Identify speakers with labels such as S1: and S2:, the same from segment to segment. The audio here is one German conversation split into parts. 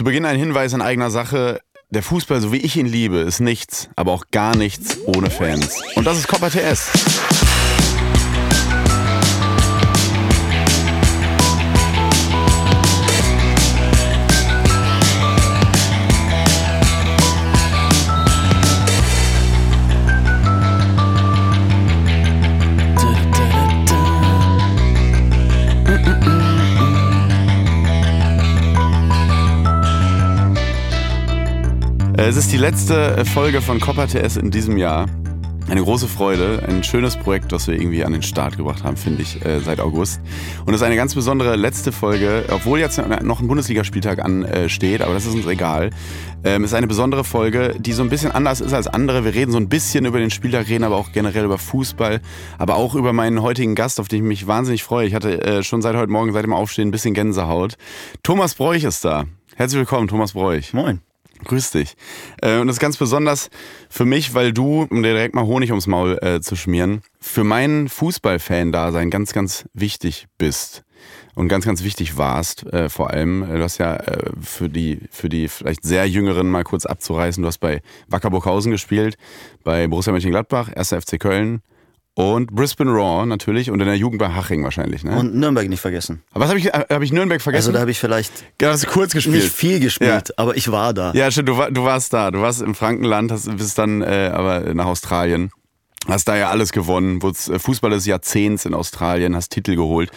S1: Zu Beginn ein Hinweis in eigener Sache. Der Fußball, so wie ich ihn liebe, ist nichts, aber auch gar nichts ohne Fans. Und das ist Copper TS. Es ist die letzte Folge von Copper TS in diesem Jahr. Eine große Freude, ein schönes Projekt, was wir irgendwie an den Start gebracht haben, finde ich, äh, seit August. Und es ist eine ganz besondere letzte Folge, obwohl jetzt noch ein Bundesligaspieltag ansteht, aber das ist uns egal. Ähm, es ist eine besondere Folge, die so ein bisschen anders ist als andere. Wir reden so ein bisschen über den Spieltag, reden aber auch generell über Fußball, aber auch über meinen heutigen Gast, auf den ich mich wahnsinnig freue. Ich hatte äh, schon seit heute Morgen, seit dem Aufstehen, ein bisschen Gänsehaut. Thomas Bräuch ist da. Herzlich willkommen, Thomas Bräuch.
S2: Moin.
S1: Grüß dich. Äh, und das ist ganz besonders für mich, weil du, um dir direkt mal Honig ums Maul äh, zu schmieren, für meinen Fußballfan-Dasein ganz, ganz wichtig bist. Und ganz, ganz wichtig warst, äh, vor allem. Du hast ja äh, für die, für die vielleicht sehr Jüngeren mal kurz abzureißen, du hast bei Wacker Burghausen gespielt, bei Borussia Mönchengladbach, 1. FC Köln, und Brisbane Raw natürlich und in der Jugend bei Haching wahrscheinlich, ne?
S2: Und Nürnberg nicht vergessen.
S1: Aber was habe ich, äh, hab ich Nürnberg vergessen?
S2: Also da habe ich vielleicht
S1: ja, hast du kurz gespielt.
S2: nicht viel gespielt, ja. aber ich war da.
S1: Ja, stimmt, du, war, du warst da. Du warst im Frankenland, hast, bist dann äh, aber nach Australien. Hast da ja alles gewonnen, wurdest äh, Fußball des Jahrzehnts in Australien, hast Titel geholt.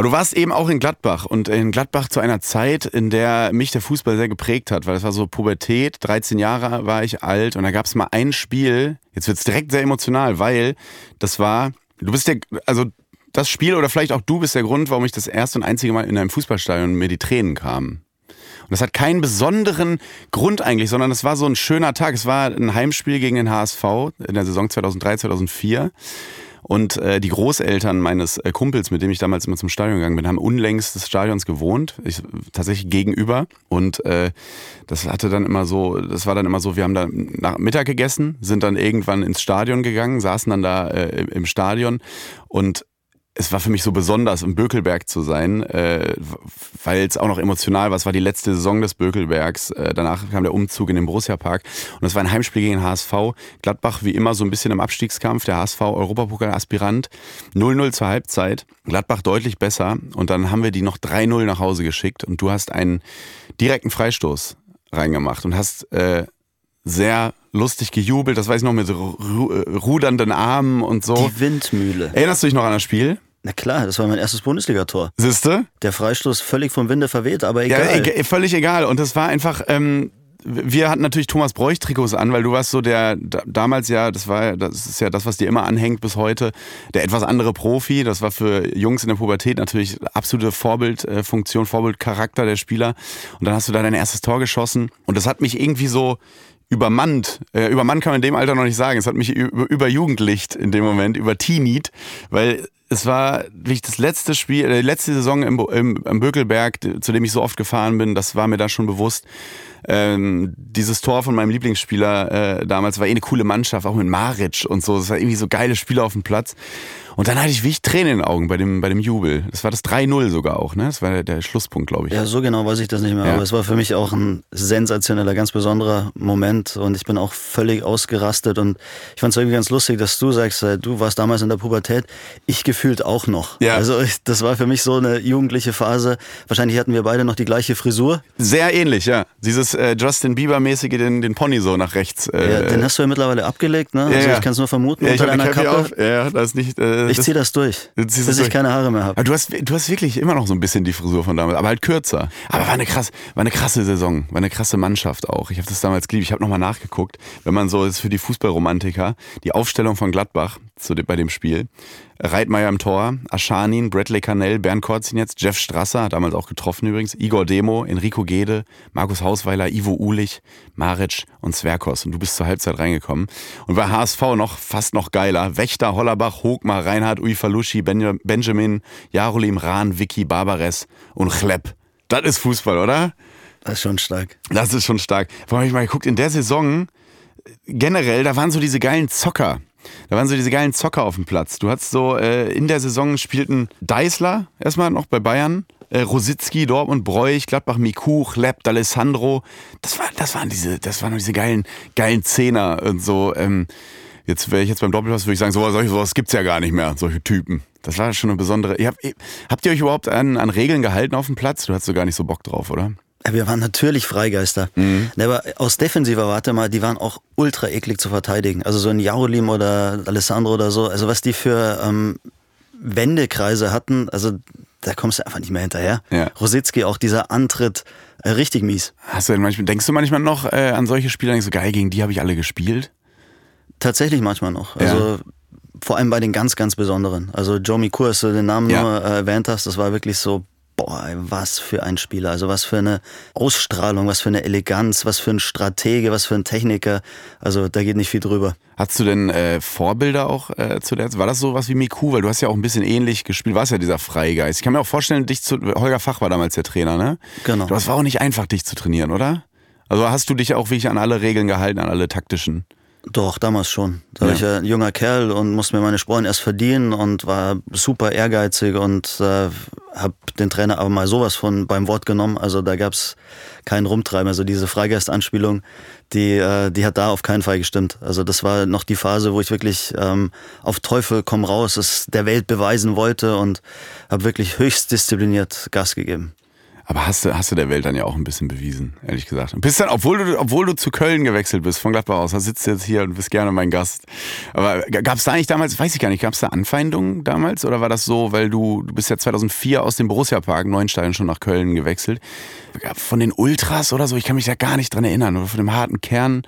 S1: Aber du warst eben auch in Gladbach und in Gladbach zu einer Zeit, in der mich der Fußball sehr geprägt hat, weil es war so Pubertät, 13 Jahre war ich alt und da gab es mal ein Spiel, jetzt wird es direkt sehr emotional, weil das war, du bist der, also das Spiel oder vielleicht auch du bist der Grund, warum ich das erste und einzige Mal in einem Fußballstadion mir die Tränen kamen. Und das hat keinen besonderen Grund eigentlich, sondern es war so ein schöner Tag. Es war ein Heimspiel gegen den HSV in der Saison 2003, 2004. Und äh, die Großeltern meines äh, Kumpels, mit dem ich damals immer zum Stadion gegangen bin, haben unlängst des Stadions gewohnt, ich, tatsächlich gegenüber. Und äh, das hatte dann immer so, das war dann immer so, wir haben da nach Mittag gegessen, sind dann irgendwann ins Stadion gegangen, saßen dann da äh, im Stadion und es war für mich so besonders, im Bökelberg zu sein, äh, weil es auch noch emotional war. Es war die letzte Saison des Bökelbergs. Äh, danach kam der Umzug in den Borussia-Park. Und es war ein Heimspiel gegen HSV. Gladbach wie immer so ein bisschen im Abstiegskampf. Der HSV Europapokal-Aspirant. 0-0 zur Halbzeit. Gladbach deutlich besser. Und dann haben wir die noch 3-0 nach Hause geschickt. Und du hast einen direkten Freistoß reingemacht und hast äh, sehr lustig gejubelt, das weiß ich noch, mit ru äh, rudernden Armen und so.
S2: Die Windmühle.
S1: Erinnerst du dich noch an das Spiel?
S2: Na klar, das war mein erstes Bundesligator.
S1: Siehste?
S2: Der Freistoß völlig vom Winde verweht, aber egal.
S1: Ja, e völlig egal. Und das war einfach, ähm, wir hatten natürlich Thomas Bräuch Trikots an, weil du warst so der damals ja, das war das ist ja das, was dir immer anhängt bis heute, der etwas andere Profi. Das war für Jungs in der Pubertät natürlich absolute Vorbildfunktion, Vorbildcharakter der Spieler. Und dann hast du da dein erstes Tor geschossen und das hat mich irgendwie so übermannt. Äh, übermannt kann man in dem Alter noch nicht sagen. Es hat mich überjugendlicht in dem Moment, über Teenied, weil es war wirklich das letzte Spiel, äh, die letzte Saison im, im, im Bökelberg, zu dem ich so oft gefahren bin, das war mir da schon bewusst. Ähm, dieses Tor von meinem Lieblingsspieler äh, damals war eh eine coole Mannschaft, auch mit Maric und so. Das war irgendwie so geile Spieler auf dem Platz. Und dann hatte ich wirklich Tränen in den Augen bei dem, bei dem Jubel. Das war das 3-0 sogar auch, ne? Das war der, der, Schlusspunkt, glaube ich.
S2: Ja, so genau weiß ich das nicht mehr. Ja. Aber es war für mich auch ein sensationeller, ganz besonderer Moment. Und ich bin auch völlig ausgerastet. Und ich fand es irgendwie ganz lustig, dass du sagst, äh, du warst damals in der Pubertät. Ich gefühlt auch noch. Ja. Also ich, das war für mich so eine jugendliche Phase. Wahrscheinlich hatten wir beide noch die gleiche Frisur.
S1: Sehr ähnlich, ja. Dieses äh, Justin Bieber-mäßige, den, den Pony so nach rechts. Äh,
S2: ja, den hast du ja mittlerweile abgelegt, ne? Also ich kann es nur vermuten,
S1: ja,
S2: unter deiner Kappe.
S1: Auf. Ja, das ist nicht... Äh,
S2: ich ziehe das durch, bis das durch. ich keine Haare mehr habe.
S1: Du hast, du hast wirklich immer noch so ein bisschen die Frisur von damals, aber halt kürzer. Aber war eine, krass, war eine krasse Saison, war eine krasse Mannschaft auch. Ich habe das damals geliebt. Ich habe nochmal nachgeguckt, wenn man so ist für die Fußballromantiker, die Aufstellung von Gladbach zu, bei dem Spiel. Reitmeier im Tor, Aschanin, Bradley Canell, Bernd Korzin jetzt, Jeff Strasser, damals auch getroffen übrigens, Igor Demo, Enrico Gede, Markus Hausweiler, Ivo Ulich, Maric und Zwerkos. Und du bist zur Halbzeit reingekommen. Und bei HSV noch fast noch geiler. Wächter, Hollerbach, Hogmar, Reinhard, Uifalushi, ben Benjamin, Jarolim, Rahn, Vicky, Barbares und Chlepp. Das ist Fußball, oder?
S2: Das ist schon stark.
S1: Das ist schon stark. Vor allem, ich mal geguckt, in der Saison generell, da waren so diese geilen Zocker. Da waren so diese geilen Zocker auf dem Platz. Du hattest so, äh, in der Saison spielten Deißler erstmal noch bei Bayern, äh, Rositzky, Dortmund, Breuch, Gladbach, Mikuch, Lepp, D'Alessandro. Das, war, das waren diese, das waren diese geilen, geilen Zehner und so. Ähm, jetzt wäre ich jetzt beim Doppelpass, würde ich sagen, sowas, sowas gibt's ja gar nicht mehr, solche Typen. Das war schon eine besondere. Ihr habt, habt ihr euch überhaupt an, an Regeln gehalten auf dem Platz? Du hattest so gar nicht so Bock drauf, oder?
S2: Wir waren natürlich Freigeister. Mhm. Aber aus defensiver Warte mal, die waren auch ultra eklig zu verteidigen. Also so ein Jaulim oder Alessandro oder so. Also was die für ähm, Wendekreise hatten, also da kommst du einfach nicht mehr hinterher. Ja. Rositzky, auch dieser Antritt, äh, richtig mies.
S1: Hast du denn manchmal, denkst du manchmal noch äh, an solche Spieler, denkst du, geil, gegen die habe ich alle gespielt?
S2: Tatsächlich manchmal noch. Also ja. vor allem bei den ganz, ganz besonderen. Also Joe Mikur, als du den Namen ja. nur äh, erwähnt hast, das war wirklich so, boah, was für ein Spieler, also was für eine Ausstrahlung, was für eine Eleganz, was für ein Stratege, was für ein Techniker. Also da geht nicht viel drüber.
S1: Hast du denn äh, Vorbilder auch äh, zu der War das so was wie Miku? Weil du hast ja auch ein bisschen ähnlich gespielt, warst ja dieser Freigeist. Ich kann mir auch vorstellen, dich zu. Holger Fach war damals der Trainer, ne?
S2: Genau.
S1: Das war auch nicht einfach, dich zu trainieren, oder? Also hast du dich auch wirklich an alle Regeln gehalten, an alle taktischen?
S2: Doch, damals schon. Da ja. war ich ein junger Kerl und musste mir meine Sporen erst verdienen und war super ehrgeizig und äh, habe den Trainer aber mal sowas von beim Wort genommen. Also da gab's kein Rumtreiben. Also diese Freigeistanspielung, die, äh, die hat da auf keinen Fall gestimmt. Also das war noch die Phase, wo ich wirklich ähm, auf Teufel komm raus, es der Welt beweisen wollte und habe wirklich höchst diszipliniert Gas gegeben.
S1: Aber hast du, hast du der Welt dann ja auch ein bisschen bewiesen, ehrlich gesagt. Und bist dann, obwohl du, obwohl du zu Köln gewechselt bist, von Gladbach aus, da sitzt du jetzt hier und bist gerne mein Gast. Aber gab es da eigentlich damals, weiß ich gar nicht, gab es da Anfeindungen damals? Oder war das so, weil du, du bist ja 2004 aus dem Borussia-Park, Neuenstein, schon nach Köln gewechselt. Von den Ultras oder so, ich kann mich da gar nicht dran erinnern. Oder von dem harten Kern.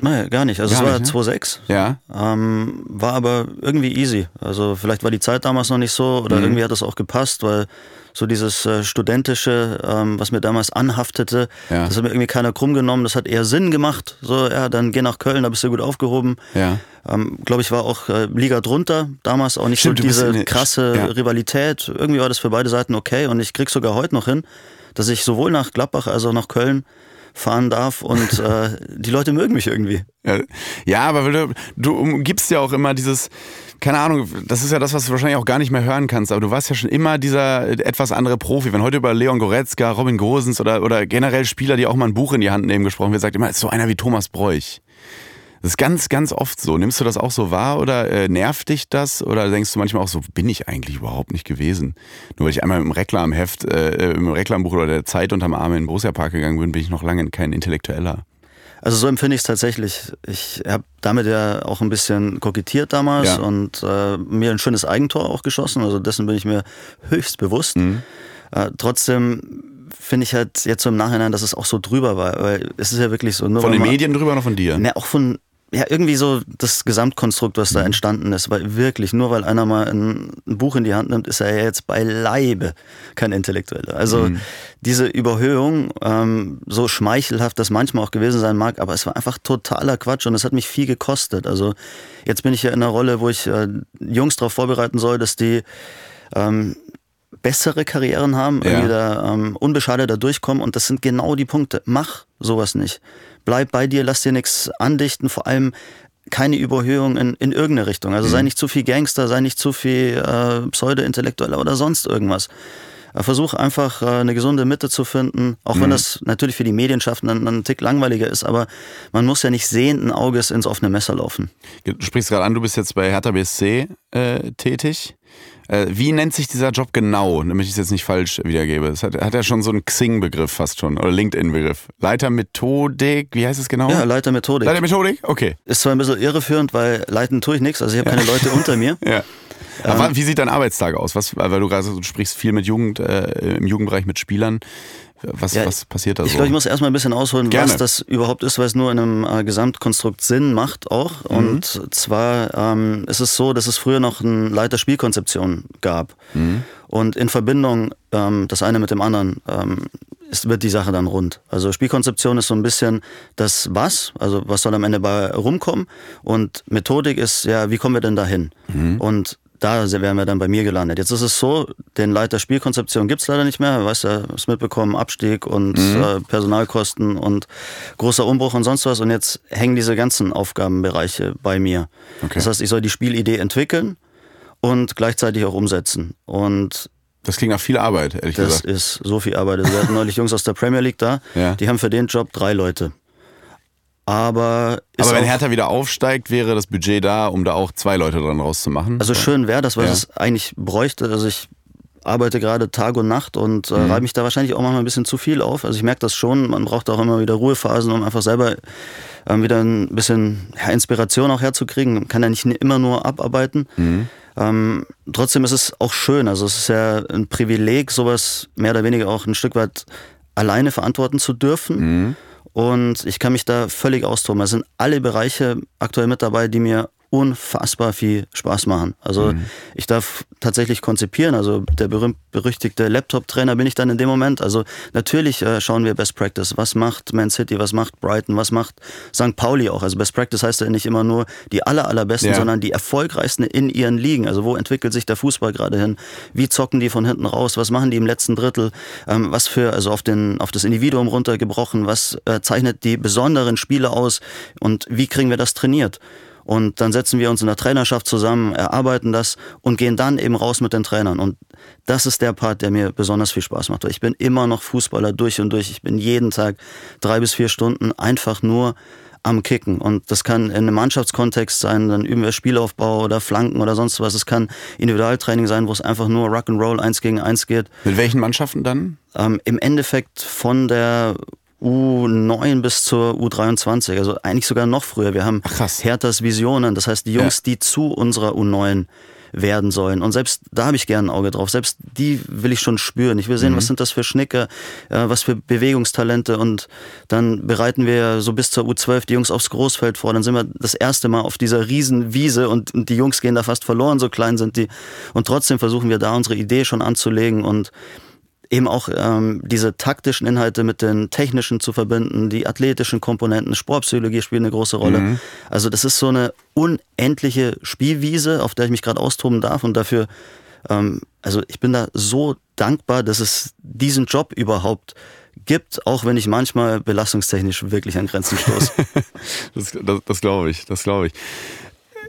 S2: Nein, gar nicht. Also gar es war
S1: nicht,
S2: ne? 2,6.
S1: Ja.
S2: Ähm, war aber irgendwie easy. Also vielleicht war die Zeit damals noch nicht so oder mhm. irgendwie hat das auch gepasst, weil so dieses äh, studentische, ähm, was mir damals anhaftete, ja. das hat mir irgendwie keiner krumm genommen. Das hat eher Sinn gemacht. So, ja, dann geh nach Köln, da bist du gut aufgehoben.
S1: Ja.
S2: Ähm, Glaube ich, war auch äh, Liga drunter. Damals auch nicht Stimmt, so diese eine, krasse ja. Rivalität. Irgendwie war das für beide Seiten okay und ich krieg sogar heute noch hin, dass ich sowohl nach Gladbach als auch nach Köln fahren darf und äh, die Leute mögen mich irgendwie.
S1: Ja, ja aber du, du umgibst ja auch immer dieses, keine Ahnung, das ist ja das, was du wahrscheinlich auch gar nicht mehr hören kannst, aber du warst ja schon immer dieser etwas andere Profi. Wenn heute über Leon Goretzka, Robin Gosens oder, oder generell Spieler, die auch mal ein Buch in die Hand nehmen, gesprochen wird, sagt immer, ist so einer wie Thomas Bräuch. Das ist ganz, ganz oft so. Nimmst du das auch so wahr oder äh, nervt dich das? Oder denkst du manchmal auch so, bin ich eigentlich überhaupt nicht gewesen? Nur weil ich einmal im Reklamheft, äh, im Reklambuch oder der Zeit unterm Arm in den Borussia Park gegangen bin, bin ich noch lange kein Intellektueller.
S2: Also so empfinde ich es tatsächlich. Ich habe damit ja auch ein bisschen kokettiert damals ja. und äh, mir ein schönes Eigentor auch geschossen. Also dessen bin ich mir höchst bewusst. Mhm. Äh, trotzdem finde ich halt jetzt so im Nachhinein, dass es auch so drüber war. Weil es ist ja wirklich so.
S1: von den Medien drüber oder von dir?
S2: Ne, auch von ja, irgendwie so das Gesamtkonstrukt, was da mhm. entstanden ist, weil wirklich, nur weil einer mal ein, ein, Buch in die Hand nimmt, ist er ja jetzt beileibe kein Intellektueller. Also mhm. diese Überhöhung, ähm, so schmeichelhaft das manchmal auch gewesen sein mag, aber es war einfach totaler Quatsch und es hat mich viel gekostet. Also jetzt bin ich ja in einer Rolle, wo ich äh, Jungs darauf vorbereiten soll, dass die ähm, bessere Karrieren haben, ja. irgendwie da ähm, unbeschadeter durchkommen und das sind genau die Punkte. Mach sowas nicht bleib bei dir, lass dir nichts andichten, vor allem keine Überhöhung in, in irgendeine Richtung. Also mhm. sei nicht zu viel Gangster, sei nicht zu viel äh, Pseudo-Intellektueller oder sonst irgendwas. Äh, versuch einfach äh, eine gesunde Mitte zu finden, auch mhm. wenn das natürlich für die Medienschaffenden ein Tick langweiliger ist, aber man muss ja nicht sehenden Auges ins offene Messer laufen.
S1: Du sprichst gerade an, du bist jetzt bei Hertha BSC äh, tätig. Äh, wie nennt sich dieser Job genau, damit ich es jetzt nicht falsch wiedergebe? Es hat, hat ja schon so einen Xing-Begriff fast schon oder LinkedIn-Begriff. Leiter Methodik, wie heißt es genau?
S2: Ja, Leiter Methodik.
S1: Leiter Methodik, okay.
S2: Ist zwar ein bisschen irreführend, weil leiten tue ich nichts, also ich habe keine Leute unter mir.
S1: Ja. Aber ähm, wie sieht dein Arbeitstag aus? Was, weil du gerade du sprichst viel mit Jugend, äh, im Jugendbereich mit Spielern. Was, ja, was passiert da
S2: ich
S1: so?
S2: Ich glaube, ich muss erstmal ein bisschen ausholen, Gerne. was das überhaupt ist, weil es nur in einem äh, Gesamtkonstrukt Sinn macht auch. Mhm. Und zwar ähm, ist es so, dass es früher noch einen Leiter Spielkonzeption gab. Mhm. Und in Verbindung ähm, das eine mit dem anderen ähm, ist, wird die Sache dann rund. Also Spielkonzeption ist so ein bisschen das Was, also was soll am Ende bei rumkommen. Und Methodik ist, ja, wie kommen wir denn dahin? Mhm. Und da wären wir dann bei mir gelandet. Jetzt ist es so, den Leiter Spielkonzeption gibt es leider nicht mehr. Weißt du, hast mitbekommen, Abstieg und mhm. äh, Personalkosten und großer Umbruch und sonst was. Und jetzt hängen diese ganzen Aufgabenbereiche bei mir. Okay. Das heißt, ich soll die Spielidee entwickeln und gleichzeitig auch umsetzen. Und
S1: das klingt nach viel Arbeit, ehrlich
S2: das
S1: gesagt.
S2: Das ist so viel Arbeit. Also wir hatten neulich Jungs aus der Premier League da, ja. die haben für den Job drei Leute. Aber,
S1: Aber wenn Hertha wieder aufsteigt, wäre das Budget da, um da auch zwei Leute dran rauszumachen.
S2: Also schön wäre das, was ja. es eigentlich bräuchte. Also ich arbeite gerade Tag und Nacht und äh, mhm. reibe mich da wahrscheinlich auch manchmal ein bisschen zu viel auf. Also ich merke das schon, man braucht auch immer wieder Ruhephasen, um einfach selber äh, wieder ein bisschen ja, Inspiration auch herzukriegen. Man kann ja nicht immer nur abarbeiten. Mhm. Ähm, trotzdem ist es auch schön. Also es ist ja ein Privileg, sowas mehr oder weniger auch ein Stück weit alleine verantworten zu dürfen. Mhm. Und ich kann mich da völlig austoben. Es sind alle Bereiche aktuell mit dabei, die mir unfassbar viel Spaß machen. Also mhm. ich darf tatsächlich konzipieren. Also der berühmt-berüchtigte Laptop-Trainer bin ich dann in dem Moment. Also natürlich äh, schauen wir Best Practice. Was macht Man City, was macht Brighton, was macht St. Pauli auch? Also Best Practice heißt ja nicht immer nur die aller, allerbesten, ja. sondern die erfolgreichsten in ihren Ligen. Also wo entwickelt sich der Fußball gerade hin? Wie zocken die von hinten raus? Was machen die im letzten Drittel? Ähm, was für, also auf, den, auf das Individuum runtergebrochen, was äh, zeichnet die besonderen Spiele aus und wie kriegen wir das trainiert? Und dann setzen wir uns in der Trainerschaft zusammen, erarbeiten das und gehen dann eben raus mit den Trainern. Und das ist der Part, der mir besonders viel Spaß macht. Ich bin immer noch Fußballer durch und durch. Ich bin jeden Tag drei bis vier Stunden einfach nur am Kicken. Und das kann in einem Mannschaftskontext sein, dann üben wir Spielaufbau oder Flanken oder sonst was. Es kann Individualtraining sein, wo es einfach nur Rock'n'Roll eins gegen eins geht.
S1: Mit welchen Mannschaften dann?
S2: Ähm, Im Endeffekt von der U9 bis zur U23, also eigentlich sogar noch früher. Wir haben Ach, Herthas Visionen, das heißt die Jungs, ja. die zu unserer U9 werden sollen. Und selbst da habe ich gerne ein Auge drauf. Selbst die will ich schon spüren. Ich will sehen, mhm. was sind das für Schnicke, äh, was für Bewegungstalente. Und dann bereiten wir so bis zur U12 die Jungs aufs Großfeld vor. Dann sind wir das erste Mal auf dieser Riesenwiese und, und die Jungs gehen da fast verloren, so klein sind die. Und trotzdem versuchen wir da unsere Idee schon anzulegen und eben auch ähm, diese taktischen Inhalte mit den technischen zu verbinden, die athletischen Komponenten, Sportpsychologie spielt eine große Rolle. Mhm. Also das ist so eine unendliche Spielwiese, auf der ich mich gerade austoben darf und dafür, ähm, also ich bin da so dankbar, dass es diesen Job überhaupt gibt, auch wenn ich manchmal belastungstechnisch wirklich an Grenzen stoße.
S1: das, das, das glaube ich, das glaube ich.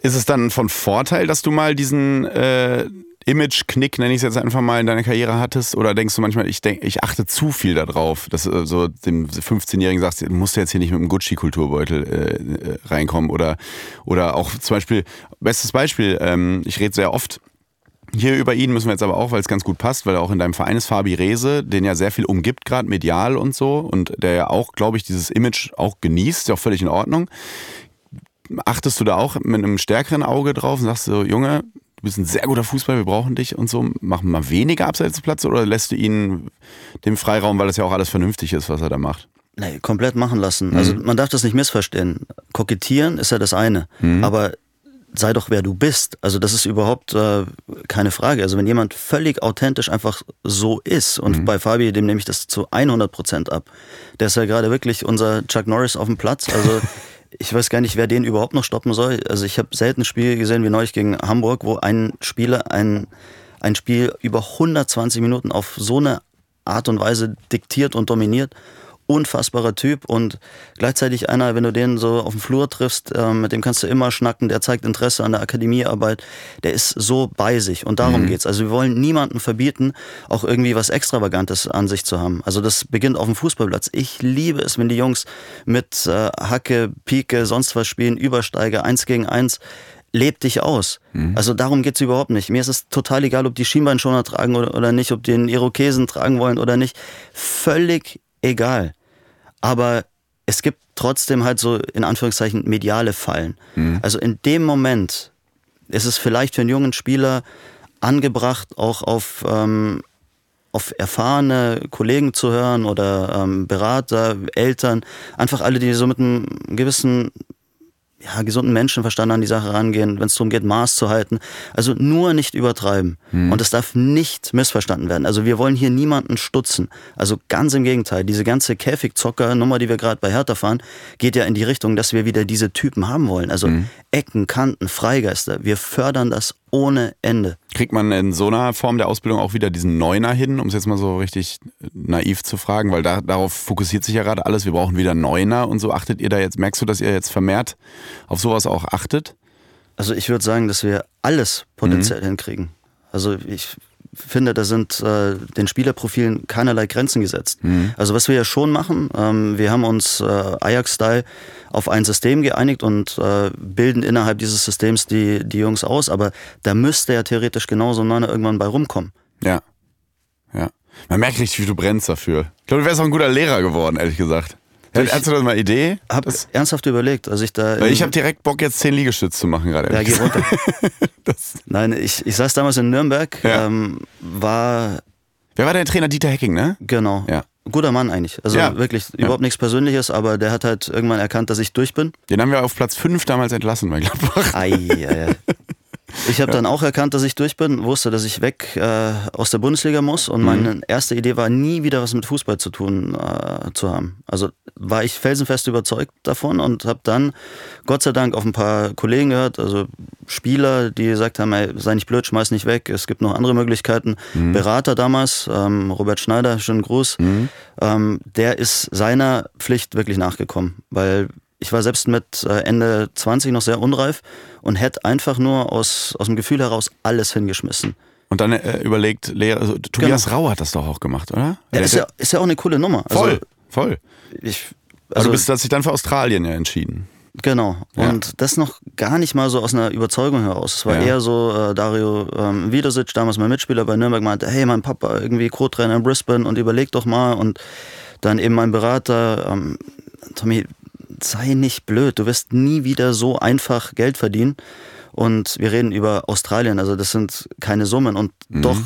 S1: Ist es dann von Vorteil, dass du mal diesen äh, Image-Knick, nenne ich es jetzt einfach mal, in deiner Karriere hattest? Oder denkst du manchmal, ich, denk, ich achte zu viel darauf, dass du so dem 15-Jährigen sagst, du musst jetzt hier nicht mit einem Gucci-Kulturbeutel äh, äh, reinkommen? Oder, oder auch zum Beispiel, bestes Beispiel, ähm, ich rede sehr oft hier über ihn müssen wir jetzt aber auch, weil es ganz gut passt, weil er auch in deinem Verein ist, Fabi Rehse, den ja sehr viel umgibt, gerade medial und so, und der ja auch, glaube ich, dieses Image auch genießt, ist ja auch völlig in Ordnung. Achtest du da auch mit einem stärkeren Auge drauf und sagst so, Junge, du bist ein sehr guter Fußball, wir brauchen dich und so. Machen wir mal weniger abseits des Platzes oder lässt du ihn den Freiraum, weil das ja auch alles vernünftig ist, was er da macht?
S2: Nee, komplett machen lassen. Mhm. Also man darf das nicht missverstehen. Kokettieren ist ja das eine, mhm. aber sei doch wer du bist. Also das ist überhaupt äh, keine Frage. Also wenn jemand völlig authentisch einfach so ist und mhm. bei Fabi, dem nehme ich das zu 100 Prozent ab. Der ist ja gerade wirklich unser Chuck Norris auf dem Platz. Also ich weiß gar nicht, wer den überhaupt noch stoppen soll. Also ich habe selten ein Spiel gesehen wie neulich gegen Hamburg, wo ein Spieler ein, ein Spiel über 120 Minuten auf so eine Art und Weise diktiert und dominiert unfassbarer Typ und gleichzeitig einer, wenn du den so auf dem Flur triffst, äh, mit dem kannst du immer schnacken, der zeigt Interesse an der Akademiearbeit, der ist so bei sich und darum mhm. geht's. Also wir wollen niemandem verbieten, auch irgendwie was Extravagantes an sich zu haben. Also das beginnt auf dem Fußballplatz. Ich liebe es, wenn die Jungs mit äh, Hacke, Pike, sonst was spielen, Übersteiger, eins gegen eins leb dich aus. Mhm. Also darum geht's überhaupt nicht. Mir ist es total egal, ob die Schienbeinschoner tragen oder, oder nicht, ob die den Irokesen tragen wollen oder nicht. Völlig egal. Aber es gibt trotzdem halt so in Anführungszeichen mediale Fallen. Mhm. Also in dem Moment ist es vielleicht für einen jungen Spieler angebracht, auch auf, ähm, auf erfahrene Kollegen zu hören oder ähm, Berater, Eltern, einfach alle, die so mit einem gewissen ja, gesunden Menschenverstand an die Sache rangehen, wenn es darum geht, Maß zu halten. Also nur nicht übertreiben. Hm. Und es darf nicht missverstanden werden. Also wir wollen hier niemanden stutzen. Also ganz im Gegenteil. Diese ganze Käfigzocker-Nummer, die wir gerade bei Hertha fahren, geht ja in die Richtung, dass wir wieder diese Typen haben wollen. Also hm. Ecken, Kanten, Freigeister. Wir fördern das ohne Ende.
S1: Kriegt man in so einer Form der Ausbildung auch wieder diesen Neuner hin, um es jetzt mal so richtig naiv zu fragen, weil da, darauf fokussiert sich ja gerade alles. Wir brauchen wieder Neuner und so. Achtet ihr da jetzt, merkst du, dass ihr jetzt vermehrt auf sowas auch achtet?
S2: Also ich würde sagen, dass wir alles potenziell mhm. hinkriegen. Also ich finde, da sind äh, den Spielerprofilen keinerlei Grenzen gesetzt. Mhm. Also was wir ja schon machen, ähm, wir haben uns äh, Ajax-Style auf ein System geeinigt und äh, bilden innerhalb dieses Systems die, die Jungs aus, aber da müsste ja theoretisch genauso ein Neuner irgendwann bei rumkommen.
S1: Ja. Ja. Man merkt richtig, wie du brennst dafür. Ich glaube, du wärst auch ein guter Lehrer geworden, ehrlich gesagt. Ich Hast du da mal Idee?
S2: Hab das ernsthaft überlegt, als ich da.
S1: Weil ich habe direkt Bock, jetzt zehn Liegestütze zu machen gerade.
S2: Ja, geh runter. Nein, ich, ich saß damals in Nürnberg, ja. ähm, war.
S1: Wer war der Trainer? Dieter Hecking, ne?
S2: Genau. Ja. Guter Mann eigentlich. Also ja. wirklich überhaupt nichts Persönliches, aber der hat halt irgendwann erkannt, dass ich durch bin.
S1: Den haben wir auf Platz 5 damals entlassen bei Gladbach.
S2: Ei, ei, ei. Ich habe dann auch erkannt, dass ich durch bin, wusste, dass ich weg äh, aus der Bundesliga muss und mhm. meine erste Idee war, nie wieder was mit Fußball zu tun äh, zu haben. Also war ich felsenfest überzeugt davon und habe dann Gott sei Dank auf ein paar Kollegen gehört, also Spieler, die gesagt haben, ey, sei nicht blöd, schmeiß nicht weg, es gibt noch andere Möglichkeiten. Mhm. Berater damals, ähm, Robert Schneider, schönen Gruß, mhm. ähm, der ist seiner Pflicht wirklich nachgekommen, weil ich war selbst mit äh, Ende 20 noch sehr unreif und hätte einfach nur aus, aus dem Gefühl heraus alles hingeschmissen.
S1: Und dann äh, überlegt, Lehrer, also Tobias genau. Rau hat das doch auch gemacht, oder?
S2: Ja, ist, ja, ist ja auch eine coole Nummer.
S1: Also, voll, voll. Ich, also, also du bist, hast dich dann für Australien ja entschieden.
S2: Genau. Und ja. das noch gar nicht mal so aus einer Überzeugung heraus. Es war ja. eher so, äh, Dario ähm, Wiedersic, damals mein Mitspieler bei Nürnberg, meinte, hey, mein Papa irgendwie Co-Trainer in Brisbane und überleg doch mal. Und dann eben mein Berater, ähm, Tommy, sei nicht blöd, du wirst nie wieder so einfach Geld verdienen. Und wir reden über Australien, also das sind keine Summen und mhm. doch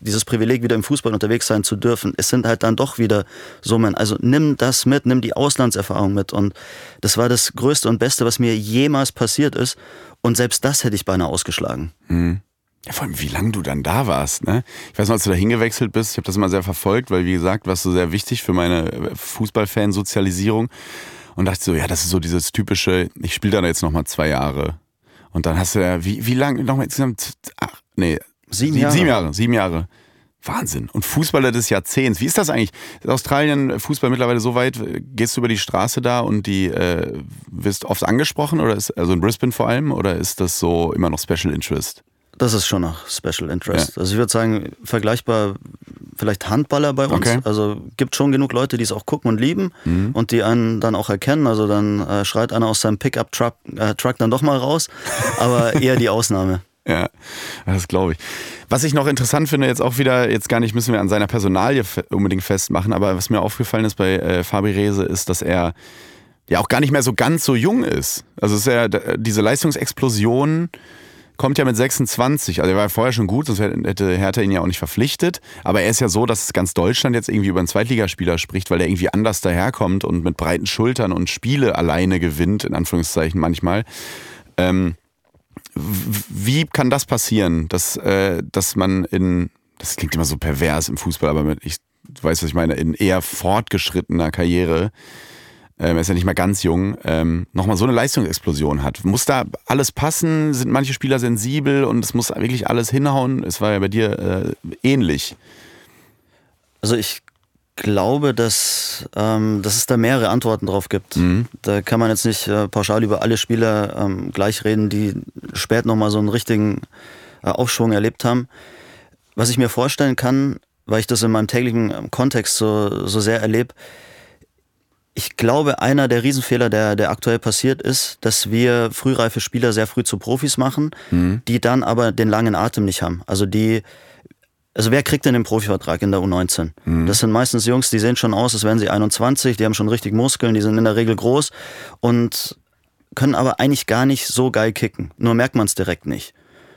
S2: dieses Privileg, wieder im Fußball unterwegs sein zu dürfen, es sind halt dann doch wieder Summen. Also nimm das mit, nimm die Auslandserfahrung mit. Und das war das Größte und Beste, was mir jemals passiert ist. Und selbst das hätte ich beinahe ausgeschlagen.
S1: Mhm. Ja, vor allem, wie lange du dann da warst, ne? Ich weiß noch, als du da hingewechselt bist, ich habe das immer sehr verfolgt, weil, wie gesagt, warst du sehr wichtig für meine Fußballfansozialisierung. Und dachte so, ja, das ist so dieses typische, ich spiele da jetzt nochmal zwei Jahre. Und dann hast du ja, wie, wie lange, nochmal insgesamt, ach, nee, sieben, Jahre. Sieben Jahre, sieben Jahre. Wahnsinn. Und Fußballer des Jahrzehnts. Wie ist das eigentlich? Ist Australien Fußball mittlerweile so weit? Gehst du über die Straße da und die äh, wirst oft angesprochen oder ist also in Brisbane vor allem oder ist das so immer noch Special Interest?
S2: Das ist schon noch Special Interest. Ja. Also ich würde sagen, vergleichbar vielleicht Handballer bei uns. Okay. Also gibt schon genug Leute, die es auch gucken und lieben mhm. und die einen dann auch erkennen. Also dann äh, schreit einer aus seinem Pickup-Truck äh, Truck dann doch mal raus, aber eher die Ausnahme.
S1: Ja, das glaube ich. Was ich noch interessant finde, jetzt auch wieder, jetzt gar nicht müssen wir an seiner Personalie unbedingt festmachen, aber was mir aufgefallen ist bei äh, Fabi Rehse ist, dass er ja auch gar nicht mehr so ganz so jung ist. Also ist ja diese Leistungsexplosion kommt ja mit 26. Also er war vorher schon gut, sonst hätte Hertha ihn ja auch nicht verpflichtet. Aber er ist ja so, dass ganz Deutschland jetzt irgendwie über einen Zweitligaspieler spricht, weil er irgendwie anders daherkommt und mit breiten Schultern und Spiele alleine gewinnt, in Anführungszeichen manchmal. Ähm, wie kann das passieren, dass, äh, dass man in, das klingt immer so pervers im Fußball, aber ich weiß, was ich meine, in eher fortgeschrittener Karriere ähm, er ist ja nicht mehr ganz jung, ähm, nochmal so eine Leistungsexplosion hat. Muss da alles passen? Sind manche Spieler sensibel und es muss wirklich alles hinhauen? Es war ja bei dir äh, ähnlich.
S2: Also ich glaube, dass, ähm, dass es da mehrere Antworten drauf gibt. Mhm. Da kann man jetzt nicht äh, pauschal über alle Spieler ähm, gleich reden, die spät nochmal so einen richtigen äh, Aufschwung erlebt haben. Was ich mir vorstellen kann, weil ich das in meinem täglichen ähm, Kontext so, so sehr erlebe, ich glaube, einer der Riesenfehler, der, der aktuell passiert ist, dass wir frühreife Spieler sehr früh zu Profis machen, mhm. die dann aber den langen Atem nicht haben. Also die, also wer kriegt denn den Profivertrag in der U19? Mhm. Das sind meistens Jungs, die sehen schon aus, als wären sie 21, die haben schon richtig Muskeln, die sind in der Regel groß und können aber eigentlich gar nicht so geil kicken. Nur merkt man es direkt nicht.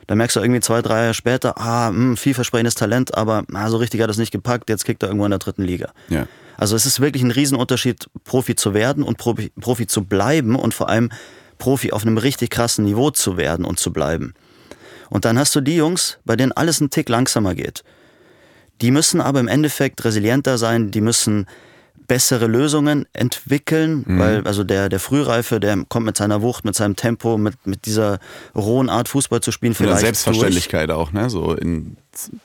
S2: Da merkst du irgendwie zwei, drei Jahre später, ah, mh, hm, vielversprechendes Talent, aber na, so richtig hat es nicht gepackt, jetzt kickt er irgendwo in der dritten Liga. Ja. Also es ist wirklich ein Riesenunterschied, Profi zu werden und Profi, Profi zu bleiben und vor allem Profi auf einem richtig krassen Niveau zu werden und zu bleiben. Und dann hast du die Jungs, bei denen alles ein Tick langsamer geht. Die müssen aber im Endeffekt resilienter sein, die müssen bessere Lösungen entwickeln, mhm. weil also der, der Frühreife, der kommt mit seiner Wucht, mit seinem Tempo, mit, mit dieser rohen Art Fußball zu spielen.
S1: Vielleicht Selbstverständlichkeit durch. auch, ne? So in,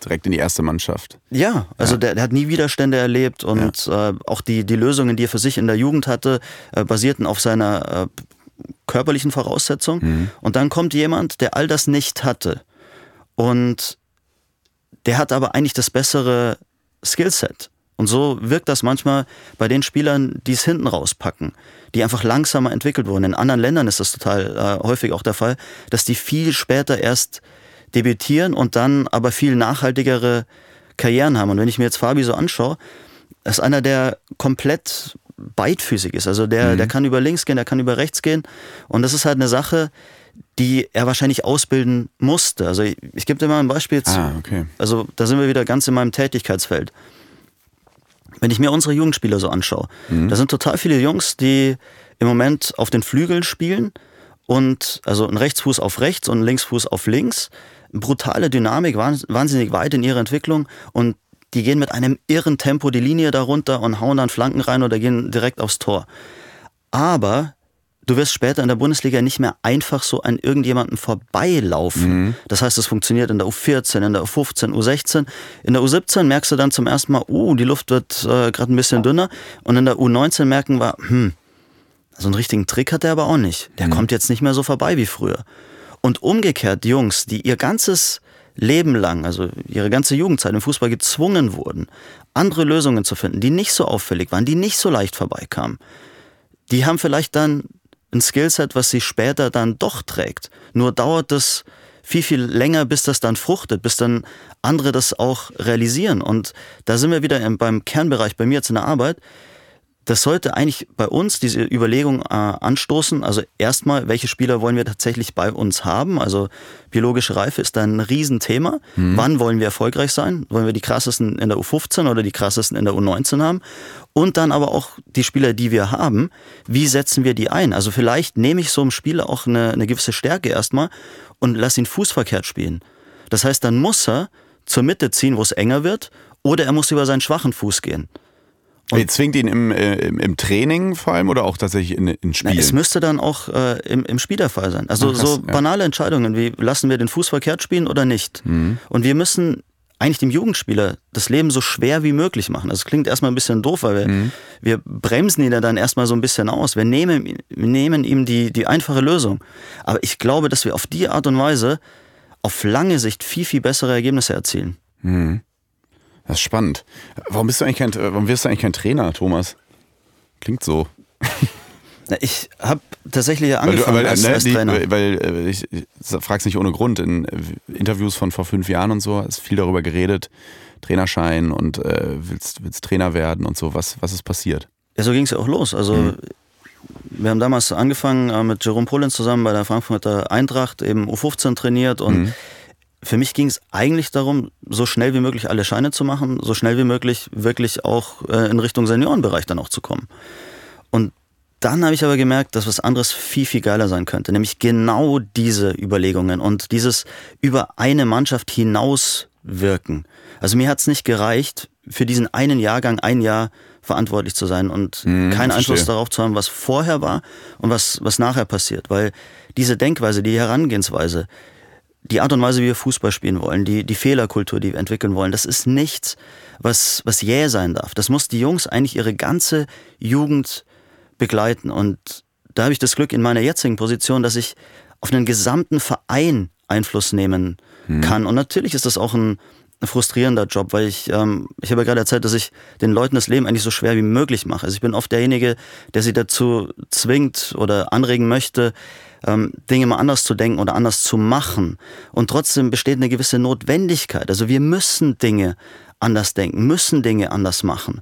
S1: direkt in die erste Mannschaft.
S2: Ja, also ja. Der, der, hat nie Widerstände erlebt und ja. äh, auch die, die Lösungen, die er für sich in der Jugend hatte, äh, basierten auf seiner äh, körperlichen Voraussetzung. Mhm. Und dann kommt jemand, der all das nicht hatte. Und der hat aber eigentlich das bessere Skillset. Und so wirkt das manchmal bei den Spielern, die es hinten rauspacken, die einfach langsamer entwickelt wurden. In anderen Ländern ist das total äh, häufig auch der Fall, dass die viel später erst debütieren und dann aber viel nachhaltigere Karrieren haben. Und wenn ich mir jetzt Fabi so anschaue, ist einer, der komplett beidfüßig ist. Also der, mhm. der kann über links gehen, der kann über rechts gehen. Und das ist halt eine Sache, die er wahrscheinlich ausbilden musste. Also ich, ich gebe dir mal ein Beispiel.
S1: Ah, okay.
S2: Also da sind wir wieder ganz in meinem Tätigkeitsfeld. Wenn ich mir unsere Jugendspieler so anschaue, mhm. da sind total viele Jungs, die im Moment auf den Flügeln spielen und also ein Rechtsfuß auf rechts und ein Linksfuß auf links. Brutale Dynamik, wahnsinnig weit in ihrer Entwicklung und die gehen mit einem irren Tempo die Linie darunter und hauen dann Flanken rein oder gehen direkt aufs Tor. Aber du wirst später in der Bundesliga nicht mehr einfach so an irgendjemanden vorbeilaufen. Mhm. Das heißt, es funktioniert in der U14, in der U15, U16. In der U17 merkst du dann zum ersten Mal, oh, die Luft wird äh, gerade ein bisschen dünner. Und in der U19 merken wir, hm, so einen richtigen Trick hat der aber auch nicht. Der mhm. kommt jetzt nicht mehr so vorbei wie früher. Und umgekehrt, die Jungs, die ihr ganzes Leben lang, also ihre ganze Jugendzeit im Fußball gezwungen wurden, andere Lösungen zu finden, die nicht so auffällig waren, die nicht so leicht vorbeikamen, die haben vielleicht dann ein Skillset, was sie später dann doch trägt. Nur dauert es viel, viel länger, bis das dann fruchtet, bis dann andere das auch realisieren. Und da sind wir wieder beim Kernbereich bei mir jetzt in der Arbeit das sollte eigentlich bei uns diese Überlegung äh, anstoßen. Also erstmal, welche Spieler wollen wir tatsächlich bei uns haben? Also biologische Reife ist ein Riesenthema. Mhm. Wann wollen wir erfolgreich sein? Wollen wir die krassesten in der U15 oder die krassesten in der U19 haben? Und dann aber auch die Spieler, die wir haben, wie setzen wir die ein? Also vielleicht nehme ich so einem Spieler auch eine, eine gewisse Stärke erstmal und lass ihn fußverkehrt spielen. Das heißt, dann muss er zur Mitte ziehen, wo es enger wird, oder er muss über seinen schwachen Fuß gehen.
S1: Und Ihr zwingt ihn im, äh, im, Training vor allem oder auch tatsächlich in, in Spielen?
S2: Na, es müsste dann auch äh, im, im Spiel der Fall sein. Also Ach, krass, so banale ja. Entscheidungen wie lassen wir den Fuß verkehrt spielen oder nicht. Mhm. Und wir müssen eigentlich dem Jugendspieler das Leben so schwer wie möglich machen. Also es klingt erstmal ein bisschen doof, weil wir, mhm. wir bremsen ihn ja dann erstmal so ein bisschen aus. Wir nehmen, wir nehmen ihm die, die einfache Lösung. Aber ich glaube, dass wir auf die Art und Weise auf lange Sicht viel, viel bessere Ergebnisse erzielen.
S1: Mhm. Das ist spannend. Warum bist du eigentlich kein, warum wirst du eigentlich kein Trainer, Thomas? Klingt so.
S2: Ich habe tatsächlich ja angefangen weil, weil, als, ne, als Trainer.
S1: Die, weil ich, ich frage es nicht ohne Grund. In äh, Interviews von vor fünf Jahren und so ist viel darüber geredet. Trainerschein und äh, willst, willst Trainer werden und so. Was, was ist passiert?
S2: Ja, so ging es ja auch los. Also mhm. wir haben damals angefangen äh, mit Jerome Pollins zusammen bei der Frankfurter Eintracht eben U15 trainiert und mhm für mich ging es eigentlich darum, so schnell wie möglich alle Scheine zu machen, so schnell wie möglich wirklich auch äh, in Richtung Seniorenbereich dann auch zu kommen. Und dann habe ich aber gemerkt, dass was anderes viel, viel geiler sein könnte, nämlich genau diese Überlegungen und dieses über eine Mannschaft hinaus wirken. Also mir hat es nicht gereicht, für diesen einen Jahrgang ein Jahr verantwortlich zu sein und hm, keinen Einfluss darauf zu haben, was vorher war und was, was nachher passiert. Weil diese Denkweise, die Herangehensweise, die Art und Weise, wie wir Fußball spielen wollen, die, die Fehlerkultur, die wir entwickeln wollen, das ist nichts, was, was jäh sein darf. Das muss die Jungs eigentlich ihre ganze Jugend begleiten. Und da habe ich das Glück in meiner jetzigen Position, dass ich auf einen gesamten Verein Einfluss nehmen hm. kann. Und natürlich ist das auch ein, frustrierender Job, weil ich, ähm, ich habe ja gerade erzählt, dass ich den Leuten das Leben eigentlich so schwer wie möglich mache. Also ich bin oft derjenige, der sie dazu zwingt oder anregen möchte, ähm, Dinge mal anders zu denken oder anders zu machen. Und trotzdem besteht eine gewisse Notwendigkeit. Also wir müssen Dinge anders denken, müssen Dinge anders machen.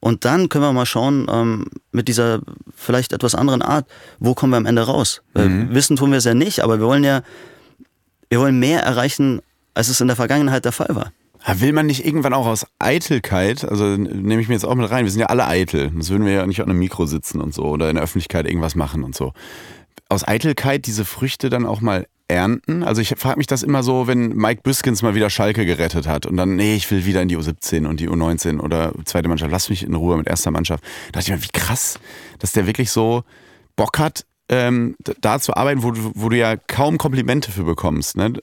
S2: Und dann können wir mal schauen, ähm, mit dieser vielleicht etwas anderen Art, wo kommen wir am Ende raus? Mhm. Wissen tun wir es ja nicht, aber wir wollen ja, wir wollen mehr erreichen, als es in der Vergangenheit der Fall war.
S1: Will man nicht irgendwann auch aus Eitelkeit, also nehme ich mir jetzt auch mit rein, wir sind ja alle eitel, sonst würden wir ja nicht auf einem Mikro sitzen und so oder in der Öffentlichkeit irgendwas machen und so aus Eitelkeit diese Früchte dann auch mal ernten? Also ich frage mich das immer so, wenn Mike Büskens mal wieder Schalke gerettet hat und dann, nee, ich will wieder in die U17 und die U19 oder zweite Mannschaft, lass mich in Ruhe mit erster Mannschaft. Da dachte ich mir, wie krass, dass der wirklich so Bock hat, ähm, da zu arbeiten, wo, wo du ja kaum Komplimente für bekommst. Ne?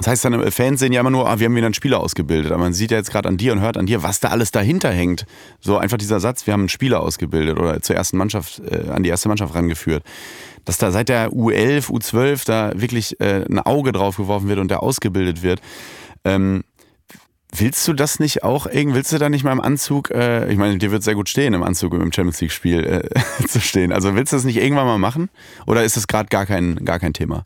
S1: Das heißt dann, äh, Fans sehen ja immer nur, ah, wir haben wieder einen Spieler ausgebildet. Aber man sieht ja jetzt gerade an dir und hört an dir, was da alles dahinter hängt. So einfach dieser Satz, wir haben einen Spieler ausgebildet oder zur ersten Mannschaft, äh, an die erste Mannschaft rangeführt. Dass da seit der U11, U12 da wirklich äh, ein Auge drauf geworfen wird und der ausgebildet wird. Ähm, Willst du das nicht auch willst du da nicht mal im Anzug, äh, ich meine, dir wird sehr gut stehen, im Anzug im Champions League-Spiel äh, zu stehen. Also willst du das nicht irgendwann mal machen? Oder ist das gerade gar kein, gar kein Thema?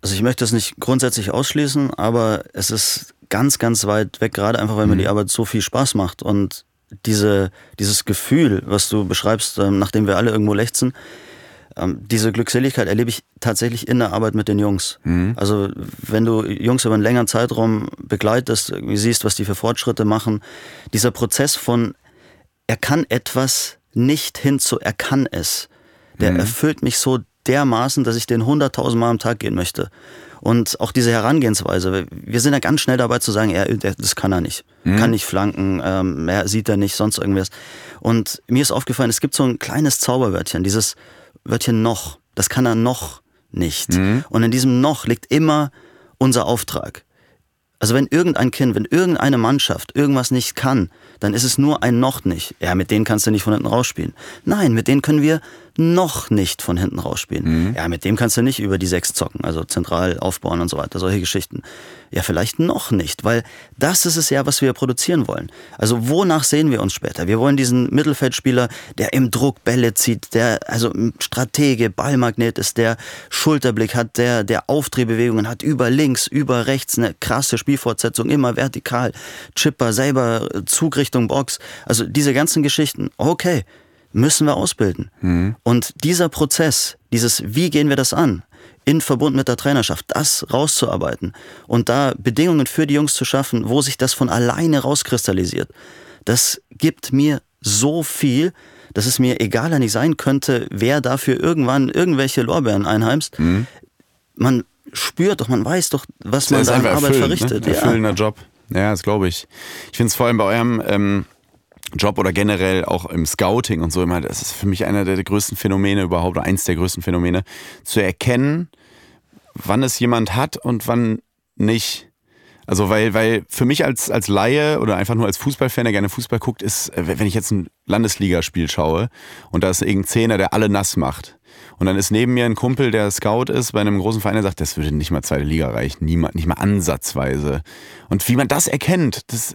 S2: Also ich möchte das nicht grundsätzlich ausschließen, aber es ist ganz, ganz weit weg, gerade einfach, weil mir die mhm. Arbeit so viel Spaß macht. Und diese, dieses Gefühl, was du beschreibst, ähm, nachdem wir alle irgendwo lechzen, ähm, diese Glückseligkeit erlebe ich tatsächlich in der Arbeit mit den Jungs. Mhm. Also wenn du Jungs über einen längeren Zeitraum begleitest, siehst, was die für Fortschritte machen, dieser Prozess von er kann etwas nicht hin zu er kann es, der mhm. erfüllt mich so dermaßen, dass ich den hunderttausend Mal am Tag gehen möchte. Und auch diese Herangehensweise, wir sind ja ganz schnell dabei zu sagen, er, das kann er nicht. Mhm. Kann nicht flanken, ähm, er sieht er nicht, sonst irgendwas. Und mir ist aufgefallen, es gibt so ein kleines Zauberwörtchen, dieses Wörtchen noch. Das kann er noch nicht. Mhm. Und in diesem noch liegt immer unser Auftrag. Also wenn irgendein Kind, wenn irgendeine Mannschaft irgendwas nicht kann, dann ist es nur ein noch nicht. Ja, mit denen kannst du nicht von hinten rausspielen. Nein, mit denen können wir noch nicht von hinten rausspielen. Mhm. Ja, mit dem kannst du nicht über die sechs zocken, also zentral aufbauen und so weiter, solche Geschichten. Ja, vielleicht noch nicht, weil das ist es ja, was wir produzieren wollen. Also wonach sehen wir uns später? Wir wollen diesen Mittelfeldspieler, der im Druck Bälle zieht, der also Stratege, Ballmagnet ist, der Schulterblick hat, der der Aufdrehbewegungen hat über links, über rechts, eine krasse Spielfortsetzung, immer vertikal, Chipper selber Zug Richtung Box. Also diese ganzen Geschichten. Okay, müssen wir ausbilden. Mhm. Und dieser Prozess, dieses Wie gehen wir das an, in Verbund mit der Trainerschaft, das rauszuarbeiten und da Bedingungen für die Jungs zu schaffen, wo sich das von alleine rauskristallisiert, das gibt mir so viel, dass es mir egaler nicht sein könnte, wer dafür irgendwann irgendwelche Lorbeeren einheimst. Mhm. Man spürt doch, man weiß doch, was man da an Arbeit ne? verrichtet.
S1: Ne? Erfüllender ja. Job. Ja, das glaube ich. Ich finde es vor allem bei eurem ähm, Job oder generell auch im Scouting und so immer, das ist für mich einer der größten Phänomene überhaupt, oder eins der größten Phänomene, zu erkennen, wann es jemand hat und wann nicht. Also weil, weil für mich als, als Laie oder einfach nur als Fußballfan, der gerne Fußball guckt, ist, wenn ich jetzt ein Landesligaspiel schaue und da ist irgendein Zehner, der alle nass macht, und dann ist neben mir ein Kumpel, der Scout ist bei einem großen Verein, der sagt, das würde nicht mal zweite Liga reichen, niemand, nicht mal ansatzweise. Und wie man das erkennt, das,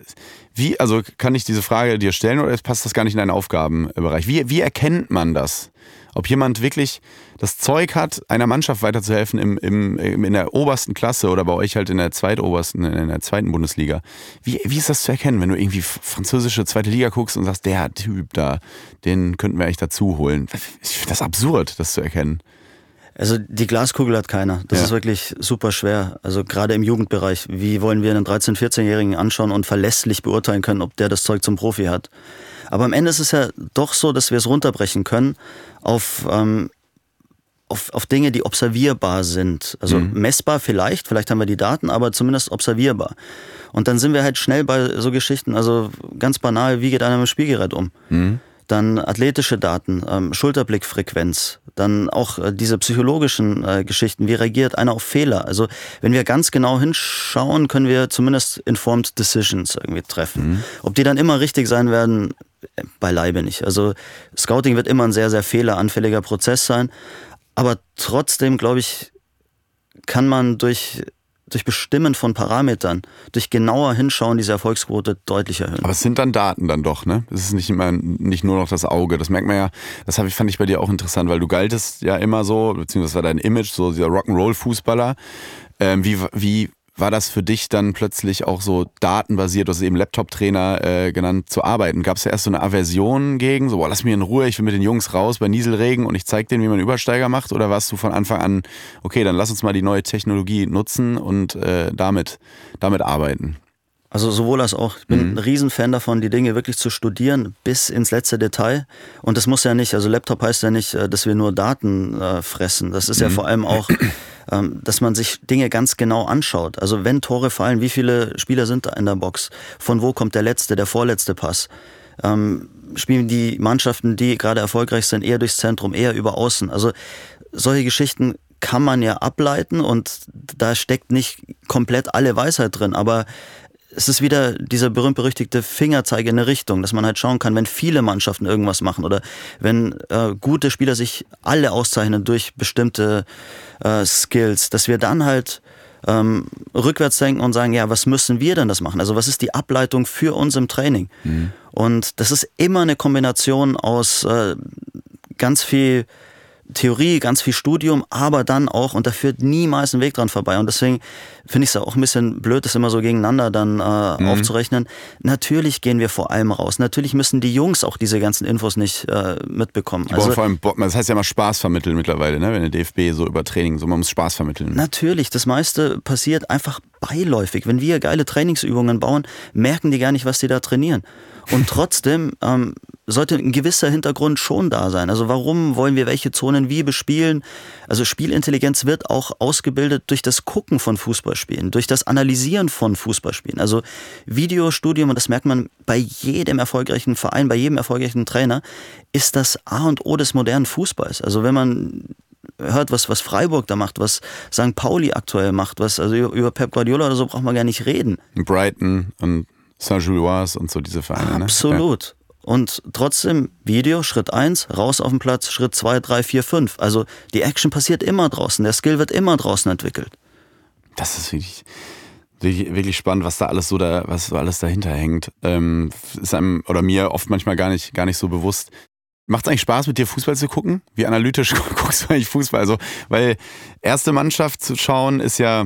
S1: wie, also kann ich diese Frage dir stellen oder passt das gar nicht in deinen Aufgabenbereich? Wie, wie erkennt man das? Ob jemand wirklich das Zeug hat, einer Mannschaft weiterzuhelfen im, im, in der obersten Klasse oder bei euch halt in der zweitobersten, in der zweiten Bundesliga. Wie, wie ist das zu erkennen, wenn du irgendwie französische zweite Liga guckst und sagst, der Typ da, den könnten wir eigentlich dazu holen? Ich finde das absurd, das zu erkennen.
S2: Also die Glaskugel hat keiner. Das ja. ist wirklich super schwer. Also gerade im Jugendbereich. Wie wollen wir einen 13-, 14-Jährigen anschauen und verlässlich beurteilen können, ob der das Zeug zum Profi hat? Aber am Ende ist es ja doch so, dass wir es runterbrechen können auf, ähm, auf, auf Dinge, die observierbar sind. Also mhm. messbar vielleicht, vielleicht haben wir die Daten, aber zumindest observierbar. Und dann sind wir halt schnell bei so Geschichten, also ganz banal, wie geht einer mit dem Spielgerät um? Mhm dann athletische Daten, ähm, Schulterblickfrequenz, dann auch äh, diese psychologischen äh, Geschichten, wie reagiert einer auf Fehler. Also wenn wir ganz genau hinschauen, können wir zumindest informed decisions irgendwie treffen. Mhm. Ob die dann immer richtig sein werden, äh, beileibe nicht. Also Scouting wird immer ein sehr, sehr fehleranfälliger Prozess sein, aber trotzdem, glaube ich, kann man durch durch Bestimmen von Parametern, durch genauer Hinschauen diese Erfolgsquote deutlich erhöhen.
S1: Aber es sind dann Daten dann doch, ne? Es ist nicht immer nicht nur noch das Auge. Das merkt man ja, das ich, fand ich bei dir auch interessant, weil du galtest ja immer so, beziehungsweise war dein Image, so dieser Rock'n'Roll-Fußballer. Ähm, wie, wie war das für dich dann plötzlich auch so datenbasiert, du hast eben Laptop-Trainer äh, genannt, zu arbeiten? Gab es ja erst so eine Aversion gegen, so, boah, lass mich in Ruhe, ich will mit den Jungs raus bei Nieselregen und ich zeig denen, wie man Übersteiger macht? Oder warst du von Anfang an, okay, dann lass uns mal die neue Technologie nutzen und äh, damit, damit arbeiten?
S2: Also sowohl als auch. Ich bin mhm. ein Riesenfan davon, die Dinge wirklich zu studieren bis ins letzte Detail. Und das muss ja nicht, also Laptop heißt ja nicht, äh, dass wir nur Daten äh, fressen. Das ist mhm. ja vor allem auch, ähm, dass man sich Dinge ganz genau anschaut. Also wenn Tore fallen, wie viele Spieler sind da in der Box? Von wo kommt der letzte, der vorletzte Pass? Ähm, spielen die Mannschaften, die gerade erfolgreich sind, eher durchs Zentrum, eher über Außen? Also solche Geschichten kann man ja ableiten und da steckt nicht komplett alle Weisheit drin, aber es ist wieder dieser berühmt-berüchtigte Fingerzeige in eine Richtung, dass man halt schauen kann, wenn viele Mannschaften irgendwas machen oder wenn äh, gute Spieler sich alle auszeichnen durch bestimmte äh, Skills, dass wir dann halt ähm, rückwärts denken und sagen, ja, was müssen wir denn das machen? Also was ist die Ableitung für uns im Training? Mhm. Und das ist immer eine Kombination aus äh, ganz viel Theorie, ganz viel Studium, aber dann auch, und da führt niemals ein Weg dran vorbei. Und deswegen finde ich es auch ein bisschen blöd, das immer so gegeneinander dann äh, mhm. aufzurechnen. Natürlich gehen wir vor allem raus. Natürlich müssen die Jungs auch diese ganzen Infos nicht äh, mitbekommen.
S1: Die also, vor allem, das heißt ja mal Spaß vermitteln mittlerweile, ne? wenn der DFB so über Training, so man muss Spaß vermitteln.
S2: Natürlich, das meiste passiert einfach beiläufig. Wenn wir geile Trainingsübungen bauen, merken die gar nicht, was die da trainieren. Und trotzdem ähm, sollte ein gewisser Hintergrund schon da sein. Also warum wollen wir welche Zonen wie bespielen? Also Spielintelligenz wird auch ausgebildet durch das Gucken von Fußballspielen, durch das Analysieren von Fußballspielen. Also Videostudium, und das merkt man bei jedem erfolgreichen Verein, bei jedem erfolgreichen Trainer, ist das A und O des modernen Fußballs. Also wenn man hört, was, was Freiburg da macht, was St. Pauli aktuell macht, was, also über Pep Guardiola oder so braucht man gar nicht reden.
S1: Brighton und Saint-Gilloise und so diese Vereine.
S2: Ne? Absolut. Ne? Und trotzdem Video, Schritt 1, raus auf den Platz, Schritt 2, 3, 4, 5. Also die Action passiert immer draußen, der Skill wird immer draußen entwickelt.
S1: Das ist wirklich, wirklich, wirklich spannend, was da alles so da, was so alles dahinter hängt. Ähm, ist einem oder mir oft manchmal gar nicht, gar nicht so bewusst. Macht es eigentlich Spaß, mit dir Fußball zu gucken? Wie analytisch guckst du eigentlich Fußball? Also, weil erste Mannschaft zu schauen ist ja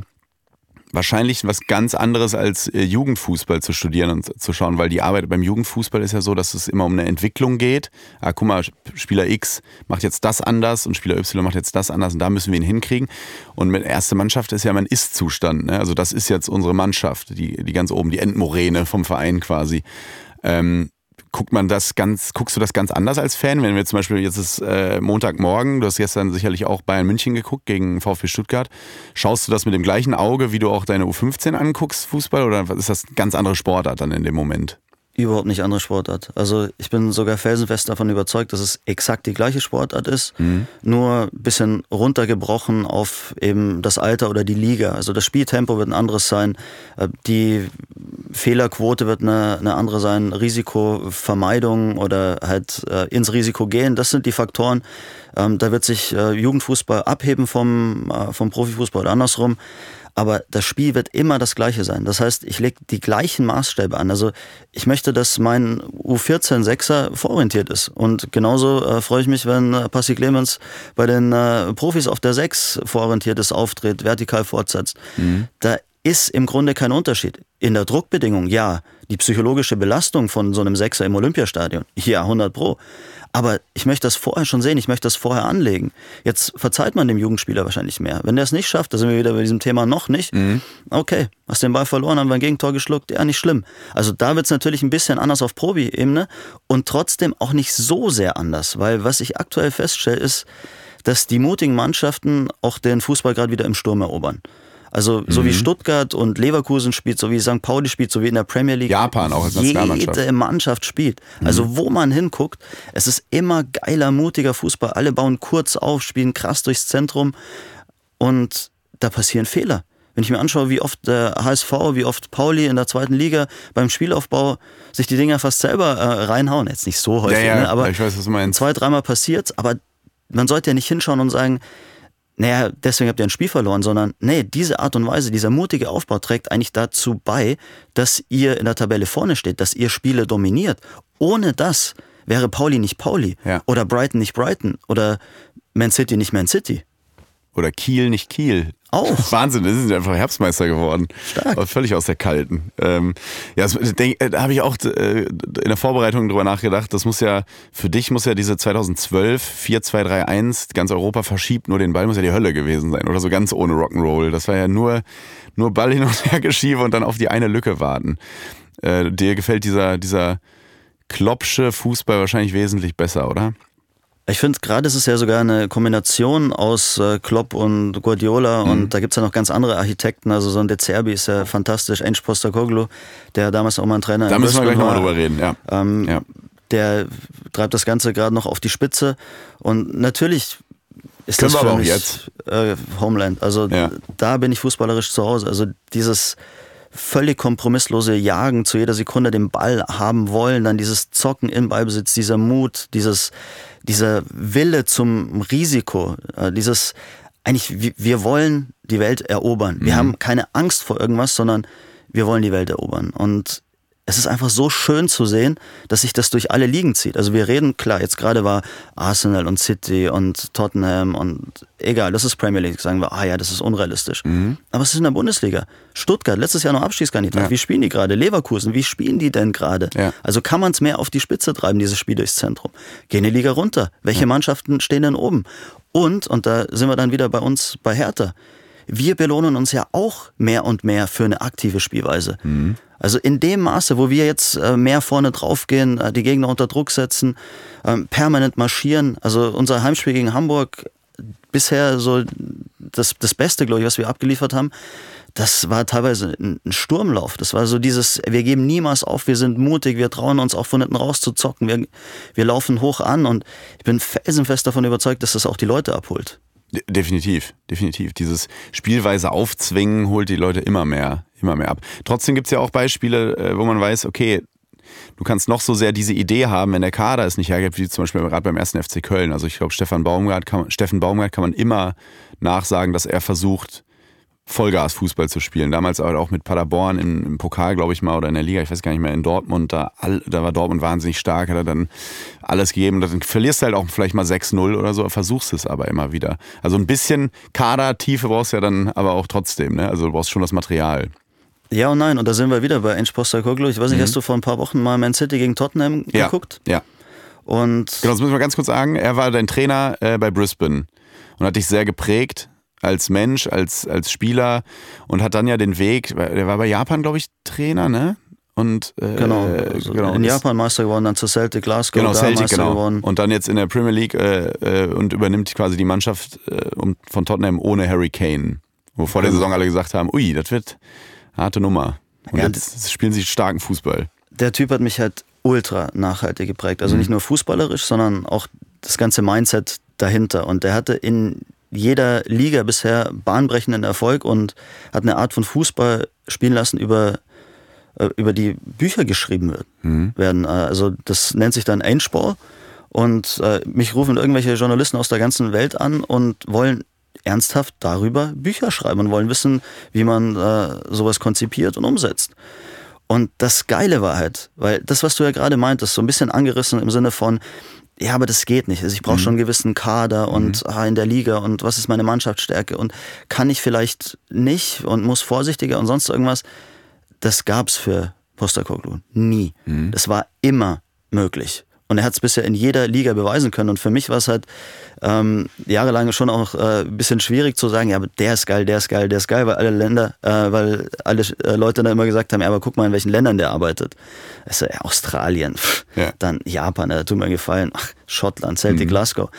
S1: wahrscheinlich was ganz anderes als äh, Jugendfußball zu studieren und zu schauen, weil die Arbeit beim Jugendfußball ist ja so, dass es immer um eine Entwicklung geht. Ah, guck mal, Spieler X macht jetzt das anders und Spieler Y macht jetzt das anders und da müssen wir ihn hinkriegen. Und mit erste Mannschaft ist ja mein Ist-Zustand. Ne? Also das ist jetzt unsere Mannschaft, die, die ganz oben, die Endmoräne vom Verein quasi. Ähm, guckt man das ganz, guckst du das ganz anders als Fan? Wenn wir zum Beispiel, jetzt ist äh, Montagmorgen, du hast gestern sicherlich auch Bayern München geguckt gegen VfB Stuttgart. Schaust du das mit dem gleichen Auge, wie du auch deine U15 anguckst, Fußball, oder ist das eine ganz andere Sportart dann in dem Moment?
S2: Überhaupt nicht andere Sportart. Also ich bin sogar felsenfest davon überzeugt, dass es exakt die gleiche Sportart ist, mhm. nur ein bisschen runtergebrochen auf eben das Alter oder die Liga. Also das Spieltempo wird ein anderes sein, äh, die Fehlerquote wird eine, eine andere sein, Risikovermeidung oder halt äh, ins Risiko gehen, das sind die Faktoren. Ähm, da wird sich äh, Jugendfußball abheben vom, vom Profifußball oder andersrum aber das Spiel wird immer das gleiche sein. Das heißt, ich lege die gleichen Maßstäbe an. Also ich möchte, dass mein U14-Sechser vororientiert ist. Und genauso äh, freue ich mich, wenn äh, Passi Clemens bei den äh, Profis auf der 6 vororientiert ist, auftritt, vertikal fortsetzt. Mhm. Da ist im Grunde kein Unterschied. In der Druckbedingung, ja. Die psychologische Belastung von so einem Sechser im Olympiastadion, ja, 100 Pro. Aber ich möchte das vorher schon sehen, ich möchte das vorher anlegen. Jetzt verzeiht man dem Jugendspieler wahrscheinlich mehr. Wenn der es nicht schafft, da sind wir wieder bei diesem Thema noch nicht. Mhm. Okay, hast den Ball verloren, haben wir ein Gegentor geschluckt, ja, nicht schlimm. Also da wird es natürlich ein bisschen anders auf Probi-Ebene und trotzdem auch nicht so sehr anders, weil was ich aktuell feststelle, ist, dass die mutigen Mannschaften auch den Fußball gerade wieder im Sturm erobern. Also so mhm. wie Stuttgart und Leverkusen spielt, so wie St. Pauli spielt, so wie in der Premier League.
S1: Japan auch als Nationalmannschaft.
S2: Jede Mannschaft spielt. Also mhm. wo man hinguckt, es ist immer geiler, mutiger Fußball. Alle bauen kurz auf, spielen krass durchs Zentrum und da passieren Fehler. Wenn ich mir anschaue, wie oft der HSV, wie oft Pauli in der zweiten Liga beim Spielaufbau sich die Dinger fast selber äh, reinhauen, jetzt nicht so häufig,
S1: ja, ja,
S2: ne? aber
S1: ich weiß, was du meinst.
S2: zwei, dreimal passiert, aber man sollte ja nicht hinschauen und sagen, naja, deswegen habt ihr ein Spiel verloren, sondern nee, diese Art und Weise, dieser mutige Aufbau trägt eigentlich dazu bei, dass ihr in der Tabelle vorne steht, dass ihr Spiele dominiert. Ohne das wäre Pauli nicht Pauli ja. oder Brighton nicht Brighton oder Man City nicht Man City.
S1: Oder Kiel, nicht Kiel. Auch. Wahnsinn, die sind einfach Herbstmeister geworden. Stark. Aber völlig aus der Kalten. Ähm, ja, äh, da habe ich auch äh, in der Vorbereitung drüber nachgedacht. Das muss ja, für dich muss ja diese 2012 4-2-3-1, ganz Europa verschiebt nur den Ball, muss ja die Hölle gewesen sein. Oder so ganz ohne Rock'n'Roll. Das war ja nur, nur Ball hin und her geschiebe und dann auf die eine Lücke warten. Äh, dir gefällt dieser, dieser Kloppsche Fußball wahrscheinlich wesentlich besser, oder?
S2: Ich finde, gerade ist es ja sogar eine Kombination aus äh, Klopp und Guardiola mhm. und da gibt es ja noch ganz andere Architekten. Also so ein De Zerbi ist ja fantastisch, Ench Postecoglou, der damals auch mal ein Trainer
S1: Da müssen wir gleich nochmal drüber reden, ja. Ähm, ja.
S2: Der treibt das Ganze gerade noch auf die Spitze und natürlich ist Können das für mich jetzt. Äh, Homeland. Also ja. da bin ich fußballerisch zu Hause. Also dieses völlig kompromisslose Jagen zu jeder Sekunde den Ball haben wollen, dann dieses Zocken im Ballbesitz, dieser Mut, dieses, dieser Wille zum Risiko, äh, dieses eigentlich, wir wollen die Welt erobern. Wir mhm. haben keine Angst vor irgendwas, sondern wir wollen die Welt erobern. Und es ist einfach so schön zu sehen, dass sich das durch alle Ligen zieht. Also wir reden, klar, jetzt gerade war Arsenal und City und Tottenham und egal, das ist Premier League, sagen wir, ah ja, das ist unrealistisch. Mhm. Aber es ist in der Bundesliga. Stuttgart, letztes Jahr noch Abschiedskandidat. Ja. Wie spielen die gerade? Leverkusen, wie spielen die denn gerade? Ja. Also kann man es mehr auf die Spitze treiben, dieses Spiel durchs Zentrum. Gehen die Liga runter. Welche ja. Mannschaften stehen denn oben? Und, und da sind wir dann wieder bei uns bei Hertha, wir belohnen uns ja auch mehr und mehr für eine aktive Spielweise. Mhm. Also in dem Maße, wo wir jetzt äh, mehr vorne draufgehen, äh, die Gegner unter Druck setzen, ähm, permanent marschieren. Also unser Heimspiel gegen Hamburg bisher so das, das Beste, glaube ich, was wir abgeliefert haben. Das war teilweise ein Sturmlauf. Das war so dieses, wir geben niemals auf, wir sind mutig, wir trauen uns auch von hinten raus zu zocken, wir, wir laufen hoch an und ich bin felsenfest davon überzeugt, dass das auch die Leute abholt.
S1: Definitiv, definitiv. Dieses Spielweise aufzwingen holt die Leute immer mehr, immer mehr ab. Trotzdem gibt es ja auch Beispiele, äh, wo man weiß, okay, du kannst noch so sehr diese Idee haben, wenn der Kader es nicht hergibt, wie zum Beispiel gerade beim ersten FC Köln. Also ich glaube, Stefan Baumgart kann, Steffen Baumgart kann man immer nachsagen, dass er versucht, Vollgas-Fußball zu spielen. Damals auch mit Paderborn im, im Pokal, glaube ich mal, oder in der Liga, ich weiß gar nicht mehr, in Dortmund. Da, all, da war Dortmund wahnsinnig stark, hat er dann alles gegeben. Dann verlierst du halt auch vielleicht mal 6-0 oder so, versuchst es aber immer wieder. Also ein bisschen Kadertiefe brauchst du ja dann aber auch trotzdem. Ne? Also du brauchst schon das Material.
S2: Ja und nein, und da sind wir wieder bei Ench Postecoglou. Ich weiß nicht, mhm. hast du vor ein paar Wochen mal Man City gegen Tottenham
S1: ja.
S2: geguckt?
S1: Ja.
S2: Und
S1: genau, das müssen wir ganz kurz sagen. Er war dein Trainer äh, bei Brisbane und hat dich sehr geprägt als Mensch, als, als Spieler und hat dann ja den Weg, der war bei Japan, glaube ich, Trainer, ne? Und,
S2: äh, genau, also genau, in Japan Meister geworden, dann zu Celtic Glasgow,
S1: genau, Celtic, Meister genau. geworden. Und dann jetzt in der Premier League äh, äh, und übernimmt quasi die Mannschaft äh, von Tottenham ohne Harry Kane. Wo vor der Saison alle gesagt haben, ui, das wird eine harte Nummer. Und ja, jetzt spielen sie starken Fußball.
S2: Der Typ hat mich halt ultra nachhaltig geprägt. Also mhm. nicht nur fußballerisch, sondern auch das ganze Mindset dahinter. Und der hatte in jeder Liga bisher bahnbrechenden Erfolg und hat eine Art von Fußball spielen lassen, über, äh, über die Bücher geschrieben mhm. werden. Äh, also das nennt sich dann Endsport. Und äh, mich rufen irgendwelche Journalisten aus der ganzen Welt an und wollen ernsthaft darüber Bücher schreiben und wollen wissen, wie man äh, sowas konzipiert und umsetzt. Und das Geile war halt, weil das, was du ja gerade meintest, so ein bisschen angerissen im Sinne von, ja, aber das geht nicht. Also ich brauche mhm. schon einen gewissen Kader und mhm. ah, in der Liga und was ist meine Mannschaftsstärke und kann ich vielleicht nicht und muss vorsichtiger und sonst irgendwas. Das gab's für Posterkoglu nie. Mhm. Das war immer möglich. Und er hat es bisher in jeder Liga beweisen können. Und für mich war es halt ähm, jahrelang schon auch äh, ein bisschen schwierig zu sagen, ja, aber der ist geil, der ist geil, der ist geil, weil alle Länder, äh, weil alle äh, Leute dann immer gesagt haben, ja, aber guck mal, in welchen Ländern der arbeitet. Also ja, Australien, ja. dann Japan, da tut mir gefallen, Ach, Schottland, Celtic, mhm. Glasgow.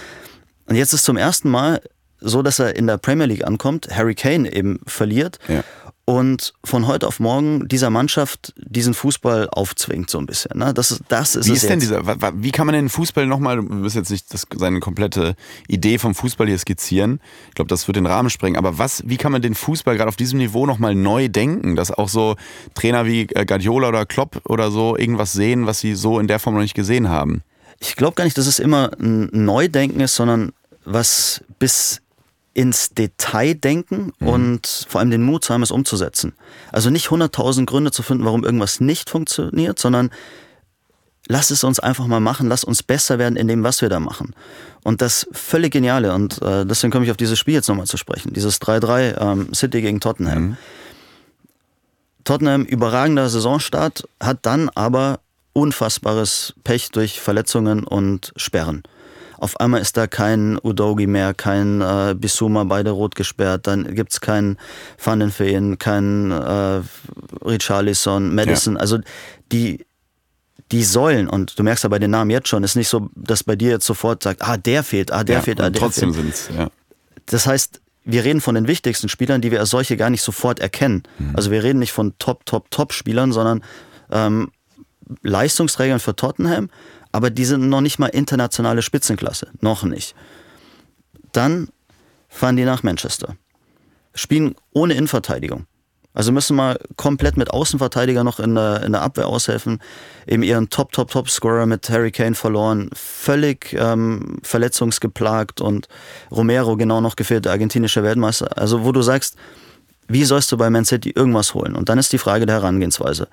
S2: Und jetzt ist zum ersten Mal so, dass er in der Premier League ankommt, Harry Kane eben verliert. Ja und von heute auf morgen dieser Mannschaft diesen Fußball aufzwingt so ein bisschen. Ne? Das, das ist
S1: wie ist denn dieser? Wie kann man den Fußball nochmal? Du wirst jetzt nicht das, seine komplette Idee vom Fußball hier skizzieren. Ich glaube, das wird den Rahmen sprengen. Aber was? Wie kann man den Fußball gerade auf diesem Niveau nochmal neu denken, dass auch so Trainer wie äh, Guardiola oder Klopp oder so irgendwas sehen, was sie so in der Form noch nicht gesehen haben?
S2: Ich glaube gar nicht, dass es immer ein Neudenken ist, sondern was bis ins Detail denken mhm. und vor allem den Mut zu haben, es umzusetzen. Also nicht 100.000 Gründe zu finden, warum irgendwas nicht funktioniert, sondern lass es uns einfach mal machen, lass uns besser werden in dem, was wir da machen. Und das völlig Geniale, und äh, deswegen komme ich auf dieses Spiel jetzt nochmal zu sprechen, dieses 3-3 ähm, City gegen Tottenham. Mhm. Tottenham überragender Saisonstart, hat dann aber unfassbares Pech durch Verletzungen und Sperren. Auf einmal ist da kein Udogi mehr, kein äh, Bisuma, beide rot gesperrt. Dann gibt es keinen Van den Feen, kein äh, Richarlison, Madison. Ja. Also die, die Säulen, und du merkst ja bei den Namen jetzt schon, ist nicht so, dass bei dir jetzt sofort sagt, ah, der fehlt, ah, der ja, fehlt, ah, der
S1: trotzdem
S2: fehlt.
S1: Trotzdem sind's, ja.
S2: Das heißt, wir reden von den wichtigsten Spielern, die wir als solche gar nicht sofort erkennen. Mhm. Also wir reden nicht von Top, Top, Top-Spielern, sondern ähm, Leistungsträgern für Tottenham, aber die sind noch nicht mal internationale Spitzenklasse. Noch nicht. Dann fahren die nach Manchester. Spielen ohne Innenverteidigung. Also müssen mal komplett mit Außenverteidiger noch in der, in der Abwehr aushelfen. Eben ihren Top, Top, Top-Scorer mit Harry Kane verloren. Völlig ähm, verletzungsgeplagt und Romero genau noch gefehlt, der argentinische Weltmeister. Also wo du sagst, wie sollst du bei Man City irgendwas holen? Und dann ist die Frage der Herangehensweise.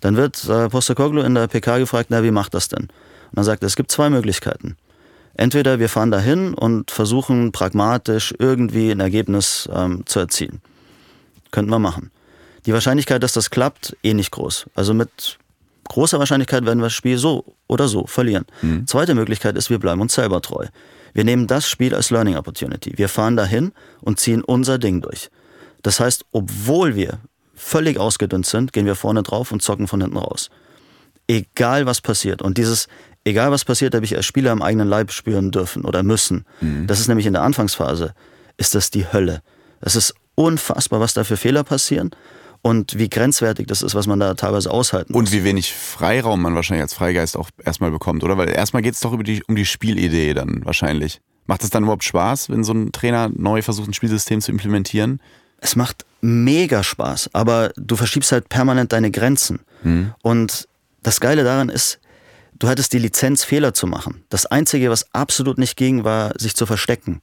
S2: Dann wird äh, Postecoglou in der PK gefragt, na, wie macht das denn? Und dann sagt er, es gibt zwei Möglichkeiten. Entweder wir fahren dahin und versuchen pragmatisch irgendwie ein Ergebnis ähm, zu erzielen. Könnten wir machen. Die Wahrscheinlichkeit, dass das klappt, eh nicht groß. Also mit großer Wahrscheinlichkeit werden wir das Spiel so oder so verlieren. Mhm. Zweite Möglichkeit ist, wir bleiben uns selber treu. Wir nehmen das Spiel als Learning Opportunity. Wir fahren dahin und ziehen unser Ding durch. Das heißt, obwohl wir völlig ausgedünnt sind, gehen wir vorne drauf und zocken von hinten raus. Egal was passiert. Und dieses egal was passiert, habe ich als Spieler am eigenen Leib spüren dürfen oder müssen. Mhm. Das ist nämlich in der Anfangsphase, ist das die Hölle. Es ist unfassbar, was da für Fehler passieren und wie grenzwertig das ist, was man da teilweise aushalten
S1: muss. Und wie wenig Freiraum man wahrscheinlich als Freigeist auch erstmal bekommt, oder? Weil erstmal geht es doch über die, um die Spielidee dann wahrscheinlich. Macht es dann überhaupt Spaß, wenn so ein Trainer neu versucht, ein Spielsystem zu implementieren?
S2: Es macht mega Spaß, aber du verschiebst halt permanent deine Grenzen. Mhm. Und das Geile daran ist, du hattest die Lizenz, Fehler zu machen. Das Einzige, was absolut nicht ging, war, sich zu verstecken.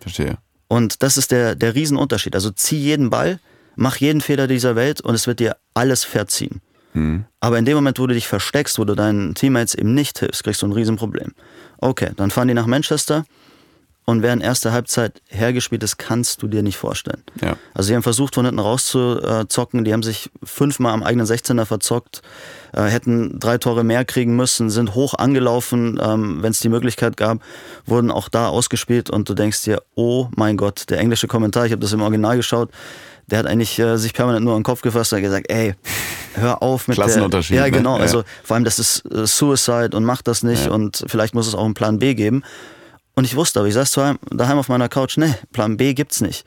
S1: Verstehe.
S2: Und das ist der, der Riesenunterschied. Also zieh jeden Ball, mach jeden Fehler dieser Welt und es wird dir alles verziehen. Mhm. Aber in dem Moment, wo du dich versteckst, wo du deinen Teammates eben nicht hilfst, kriegst du ein Riesenproblem. Okay, dann fahren die nach Manchester und während erste Halbzeit hergespielt ist, kannst du dir nicht vorstellen. Ja. Also sie haben versucht, von hinten rauszuzocken, die haben sich fünfmal am eigenen 16er verzockt, äh, hätten drei Tore mehr kriegen müssen, sind hoch angelaufen, ähm, wenn es die Möglichkeit gab, wurden auch da ausgespielt und du denkst dir, oh mein Gott, der englische Kommentar, ich habe das im Original geschaut, der hat eigentlich äh, sich permanent nur an den Kopf gefasst und gesagt, ey, hör auf mit
S1: Klassenunterschied.
S2: Der, ja, genau. Ne? Also vor allem, das ist äh, Suicide und macht das nicht ja. und vielleicht muss es auch einen Plan B geben. Und ich wusste aber, ich saß daheim auf meiner Couch, nee, Plan B gibt's nicht.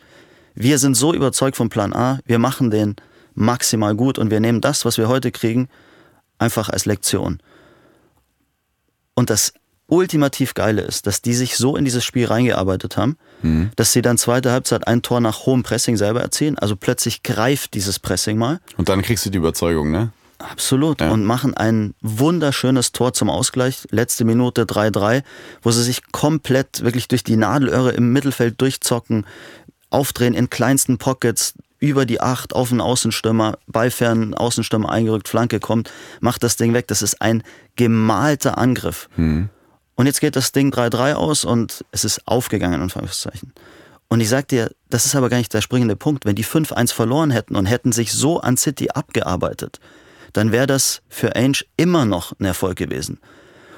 S2: Wir sind so überzeugt vom Plan A, wir machen den maximal gut und wir nehmen das, was wir heute kriegen, einfach als Lektion. Und das ultimativ Geile ist, dass die sich so in dieses Spiel reingearbeitet haben, mhm. dass sie dann zweite Halbzeit ein Tor nach hohem Pressing selber erzielen. Also plötzlich greift dieses Pressing mal.
S1: Und dann kriegst du die Überzeugung, ne?
S2: Absolut. Ja. Und machen ein wunderschönes Tor zum Ausgleich. Letzte Minute 3-3, wo sie sich komplett wirklich durch die Nadelöhre im Mittelfeld durchzocken, aufdrehen in kleinsten Pockets, über die Acht auf den Außenstürmer, beifern Außenstürmer eingerückt, Flanke kommt, macht das Ding weg. Das ist ein gemalter Angriff. Mhm. Und jetzt geht das Ding 3-3 aus und es ist aufgegangen, in Anführungszeichen. Und ich sag dir, das ist aber gar nicht der springende Punkt. Wenn die 5-1 verloren hätten und hätten sich so an City abgearbeitet, dann wäre das für Ainge immer noch ein Erfolg gewesen.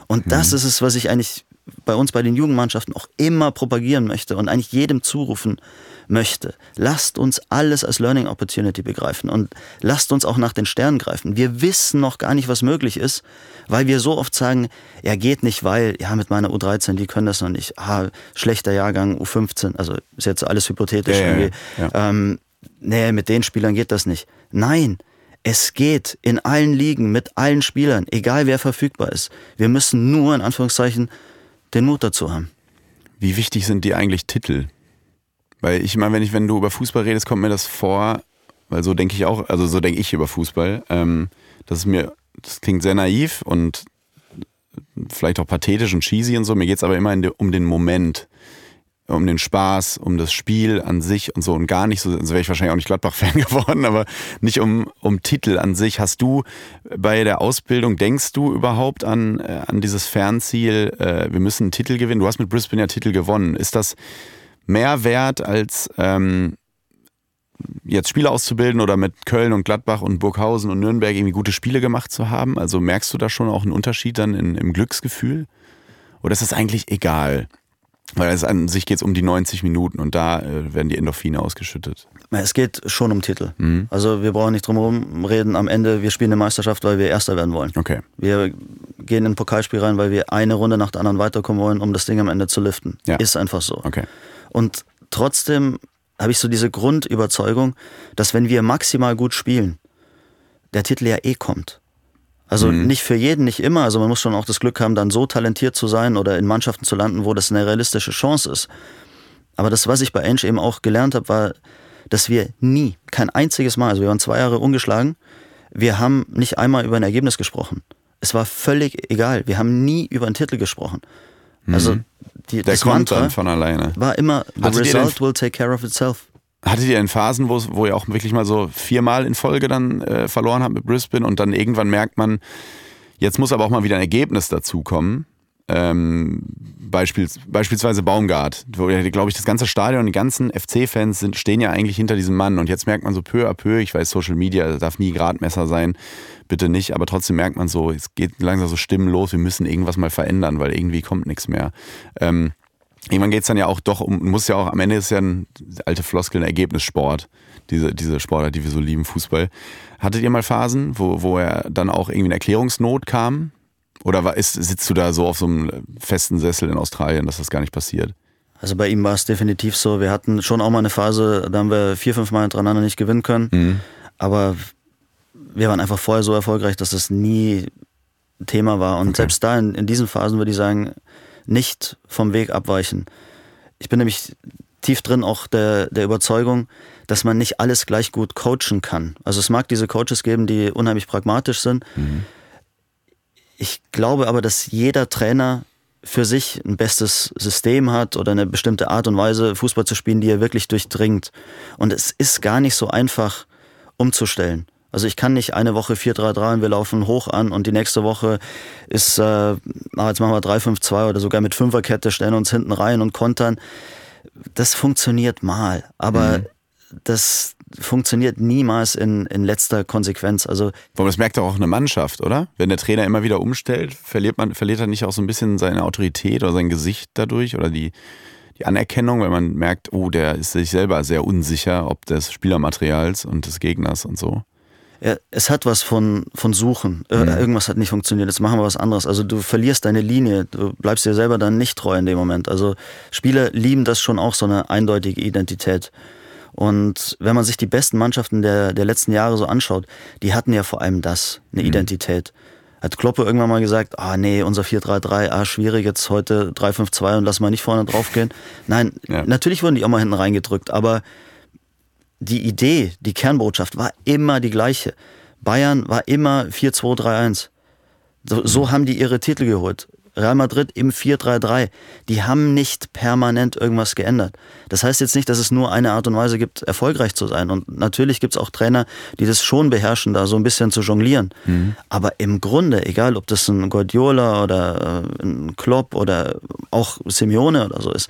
S2: Und mhm. das ist es, was ich eigentlich bei uns bei den Jugendmannschaften auch immer propagieren möchte und eigentlich jedem zurufen möchte. Lasst uns alles als Learning Opportunity begreifen und lasst uns auch nach den Sternen greifen. Wir wissen noch gar nicht, was möglich ist, weil wir so oft sagen, ja geht nicht, weil, ja mit meiner U13, die können das noch nicht. Ah, schlechter Jahrgang, U15, also ist jetzt alles hypothetisch ja, irgendwie. Ja, ja. Ähm, nee, mit den Spielern geht das nicht. Nein, es geht in allen Ligen mit allen Spielern, egal wer verfügbar ist. Wir müssen nur in Anführungszeichen den Mut dazu haben.
S1: Wie wichtig sind die eigentlich Titel? Weil ich meine, wenn ich, wenn du über Fußball redest, kommt mir das vor, weil so denke ich auch, also so denke ich über Fußball. Ähm, das ist mir, das klingt sehr naiv und vielleicht auch pathetisch und cheesy und so. Mir geht es aber immer de, um den Moment. Um den Spaß, um das Spiel an sich und so und gar nicht so, also wäre ich wahrscheinlich auch nicht Gladbach-Fan geworden, aber nicht um, um Titel an sich. Hast du bei der Ausbildung, denkst du überhaupt an, äh, an dieses Fernziel, äh, wir müssen einen Titel gewinnen? Du hast mit Brisbane ja Titel gewonnen. Ist das mehr wert als ähm, jetzt Spiele auszubilden oder mit Köln und Gladbach und Burghausen und Nürnberg irgendwie gute Spiele gemacht zu haben? Also merkst du da schon auch einen Unterschied dann in, im Glücksgefühl? Oder ist das eigentlich egal? Weil es an sich geht es um die 90 Minuten und da äh, werden die Endorphine ausgeschüttet.
S2: Es geht schon um Titel. Mhm. Also wir brauchen nicht drum herum reden. Am Ende, wir spielen eine Meisterschaft, weil wir Erster werden wollen.
S1: Okay.
S2: Wir gehen in ein Pokalspiel rein, weil wir eine Runde nach der anderen weiterkommen wollen, um das Ding am Ende zu liften. Ja. Ist einfach so.
S1: Okay.
S2: Und trotzdem habe ich so diese Grundüberzeugung, dass wenn wir maximal gut spielen, der Titel ja eh kommt. Also mhm. nicht für jeden, nicht immer. Also man muss schon auch das Glück haben, dann so talentiert zu sein oder in Mannschaften zu landen, wo das eine realistische Chance ist. Aber das, was ich bei Ensch eben auch gelernt habe, war, dass wir nie, kein einziges Mal, also wir waren zwei Jahre ungeschlagen, wir haben nicht einmal über ein Ergebnis gesprochen. Es war völlig egal. Wir haben nie über einen Titel gesprochen. Also mhm.
S1: die, Der kommt Mantra dann von alleine.
S2: War immer, the Hattet result will take care of itself.
S1: Hattet ihr in Phasen, wo, ihr auch wirklich mal so viermal in Folge dann äh, verloren habt mit Brisbane und dann irgendwann merkt man, jetzt muss aber auch mal wieder ein Ergebnis dazukommen? Ähm, Beispiel, beispielsweise Baumgart, wo glaube ich, das ganze Stadion, die ganzen FC-Fans stehen ja eigentlich hinter diesem Mann und jetzt merkt man so peu à peu, ich weiß, Social Media darf nie Gradmesser sein, bitte nicht, aber trotzdem merkt man so, es geht langsam so Stimmen los, wir müssen irgendwas mal verändern, weil irgendwie kommt nichts mehr. Ähm, irgendwann geht es dann ja auch doch um, muss ja auch, am Ende ist ja ein alte Floskel, ein Ergebnissport, diese, diese Sportler, die wir so lieben, Fußball. Hattet ihr mal Phasen, wo, wo er dann auch irgendwie in Erklärungsnot kam? Oder war, ist, sitzt du da so auf so einem festen Sessel in Australien, dass das gar nicht passiert?
S2: Also bei ihm war es definitiv so. Wir hatten schon auch mal eine Phase, da haben wir vier, fünf Mal hintereinander nicht gewinnen können. Mhm. Aber wir waren einfach vorher so erfolgreich, dass das nie Thema war. Und okay. selbst da in, in diesen Phasen würde ich sagen, nicht vom Weg abweichen. Ich bin nämlich tief drin auch der, der Überzeugung, dass man nicht alles gleich gut coachen kann. Also es mag diese Coaches geben, die unheimlich pragmatisch sind. Mhm. Ich glaube aber, dass jeder Trainer für sich ein bestes System hat oder eine bestimmte Art und Weise, Fußball zu spielen, die er wirklich durchdringt. Und es ist gar nicht so einfach umzustellen. Also ich kann nicht eine Woche 4-3-3 und wir laufen hoch an und die nächste Woche ist, äh, jetzt machen wir 3-5-2 oder sogar mit Fünferkette, stellen uns hinten rein und kontern. Das funktioniert mal, aber mhm. das funktioniert niemals in, in letzter Konsequenz. Also
S1: Aber das merkt doch auch eine Mannschaft, oder? Wenn der Trainer immer wieder umstellt, verliert man, verliert er nicht auch so ein bisschen seine Autorität oder sein Gesicht dadurch oder die, die Anerkennung, weil man merkt, oh, der ist sich selber sehr unsicher, ob des Spielermaterials und des Gegners und so
S2: ja, es hat was von, von Suchen. Äh, mhm. Irgendwas hat nicht funktioniert, jetzt machen wir was anderes. Also du verlierst deine Linie, du bleibst dir selber dann nicht treu in dem Moment. Also Spieler lieben das schon auch, so eine eindeutige Identität. Und wenn man sich die besten Mannschaften der, der letzten Jahre so anschaut, die hatten ja vor allem das, eine mhm. Identität. Hat Kloppe irgendwann mal gesagt, ah nee, unser 4-3-3, ah schwierig, jetzt heute 3-5-2 und lass mal nicht vorne drauf gehen. Nein, ja. natürlich wurden die auch mal hinten reingedrückt, aber die Idee, die Kernbotschaft war immer die gleiche. Bayern war immer 4-2-3-1. So, so, haben die ihre Titel geholt. Real Madrid im 4-3-3. Die haben nicht permanent irgendwas geändert. Das heißt jetzt nicht, dass es nur eine Art und Weise gibt, erfolgreich zu sein. Und natürlich gibt es auch Trainer, die das schon beherrschen, da so ein bisschen zu jonglieren. Mhm. Aber im Grunde, egal ob das ein Guardiola oder äh, ein Klopp oder auch Simeone oder so ist,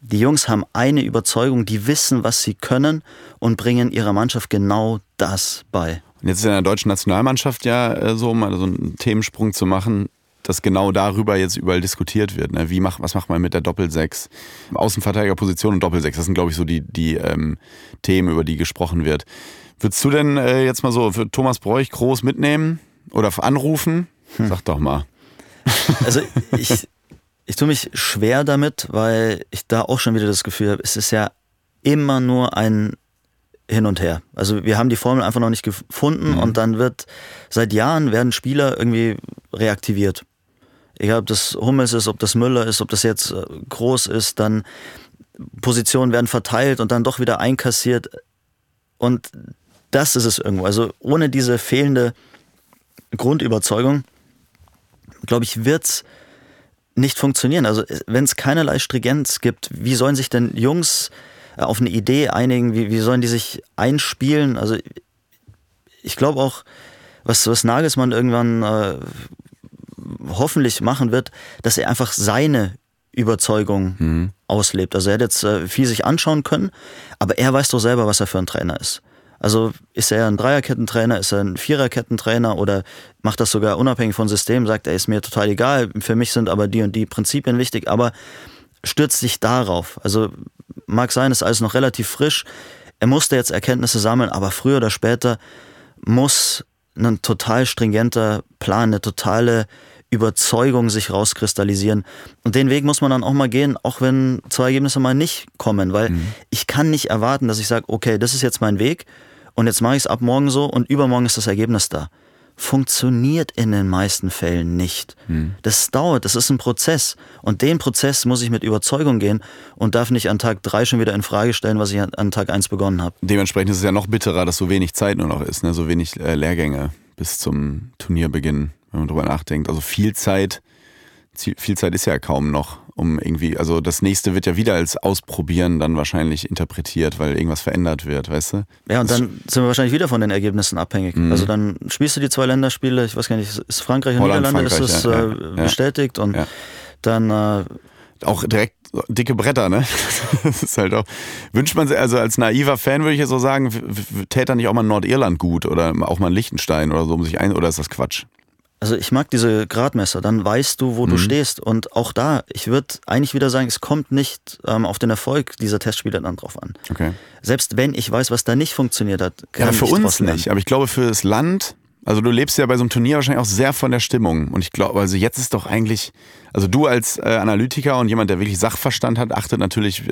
S2: die Jungs haben eine Überzeugung, die wissen, was sie können und bringen ihrer Mannschaft genau das bei.
S1: Und jetzt ist in der deutschen Nationalmannschaft ja äh, so, um so einen Themensprung zu machen, dass genau darüber jetzt überall diskutiert wird. Ne? Wie macht, was macht man mit der Doppelsechs? Außenverteidigerposition und Doppelsechs, das sind, glaube ich, so die, die ähm, Themen, über die gesprochen wird. Würdest du denn äh, jetzt mal so für Thomas Bräuch groß mitnehmen oder anrufen? Hm. Sag doch mal.
S2: Also ich, ich tue mich schwer damit, weil ich da auch schon wieder das Gefühl habe, es ist ja immer nur ein Hin und Her. Also wir haben die Formel einfach noch nicht gefunden mhm. und dann wird seit Jahren werden Spieler irgendwie reaktiviert. Egal ob das Hummels ist, ob das Müller ist, ob das jetzt äh, groß ist, dann Positionen werden verteilt und dann doch wieder einkassiert. Und das ist es irgendwo. Also ohne diese fehlende Grundüberzeugung, glaube ich, wird es nicht funktionieren. Also wenn es keinerlei Stringenz gibt, wie sollen sich denn Jungs äh, auf eine Idee einigen? Wie, wie sollen die sich einspielen? Also ich glaube auch, was, was Nagelsmann irgendwann äh, hoffentlich machen wird, dass er einfach seine Überzeugung mhm. auslebt. Also er hat jetzt äh, viel sich anschauen können, aber er weiß doch selber, was er für ein Trainer ist. Also ist er ein Dreierkettentrainer, ist er ein Viererkettentrainer oder macht das sogar unabhängig von System, sagt er, ist mir total egal, für mich sind aber die und die Prinzipien wichtig, aber stürzt sich darauf. Also mag sein, ist alles noch relativ frisch. Er musste jetzt Erkenntnisse sammeln, aber früher oder später muss ein total stringenter Plan, eine totale Überzeugung sich rauskristallisieren. Und den Weg muss man dann auch mal gehen, auch wenn zwei Ergebnisse mal nicht kommen, weil mhm. ich kann nicht erwarten, dass ich sage, okay, das ist jetzt mein Weg und jetzt mache ich es ab morgen so und übermorgen ist das Ergebnis da. Funktioniert in den meisten Fällen nicht. Mhm. Das dauert, das ist ein Prozess. Und den Prozess muss ich mit Überzeugung gehen und darf nicht an Tag drei schon wieder in Frage stellen, was ich an Tag eins begonnen habe.
S1: Dementsprechend ist es ja noch bitterer, dass so wenig Zeit nur noch ist, ne? so wenig äh, Lehrgänge bis zum Turnierbeginn, wenn man drüber nachdenkt. Also viel Zeit viel Zeit ist ja kaum noch, um irgendwie, also das nächste wird ja wieder als Ausprobieren dann wahrscheinlich interpretiert, weil irgendwas verändert wird, weißt du?
S2: Ja, und dann sind wir wahrscheinlich wieder von den Ergebnissen abhängig. Mhm. Also dann spielst du die zwei Länderspiele, ich weiß gar nicht, ist Frankreich und Holland, Niederlande, Frankreich, ist es ja, äh, ja, bestätigt und ja. dann äh,
S1: auch direkt dicke Bretter, ne? Das ist halt auch. Wünscht man sich, also als naiver Fan würde ich jetzt so sagen, täte nicht auch mal Nordirland gut oder auch mal Liechtenstein oder so, um sich ein, oder ist das Quatsch?
S2: Also ich mag diese Gradmesser, dann weißt du, wo mhm. du stehst. Und auch da, ich würde eigentlich wieder sagen, es kommt nicht ähm, auf den Erfolg dieser Testspiele dann drauf an.
S1: Okay.
S2: Selbst wenn ich weiß, was da nicht funktioniert hat,
S1: kann ja, für ich uns nicht. Aber ich glaube, für das Land also du lebst ja bei so einem Turnier wahrscheinlich auch sehr von der Stimmung. Und ich glaube, also jetzt ist doch eigentlich, also du als äh, Analytiker und jemand, der wirklich Sachverstand hat, achtet natürlich,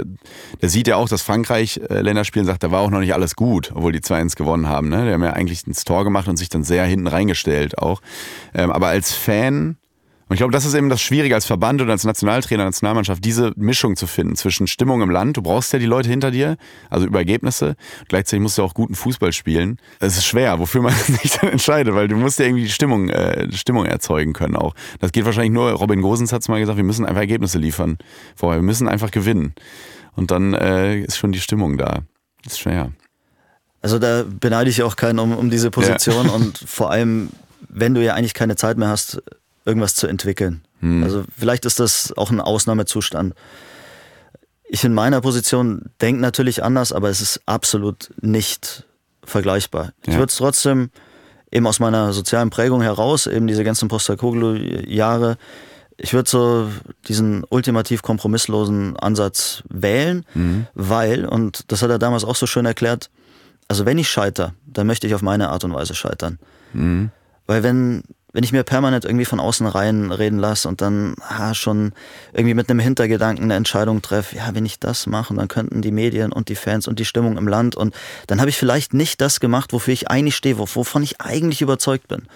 S1: der sieht ja auch, dass Frankreich äh, Länderspielen sagt, da war auch noch nicht alles gut, obwohl die 2-1 gewonnen haben. Ne? Die haben ja eigentlich ins Tor gemacht und sich dann sehr hinten reingestellt auch. Ähm, aber als Fan und ich glaube, das ist eben das Schwierige als Verband oder als Nationaltrainer, Nationalmannschaft, diese Mischung zu finden zwischen Stimmung im Land. Du brauchst ja die Leute hinter dir, also über Ergebnisse. Gleichzeitig musst du auch guten Fußball spielen. Es ist schwer, wofür man sich dann entscheidet, weil du musst ja irgendwie die Stimmung, äh, Stimmung erzeugen können auch. Das geht wahrscheinlich nur, Robin Gosens hat es mal gesagt, wir müssen einfach Ergebnisse liefern vorher. Wir müssen einfach gewinnen. Und dann äh, ist schon die Stimmung da. Das ist schwer.
S2: Also da beneide ich auch keinen um, um diese Position ja. und vor allem, wenn du ja eigentlich keine Zeit mehr hast, irgendwas zu entwickeln. Hm. Also vielleicht ist das auch ein Ausnahmezustand. Ich in meiner Position denke natürlich anders, aber es ist absolut nicht vergleichbar. Ja. Ich würde es trotzdem eben aus meiner sozialen Prägung heraus, eben diese ganzen Postakoglu-Jahre, ich würde so diesen ultimativ kompromisslosen Ansatz wählen, mhm. weil, und das hat er damals auch so schön erklärt, also wenn ich scheitere, dann möchte ich auf meine Art und Weise scheitern. Mhm. Weil wenn wenn ich mir permanent irgendwie von außen rein reden lasse und dann ah, schon irgendwie mit einem Hintergedanken eine Entscheidung treffe, ja, wenn ich das mache, dann könnten die Medien und die Fans und die Stimmung im Land und dann habe ich vielleicht nicht das gemacht, wofür ich eigentlich stehe, wovon ich eigentlich überzeugt bin.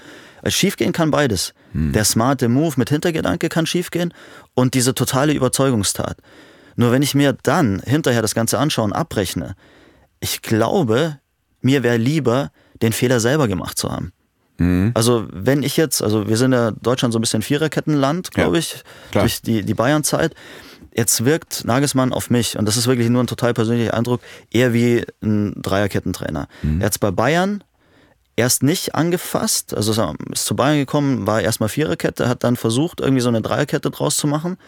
S2: Schiefgehen kann beides. Hm. Der smarte Move mit Hintergedanke kann schiefgehen und diese totale Überzeugungstat. Nur wenn ich mir dann hinterher das Ganze anschaue und abrechne, ich glaube, mir wäre lieber, den Fehler selber gemacht zu haben. Mhm. Also wenn ich jetzt, also wir sind ja Deutschland so ein bisschen Viererkettenland, glaube ja, ich, klar. durch die, die Bayern-Zeit. Jetzt wirkt Nagelsmann auf mich, und das ist wirklich nur ein total persönlicher Eindruck, eher wie ein Dreierkettentrainer. Mhm. Er hat es bei Bayern erst nicht angefasst, also ist zu Bayern gekommen, war erstmal Viererkette, hat dann versucht, irgendwie so eine Dreierkette draus zu machen.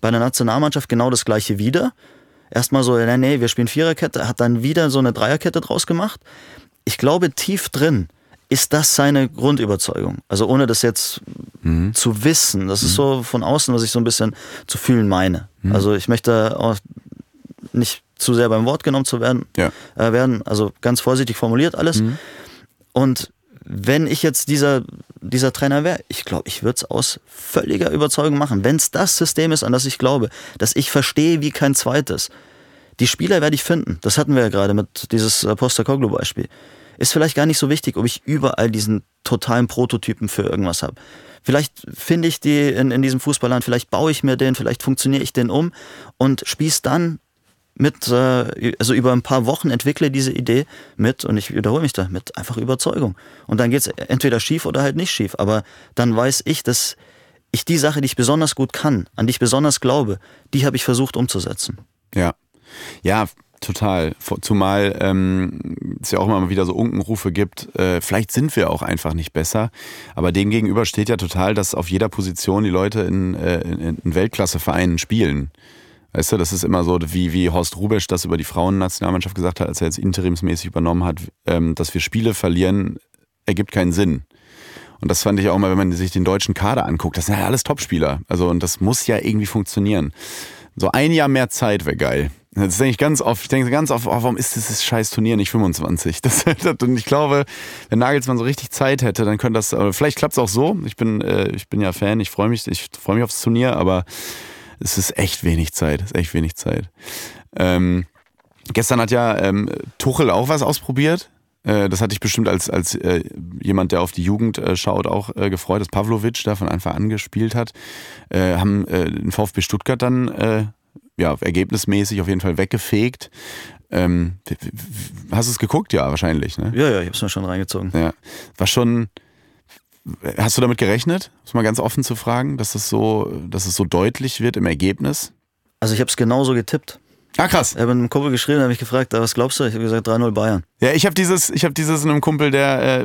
S2: Bei der Nationalmannschaft genau das gleiche wieder. Erstmal so, nee, nee, wir spielen Viererkette, hat dann wieder so eine Dreierkette draus gemacht. Ich glaube, tief drin ist das seine Grundüberzeugung? Also ohne das jetzt mhm. zu wissen. Das mhm. ist so von außen, was ich so ein bisschen zu fühlen meine. Mhm. Also ich möchte auch nicht zu sehr beim Wort genommen zu werden, ja. äh, werden. Also ganz vorsichtig formuliert alles. Mhm. Und wenn ich jetzt dieser, dieser Trainer wäre, ich glaube, ich würde es aus völliger Überzeugung machen. Wenn es das System ist, an das ich glaube, dass ich verstehe wie kein zweites. Die Spieler werde ich finden. Das hatten wir ja gerade mit dieses äh, Poster-Koglu-Beispiel ist vielleicht gar nicht so wichtig, ob ich überall diesen totalen Prototypen für irgendwas habe. Vielleicht finde ich die in, in diesem Fußballland, vielleicht baue ich mir den, vielleicht funktioniere ich den um und spieß dann mit, äh, also über ein paar Wochen entwickle diese Idee mit, und ich wiederhole mich da, mit einfach Überzeugung. Und dann geht es entweder schief oder halt nicht schief. Aber dann weiß ich, dass ich die Sache, die ich besonders gut kann, an die ich besonders glaube, die habe ich versucht umzusetzen.
S1: Ja. Ja, total. Zumal ähm, es ja auch immer wieder so Unkenrufe gibt, äh, vielleicht sind wir auch einfach nicht besser. Aber dem gegenüber steht ja total, dass auf jeder Position die Leute in, äh, in, in Weltklassevereinen spielen. Weißt du, das ist immer so, wie, wie Horst Rubesch das über die Frauennationalmannschaft gesagt hat, als er jetzt interimsmäßig übernommen hat, ähm, dass wir Spiele verlieren, ergibt keinen Sinn. Und das fand ich auch mal, wenn man sich den deutschen Kader anguckt, das sind ja alles Topspieler. Also, und das muss ja irgendwie funktionieren. So ein Jahr mehr Zeit wäre geil. Das denke ich ganz oft. Ich denke ganz oft, oh, warum ist dieses scheiß Turnier nicht 25? Das, und ich glaube, wenn Nagelsmann so richtig Zeit hätte, dann könnte das, vielleicht klappt es auch so. Ich bin, äh, ich bin ja Fan, ich freue mich, ich freue mich aufs Turnier, aber es ist echt wenig Zeit. Es ist echt wenig Zeit. Ähm, gestern hat ja ähm, Tuchel auch was ausprobiert. Äh, das hatte ich bestimmt als, als äh, jemand, der auf die Jugend äh, schaut, auch äh, gefreut, dass Pavlovic da von Anfang an gespielt hat. Haben den VfB Stuttgart dann ja, ergebnismäßig auf jeden Fall weggefegt. Ähm, hast du es geguckt? Ja, wahrscheinlich. Ne?
S2: Ja, ja, ich habe es mir schon reingezogen.
S1: Ja, war schon Hast du damit gerechnet, muss mal ganz offen zu fragen, dass es so, dass es so deutlich wird im Ergebnis?
S2: Also ich habe es genauso getippt.
S1: Ah, krass.
S2: Ich habe einem Kumpel geschrieben, habe mich gefragt, was glaubst du? Ich habe gesagt 3-0 Bayern.
S1: Ja, ich habe dieses, ich habe dieses einem Kumpel, der äh,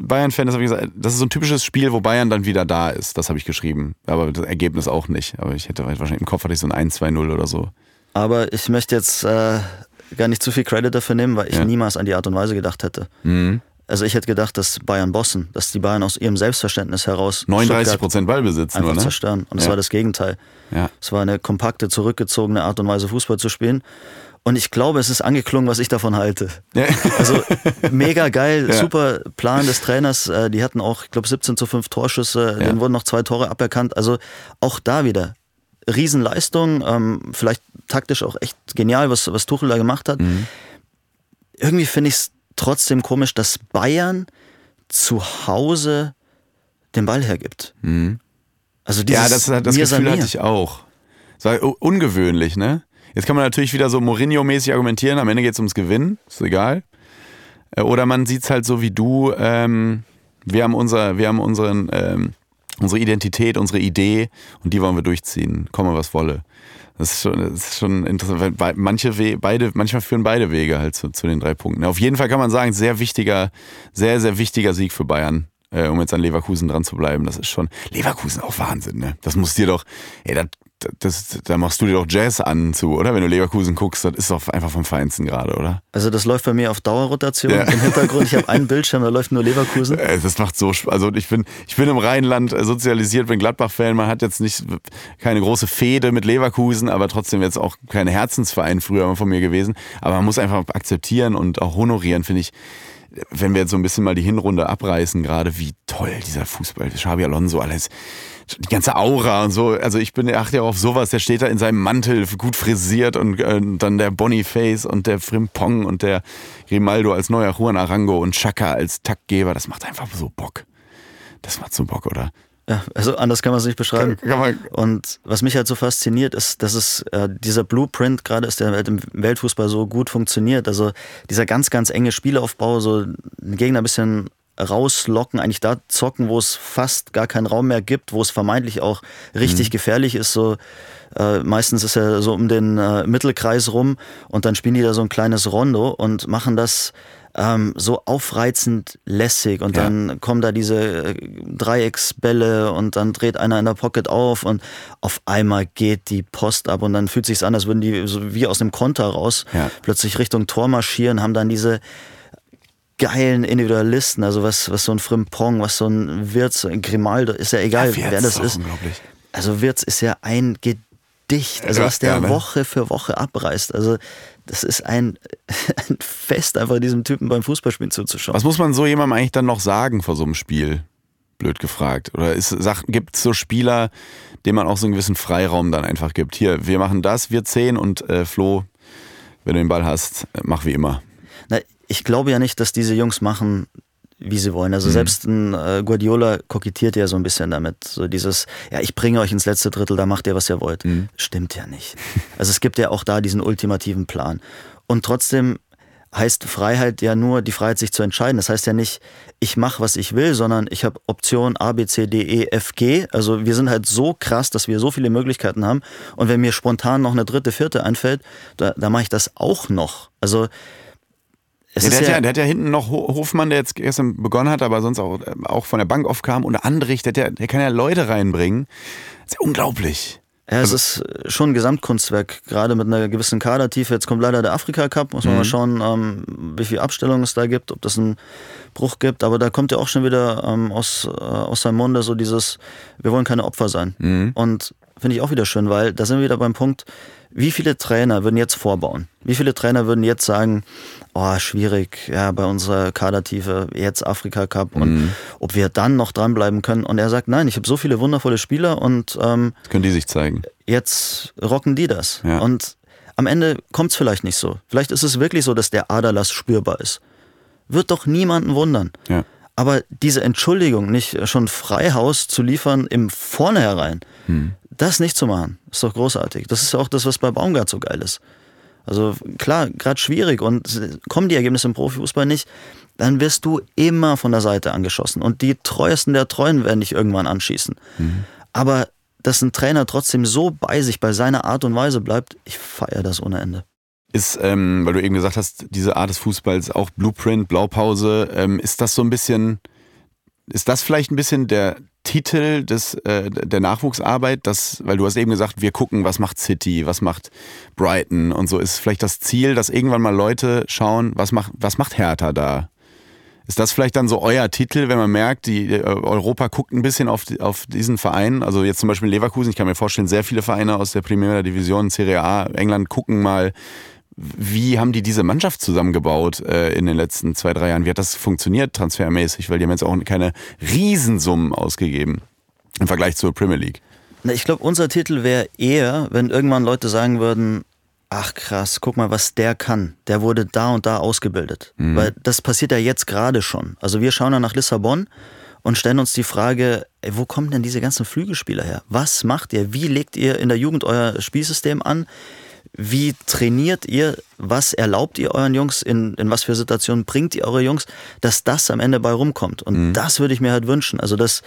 S1: Bayern-Fan ist, habe ich gesagt, das ist so ein typisches Spiel, wo Bayern dann wieder da ist. Das habe ich geschrieben. Aber das Ergebnis auch nicht. Aber ich hätte wahrscheinlich im Kopf hatte ich so ein 1-2-0 oder so.
S2: Aber ich möchte jetzt äh, gar nicht zu viel Credit dafür nehmen, weil ich ja. niemals an die Art und Weise gedacht hätte. Mhm. Also ich hätte gedacht, dass Bayern bossen, dass die Bayern aus ihrem Selbstverständnis heraus
S1: 39 Prozent Ballbesitz
S2: einfach
S1: nur, ne?
S2: zerstören. Und es ja. war das Gegenteil. Ja. Es war eine kompakte, zurückgezogene Art und Weise, Fußball zu spielen. Und ich glaube, es ist angeklungen, was ich davon halte. Ja. Also mega geil, super Plan des Trainers. Äh, die hatten auch, ich glaube, 17 zu 5 Torschüsse, ja. denen wurden noch zwei Tore aberkannt. Also auch da wieder Riesenleistung, ähm, vielleicht taktisch auch echt genial, was, was Tuchel da gemacht hat. Mhm. Irgendwie finde ich es trotzdem komisch, dass Bayern zu Hause den Ball hergibt. Mhm.
S1: Also dieses ja, das, das Gefühl hatte ich auch. Es war ungewöhnlich, ne? Jetzt kann man natürlich wieder so Mourinho-mäßig argumentieren, am Ende geht es ums Gewinnen, ist egal. Äh, oder man sieht es halt so wie du, ähm, wir haben, unser, wir haben unseren, ähm, unsere Identität, unsere Idee und die wollen wir durchziehen, komme was wolle. Das ist schon, das ist schon interessant. Manche We beide, manchmal führen beide Wege halt zu, zu den drei Punkten. Auf jeden Fall kann man sagen, sehr wichtiger, sehr, sehr wichtiger Sieg für Bayern. Äh, um jetzt an Leverkusen dran zu bleiben, das ist schon Leverkusen auch Wahnsinn, ne? Das muss dir doch, ey, das, das, da machst du dir doch Jazz an zu, oder? Wenn du Leverkusen guckst, das ist doch einfach vom Feinsten gerade, oder?
S2: Also das läuft bei mir auf Dauerrotation ja. im Hintergrund. Ich habe einen Bildschirm, da läuft nur Leverkusen.
S1: Äh, das macht so Spaß. Also ich bin, ich bin im Rheinland sozialisiert, bin Gladbach-Fan. Man hat jetzt nicht keine große Fehde mit Leverkusen, aber trotzdem jetzt auch keine Herzensverein früher von mir gewesen. Aber man muss einfach akzeptieren und auch honorieren, finde ich wenn wir jetzt so ein bisschen mal die Hinrunde abreißen, gerade wie toll dieser Fußball, Xabi Alonso, alles, die ganze Aura und so. Also ich bin, achte ja auf sowas, der steht da in seinem Mantel, gut frisiert und äh, dann der Boniface und der Frimpong und der Grimaldo als neuer Juan Arango und Chaka als Taktgeber. Das macht einfach so Bock. Das macht so Bock, oder?
S2: Ja, also anders kann man es nicht beschreiben. Kann, kann und was mich halt so fasziniert, ist, dass es äh, dieser Blueprint gerade ist, der halt im Weltfußball so gut funktioniert. Also dieser ganz, ganz enge Spielaufbau, so einen Gegner ein bisschen rauslocken, eigentlich da zocken, wo es fast gar keinen Raum mehr gibt, wo es vermeintlich auch richtig mhm. gefährlich ist. So äh, meistens ist er so um den äh, Mittelkreis rum und dann spielen die da so ein kleines Rondo und machen das ähm, so aufreizend lässig und ja. dann kommen da diese äh, Dreiecksbälle und dann dreht einer in der Pocket auf und auf einmal geht die Post ab und dann fühlt sich an, als würden die so wie aus einem Konter raus ja. plötzlich Richtung Tor marschieren, haben dann diese geilen Individualisten, also was, was so ein Frimpong, was so ein Wirtz, ein Grimaldo, ist ja egal, ja, wer das ist. Also Wirtz ist ja ein Gedicht, also was der ja, ne? Woche für Woche abreißt. Also das ist ein, ein Fest, einfach diesem Typen beim Fußballspielen zuzuschauen.
S1: Was muss man so jemandem eigentlich dann noch sagen vor so einem Spiel? Blöd gefragt. Oder gibt es so Spieler, denen man auch so einen gewissen Freiraum dann einfach gibt? Hier, wir machen das, wir zehn und äh, Flo, wenn du den Ball hast, mach wie immer.
S2: Ich glaube ja nicht, dass diese Jungs machen, wie sie wollen. Also mhm. selbst ein äh, Guardiola kokettiert ja so ein bisschen damit. So dieses, ja, ich bringe euch ins letzte Drittel, da macht ihr, was ihr wollt. Mhm. Stimmt ja nicht. Also es gibt ja auch da diesen ultimativen Plan. Und trotzdem heißt Freiheit ja nur die Freiheit, sich zu entscheiden. Das heißt ja nicht, ich mache, was ich will, sondern ich habe Option A, B, C, D, E, F, G. Also wir sind halt so krass, dass wir so viele Möglichkeiten haben. Und wenn mir spontan noch eine dritte, vierte einfällt, da, da mache ich das auch noch. Also
S1: ja, der, hat ja, der hat ja hinten noch Hofmann, der jetzt gestern begonnen hat, aber sonst auch, auch von der Bank aufkam. Und Andrich, der, der, der kann ja Leute reinbringen. Das ist ja unglaublich.
S2: Ja, es ist schon ein Gesamtkunstwerk, gerade mit einer gewissen Kadertiefe. Jetzt kommt leider der Afrika Cup, muss man mhm. mal schauen, ähm, wie viel Abstellung es da gibt, ob das einen Bruch gibt. Aber da kommt ja auch schon wieder ähm, aus, äh, aus seinem Munde so dieses, wir wollen keine Opfer sein. Mhm. Und finde ich auch wieder schön, weil da sind wir wieder beim Punkt, wie viele Trainer würden jetzt vorbauen? Wie viele Trainer würden jetzt sagen, oh, schwierig, ja, bei unserer Kadertiefe, jetzt Afrika Cup und mhm. ob wir dann noch dranbleiben können. Und er sagt, nein, ich habe so viele wundervolle Spieler und ähm,
S1: das können die sich zeigen.
S2: Jetzt rocken die das. Ja. Und am Ende kommt es vielleicht nicht so. Vielleicht ist es wirklich so, dass der Aderlass spürbar ist. Wird doch niemanden wundern. Ja. Aber diese Entschuldigung, nicht schon Freihaus zu liefern im Vornherein, hm. Das nicht zu machen, ist doch großartig. Das ist auch das, was bei Baumgart so geil ist. Also klar, gerade schwierig und kommen die Ergebnisse im Profifußball nicht, dann wirst du immer von der Seite angeschossen und die treuesten der Treuen werden dich irgendwann anschießen. Mhm. Aber dass ein Trainer trotzdem so bei sich, bei seiner Art und Weise bleibt, ich feiere das ohne Ende.
S1: Ist, ähm, weil du eben gesagt hast, diese Art des Fußballs auch Blueprint, Blaupause, ähm, ist das so ein bisschen, ist das vielleicht ein bisschen der Titel des, äh, der Nachwuchsarbeit, das, weil du hast eben gesagt, wir gucken, was macht City, was macht Brighton und so, ist vielleicht das Ziel, dass irgendwann mal Leute schauen, was macht, was macht Hertha da? Ist das vielleicht dann so euer Titel, wenn man merkt, die äh, Europa guckt ein bisschen auf, auf diesen Verein? Also jetzt zum Beispiel Leverkusen, ich kann mir vorstellen, sehr viele Vereine aus der Primera Division, Serie A, England gucken mal, wie haben die diese Mannschaft zusammengebaut äh, in den letzten zwei, drei Jahren? Wie hat das funktioniert transfermäßig? Weil die haben jetzt auch keine Riesensummen ausgegeben im Vergleich zur Premier League.
S2: Na, ich glaube, unser Titel wäre eher, wenn irgendwann Leute sagen würden, ach krass, guck mal, was der kann. Der wurde da und da ausgebildet. Mhm. Weil das passiert ja jetzt gerade schon. Also wir schauen dann nach Lissabon und stellen uns die Frage, ey, wo kommen denn diese ganzen Flügelspieler her? Was macht ihr? Wie legt ihr in der Jugend euer Spielsystem an? Wie trainiert ihr? Was erlaubt ihr euren Jungs? In, in was für Situationen bringt ihr eure Jungs, dass das am Ende bei rumkommt? Und mhm. das würde ich mir halt wünschen. Also, dass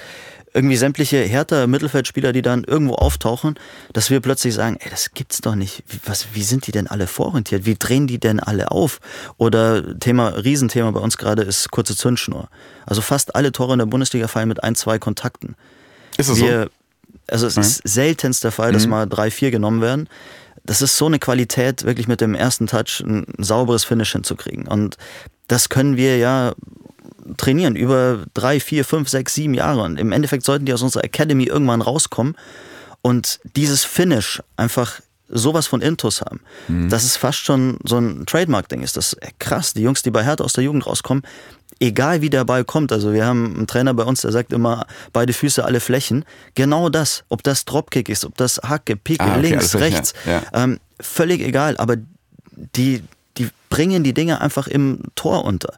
S2: irgendwie sämtliche härter Mittelfeldspieler, die dann irgendwo auftauchen, dass wir plötzlich sagen, ey, das gibt's doch nicht. Wie, was, wie sind die denn alle vororientiert? Wie drehen die denn alle auf? Oder Thema, Riesenthema bei uns gerade ist kurze Zündschnur. Also fast alle Tore in der Bundesliga fallen mit ein, zwei Kontakten.
S1: Ist es wir, so?
S2: Also es mhm. ist seltenst der Fall, dass mhm. mal drei, vier genommen werden das ist so eine Qualität, wirklich mit dem ersten Touch ein sauberes Finish hinzukriegen. Und das können wir ja trainieren über drei, vier, fünf, sechs, sieben Jahre. Und im Endeffekt sollten die aus unserer Academy irgendwann rauskommen und dieses Finish einfach sowas von Intus haben. Mhm. Das ist fast schon so ein Trademark-Ding ist. Das ist krass. Die Jungs, die bei Hertha aus der Jugend rauskommen, egal wie der Ball kommt. Also wir haben einen Trainer bei uns, der sagt immer, beide Füße, alle Flächen. Genau das, ob das Dropkick ist, ob das Hacke, Picke, ah, okay, links, rechts, ja. ähm, völlig egal. Aber die, die bringen die Dinge einfach im Tor unter.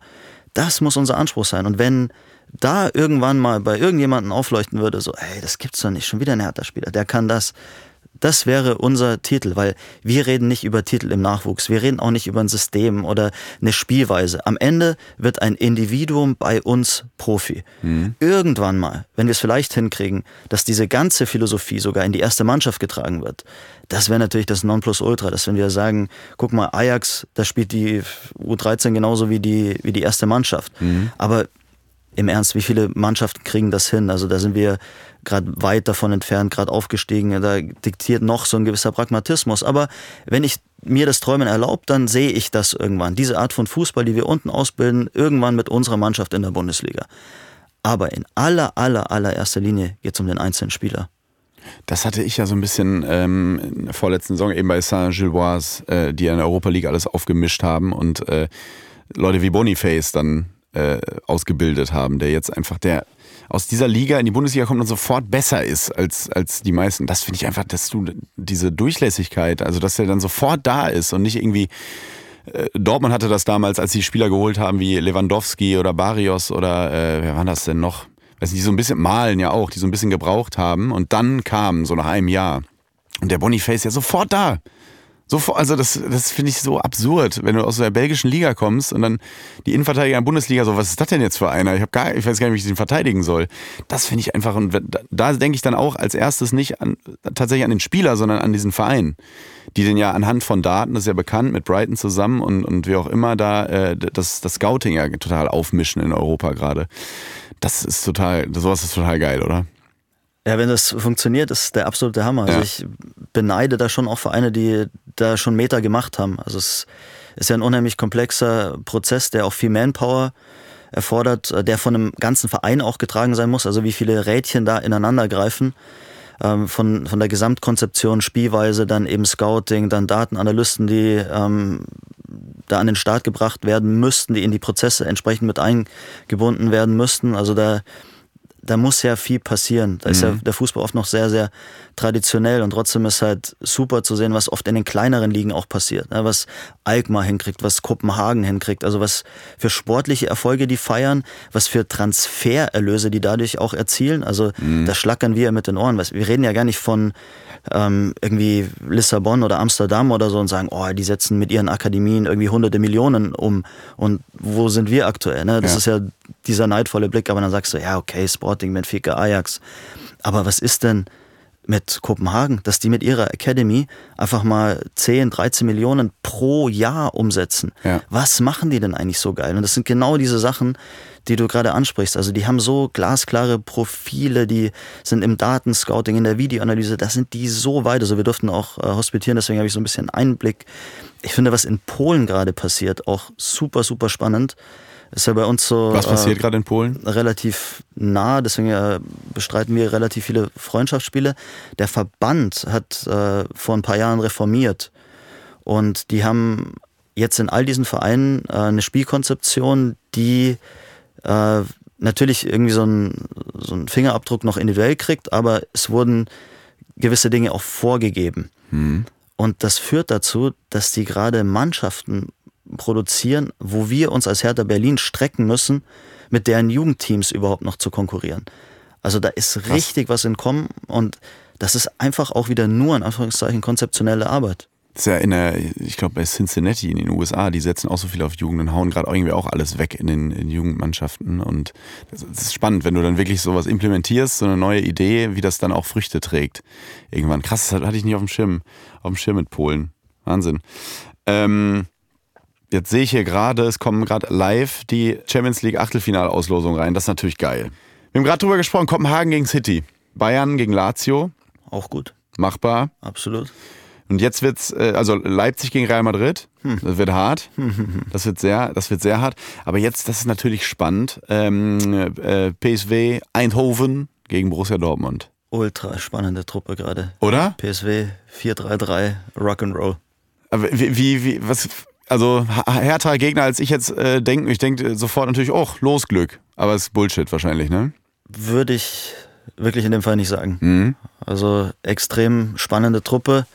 S2: Das muss unser Anspruch sein. Und wenn da irgendwann mal bei irgendjemandem aufleuchten würde, so, ey, das gibt's doch nicht, schon wieder ein härter Spieler, der kann das, das wäre unser Titel, weil wir reden nicht über Titel im Nachwuchs, wir reden auch nicht über ein System oder eine Spielweise. Am Ende wird ein Individuum bei uns Profi. Mhm. Irgendwann mal, wenn wir es vielleicht hinkriegen, dass diese ganze Philosophie sogar in die erste Mannschaft getragen wird, das wäre natürlich das Nonplusultra, dass wenn wir sagen, guck mal, Ajax, da spielt die U13 genauso wie die, wie die erste Mannschaft. Mhm. Aber im Ernst, wie viele Mannschaften kriegen das hin? Also da sind wir gerade weit davon entfernt, gerade aufgestiegen. Da diktiert noch so ein gewisser Pragmatismus. Aber wenn ich mir das Träumen erlaubt, dann sehe ich das irgendwann. Diese Art von Fußball, die wir unten ausbilden, irgendwann mit unserer Mannschaft in der Bundesliga. Aber in aller, aller, allererster Linie geht es um den einzelnen Spieler.
S1: Das hatte ich ja so ein bisschen ähm, in der vorletzten Saison eben bei Saint-Gilloise, äh, die in der Europa League alles aufgemischt haben und äh, Leute wie Boniface dann äh, ausgebildet haben, der jetzt einfach der aus dieser Liga in die Bundesliga kommt und sofort besser ist als, als die meisten. Das finde ich einfach, dass du diese Durchlässigkeit, also dass der dann sofort da ist und nicht irgendwie. Äh, Dortmund hatte das damals, als sie Spieler geholt haben wie Lewandowski oder Barrios oder äh, wer war das denn noch? Weiß nicht, die so ein bisschen malen ja auch, die so ein bisschen gebraucht haben und dann kam so nach einem Jahr und der Boniface ja sofort da. So, also das, das finde ich so absurd, wenn du aus der belgischen Liga kommst und dann die Innenverteidiger in der Bundesliga so, was ist das denn jetzt für einer? Ich habe gar, ich weiß gar nicht, wie ich den verteidigen soll. Das finde ich einfach und da denke ich dann auch als erstes nicht an, tatsächlich an den Spieler, sondern an diesen Verein, die den ja anhand von Daten, das ist ja bekannt, mit Brighton zusammen und, und wie auch immer da äh, das, das Scouting ja total aufmischen in Europa gerade. Das ist total, sowas ist total geil, oder?
S2: Ja, wenn das funktioniert, ist der absolute Hammer. Also ich beneide da schon auch Vereine, die da schon Meter gemacht haben. Also es ist ja ein unheimlich komplexer Prozess, der auch viel Manpower erfordert, der von einem ganzen Verein auch getragen sein muss. Also wie viele Rädchen da ineinander greifen. Ähm, von, von der Gesamtkonzeption, Spielweise, dann eben Scouting, dann Datenanalysten, die ähm, da an den Start gebracht werden müssten, die in die Prozesse entsprechend mit eingebunden werden müssten. Also da da muss ja viel passieren. Da ist ja mhm. der Fußball oft noch sehr, sehr traditionell und trotzdem ist halt super zu sehen, was oft in den kleineren Ligen auch passiert. Ne? Was Alkmaar hinkriegt, was Kopenhagen hinkriegt, also was für sportliche Erfolge die feiern, was für Transfererlöse die dadurch auch erzielen. Also mhm. da schlackern wir mit den Ohren. Wir reden ja gar nicht von ähm, irgendwie Lissabon oder Amsterdam oder so und sagen, oh, die setzen mit ihren Akademien irgendwie hunderte Millionen um. Und wo sind wir aktuell? Ne? Das ja. ist ja dieser neidvolle Blick, aber dann sagst du, ja, okay, Sporting, Benfica, Ajax. Aber was ist denn mit Kopenhagen, dass die mit ihrer Academy einfach mal 10, 13 Millionen pro Jahr umsetzen. Ja. Was machen die denn eigentlich so geil? Und das sind genau diese Sachen, die du gerade ansprichst. Also die haben so glasklare Profile, die sind im Datenscouting, in der Videoanalyse, da sind die so weit. Also wir durften auch äh, hospitieren, deswegen habe ich so ein bisschen Einblick. Ich finde, was in Polen gerade passiert, auch super, super spannend. Ist ja bei uns so.
S1: Was passiert äh, gerade in Polen?
S2: Relativ nah, deswegen äh, bestreiten wir relativ viele Freundschaftsspiele. Der Verband hat äh, vor ein paar Jahren reformiert und die haben jetzt in all diesen Vereinen äh, eine Spielkonzeption, die äh, natürlich irgendwie so einen so einen Fingerabdruck noch individuell kriegt, aber es wurden gewisse Dinge auch vorgegeben. Mhm. Und das führt dazu, dass die gerade Mannschaften produzieren, wo wir uns als Hertha Berlin strecken müssen, mit deren Jugendteams überhaupt noch zu konkurrieren. Also da ist richtig was in Kommen und das ist einfach auch wieder nur in Anführungszeichen konzeptionelle Arbeit.
S1: Das ist ja in der, ich glaube bei Cincinnati in den USA, die setzen auch so viel auf Jugend und hauen gerade irgendwie auch alles weg in den in Jugendmannschaften. Und das ist spannend, wenn du dann wirklich sowas implementierst, so eine neue Idee, wie das dann auch Früchte trägt. Irgendwann. Krass, das hatte ich nicht auf dem Schirm, auf dem Schirm mit Polen. Wahnsinn. Ähm, Jetzt sehe ich hier gerade, es kommen gerade live die Champions League Achtelfinalauslosung rein. Das ist natürlich geil. Wir haben gerade drüber gesprochen, Kopenhagen gegen City. Bayern gegen Lazio.
S2: Auch gut.
S1: Machbar.
S2: Absolut.
S1: Und jetzt wird's, äh, also Leipzig gegen Real Madrid. Hm. Das wird hart. Das wird sehr, das wird sehr hart. Aber jetzt, das ist natürlich spannend. Ähm, äh, PSW Eindhoven gegen Borussia Dortmund.
S2: Ultra spannende Truppe gerade.
S1: Oder?
S2: PSW 4-3-3 Rock'n'Roll.
S1: Aber wie, wie, wie, was, also härterer Gegner als ich jetzt äh, denke. Ich denke sofort natürlich, oh, los Glück. Aber es ist Bullshit wahrscheinlich, ne?
S2: Würde ich wirklich in dem Fall nicht sagen. Mhm. Also extrem spannende Truppe,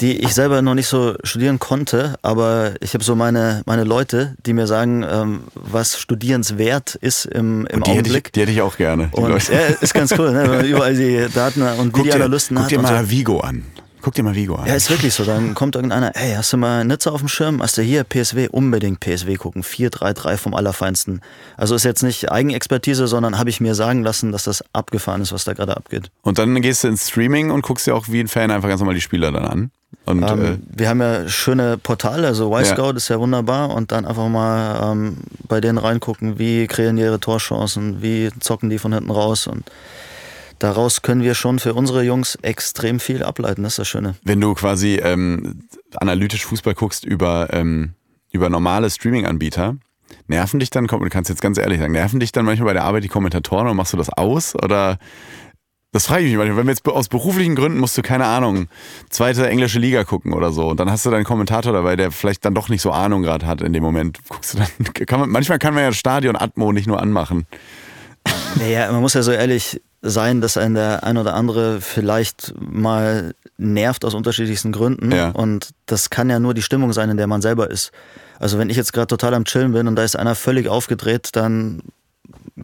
S2: die ich selber noch nicht so studieren konnte, aber ich habe so meine, meine Leute, die mir sagen, ähm, was studierenswert ist im, im
S1: die
S2: Augenblick.
S1: Hätte ich, die hätte ich auch gerne.
S2: Und, ja, ist ganz cool, ne? wenn man überall die Daten und Videoanalysten
S1: hat. Guck dir mal so. Vigo an. Guck dir mal Vigo an.
S2: Ja, ist wirklich so. Dann kommt irgendeiner, hey, hast du mal Nizza auf dem Schirm? Hast du hier PSW? Unbedingt PSW gucken. 4-3-3 vom Allerfeinsten. Also ist jetzt nicht Eigenexpertise, sondern habe ich mir sagen lassen, dass das abgefahren ist, was da gerade abgeht.
S1: Und dann gehst du ins Streaming und guckst dir auch wie ein Fan einfach ganz normal die Spieler dann an. Und,
S2: ähm, äh, wir haben ja schöne Portale, also Y-Scout ja. ist ja wunderbar und dann einfach mal ähm, bei denen reingucken, wie kreieren die ihre Torchancen, wie zocken die von hinten raus und daraus können wir schon für unsere Jungs extrem viel ableiten. Das ist das Schöne.
S1: Wenn du quasi ähm, analytisch Fußball guckst über, ähm, über normale Streaming-Anbieter, nerven dich dann, du kannst jetzt ganz ehrlich sagen, nerven dich dann manchmal bei der Arbeit die Kommentatoren und machst du das aus? Oder das frage ich mich manchmal. Wenn wir jetzt aus beruflichen Gründen musst du, keine Ahnung, zweite englische Liga gucken oder so. Und dann hast du deinen Kommentator dabei, der vielleicht dann doch nicht so Ahnung gerade hat in dem Moment. Guckst du dann, kann man, manchmal kann man ja Stadion Atmo nicht nur anmachen.
S2: Naja, man muss ja so ehrlich sein, dass ein der ein oder andere vielleicht mal nervt aus unterschiedlichsten Gründen. Ja. Und das kann ja nur die Stimmung sein, in der man selber ist. Also wenn ich jetzt gerade total am Chillen bin und da ist einer völlig aufgedreht, dann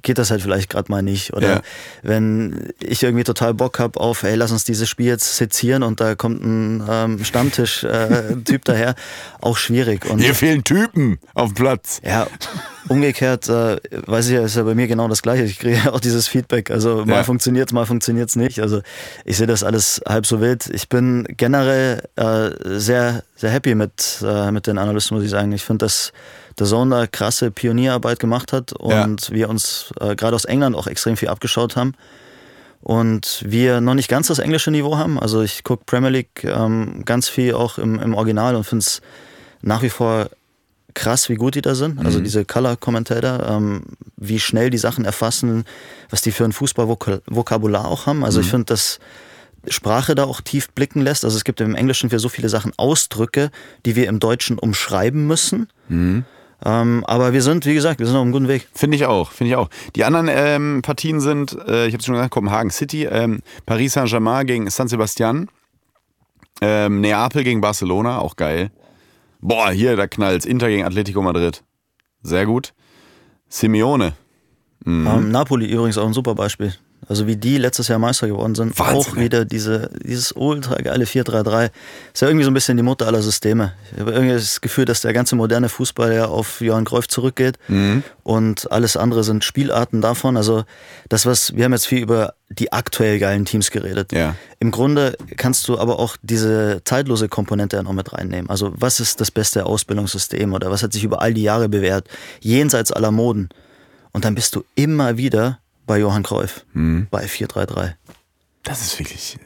S2: geht das halt vielleicht gerade mal nicht. Oder
S1: Ja.
S2: wenn ich irgendwie total Bock habe auf, ey, lass uns dieses Spiel jetzt sezieren und da kommt ein ähm, Stammtisch-Typ daher, auch schwierig. Und
S1: Hier fehlen Typen auf dem Platz.
S2: ja, umgekehrt, äh, weiß ich ja, ist ja bei mir genau das Gleiche. Ich kriege ja auch dieses Feedback. Also mal
S1: Ja.
S2: funktioniert's, mal funktioniert's nicht. Also ich sehe das alles halb so wild. Ich bin generell äh, sehr, sehr happy mit, äh, mit den Analysten, muss ich sagen. Ich finde, dass der Zone da krasse Pionierarbeit gemacht hat und wir uns äh, gerade aus England auch extrem viel abgeschaut haben. Und wir noch nicht ganz das englische Niveau haben. Also ich gucke Premier League ähm, ganz viel auch im, im Original und finde es nach wie vor krass, wie gut die da sind. Also diese Color-Commentator, ähm, wie schnell die Sachen erfassen, was die für ein Fußballvokabular auch haben. Also ich finde, dass Sprache da auch tief blicken lässt. Also es gibt im Englischen für so viele Sachen Ausdrücke, die wir im Deutschen umschreiben müssen. Ähm, aber wir sind, wie gesagt, wir sind auf einem guten Weg.
S1: Finde ich auch, finde ich auch. Die anderen ähm, Partien sind, äh, ich habe es schon gesagt, Kopenhagen City, ähm, Paris Saint-Germain gegen San Sebastian, ähm, Neapel gegen Barcelona, auch geil. Boah, hier, da knallt's. Inter gegen Atletico Madrid. Sehr gut. Simeone. Mhm.
S2: Ähm, Napoli übrigens auch ein super Beispiel. Also wie die letztes Jahr Meister geworden sind,
S1: Wahnsinn,
S2: auch wieder diese, dieses ultra geile 4-3-3. Ist ja irgendwie so ein bisschen die Mutter aller Systeme. Ich habe irgendwie das Gefühl, dass der ganze moderne Fußball ja auf Johann Cruyff zurückgeht
S1: Mhm.
S2: und alles andere sind Spielarten davon. Also das, was, wir haben jetzt viel über die aktuell geilen Teams geredet.
S1: Ja.
S2: Im Grunde kannst du aber auch diese zeitlose Komponente ja noch mit reinnehmen. Also was ist das beste Ausbildungssystem oder was hat sich über all die Jahre bewährt, jenseits aller Moden. Und dann bist du immer wieder bei Johann Cruyff,
S1: Mhm.
S2: bei 4-3-3.
S1: Das ist wirklich,